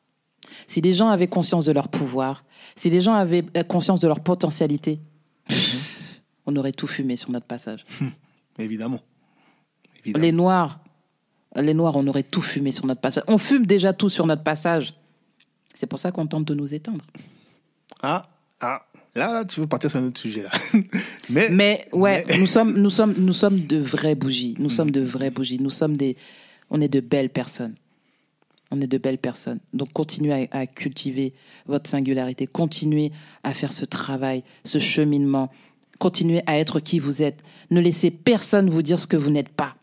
Si les gens avaient conscience de leur pouvoir, si les gens avaient euh, conscience de leur potentialité, on aurait tout fumé sur notre passage. Évidemment. Évidemment. Les noirs, les noirs, on aurait tout fumé sur notre passage. On fume déjà tout sur notre passage. C'est pour ça qu'on tente de nous éteindre. Ah, ah. Là, là, tu veux partir sur un autre sujet, là. Mais, Mais ouais, Mais- nous sommes, nous sommes, nous sommes de vraies bougies. Nous sommes de vraies bougies. Nous sommes des, on est de belles personnes. On est de belles personnes. Donc continuez à, à cultiver votre singularité. Continuez à faire ce travail, ce cheminement. Continuez à être qui vous êtes. Ne laissez personne vous dire ce que vous n'êtes pas.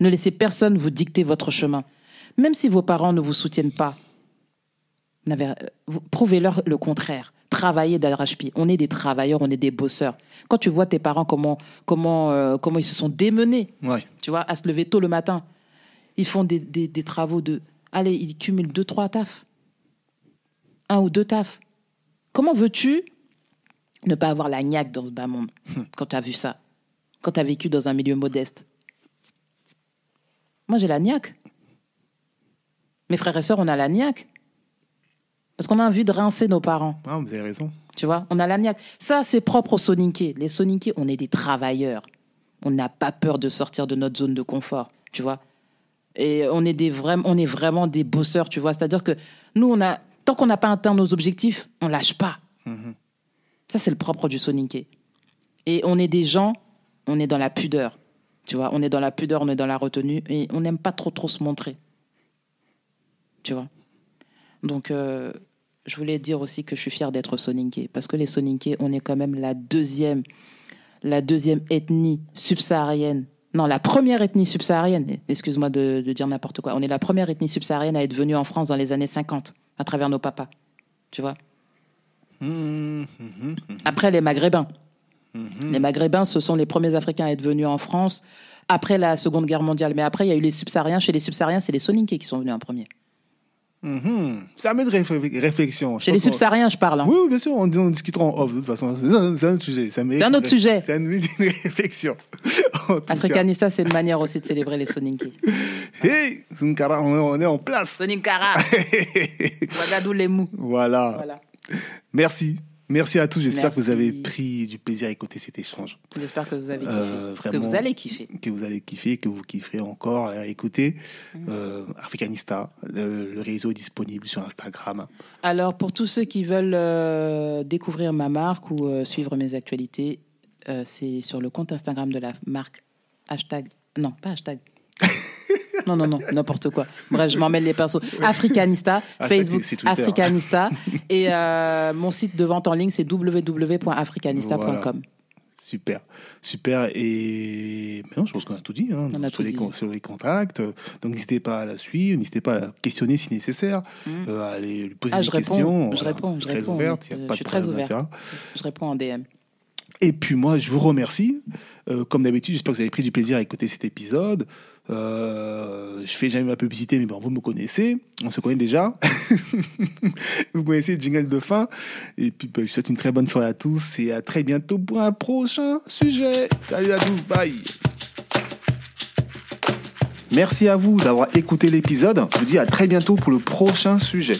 Ne laissez personne vous dicter votre chemin. Même si vos parents ne vous soutiennent pas, euh, prouvez-leur le contraire. Travaillez d'arrache-pied. On est des travailleurs, on est des bosseurs. Quand tu vois tes parents, comment, comment, euh, comment ils se sont démenés, ouais. tu vois, à se lever tôt le matin, ils font des, des- des travaux de. Allez, ils cumulent deux, trois tafs. Un ou deux tafs. Comment veux-tu ne pas avoir la niaque dans ce bas monde quand tu as vu ça? Quand tu as vécu dans un milieu modeste? Moi, j'ai la niaque. Mes frères et sœurs, on a la niaque. Parce qu'on a envie de rincer nos parents. Ah, vous avez raison. Tu vois, on a la niaque. Ça, c'est propre aux Soninké. Les Soninké, on est des travailleurs. On n'a pas peur de sortir de notre zone de confort, tu vois. Et on est, des vrais, on est vraiment des bosseurs, tu vois. C'est-à-dire que nous, on a, tant qu'on n'a pas atteint nos objectifs, on lâche pas. Mhm. Ça, c'est le propre du Soninké. Et on est des gens, on est dans la pudeur. Tu vois, on est dans la pudeur, on est dans la retenue. Et on n'aime pas trop, trop se montrer. Tu vois. Donc, euh, je voulais dire aussi que je suis fière d'être Soninké. Parce que les Soninké, on est quand même la deuxième, la deuxième ethnie subsaharienne. Non, la première ethnie subsaharienne. Excuse-moi de, dire n'importe quoi. On est la première ethnie subsaharienne à être venue en France dans les années 50, à travers nos papas. Tu vois Après, les Maghrébins. Les Maghrébins, ce sont les premiers Africains à être venus en France après la Seconde Guerre mondiale. Mais après, il y a eu les subsahariens. Chez les subsahariens, c'est les Soninké qui sont venus en premier. Mhm. Ça amène réfl- réflexion. Je Chez les subsahariens, je parle. hein. Oui, oui, bien sûr, on, on discutera en off, de toute façon. C'est un, autre sujet. C'est un autre une- sujet. C'est une, une réflexion. Africanista, c'est une manière aussi de célébrer les Soninké. cas. Hey, est- on est en place. Soninkara, Ouagadou les mous. voilà. Voilà. Merci. Merci à tous. J'espère que vous avez pris du plaisir à écouter cet échange. J'espère que vous avez kiffé. Euh, que vraiment. vous allez kiffer. Que vous allez kiffer, que vous kifferez encore à écouter. Euh, Africanista, le, le réseau est disponible sur Instagram. Alors, pour tous ceux qui veulent euh, découvrir ma marque ou suivre mes actualités, c'est sur le compte Instagram de la marque hashtag. Non, pas hashtag. non, non, non, n'importe quoi. Bref, je m'emmêle les pinceaux. Africanista, Hashtag, Facebook Twitter. Africanista. et euh, mon site de vente en ligne, c'est www.africanista.com. Super, super. Et maintenant, je pense qu'on a tout dit, hein, On a sur, tout les, dit. sur les contacts. Donc, n'hésitez pas à la suivre, n'hésitez pas à la questionner si nécessaire, Mm. euh, à lui poser Ah, des je réponds, questions. je réponds, je très réponds, ouverte, il y a euh, pas je suis de très ouverte. ça. Je réponds en DM. Et puis moi, je vous remercie. Euh, comme d'habitude, j'espère que vous avez pris du plaisir à écouter cet épisode. Euh, je fais jamais ma publicité, mais bon, vous me connaissez. On se connaît déjà. vous connaissez le jingle de fin. Et puis, bah, je vous souhaite une très bonne soirée à tous et à très bientôt pour un prochain sujet. Salut à tous, bye. Merci à vous d'avoir écouté l'épisode. Je vous dis à très bientôt pour le prochain sujet.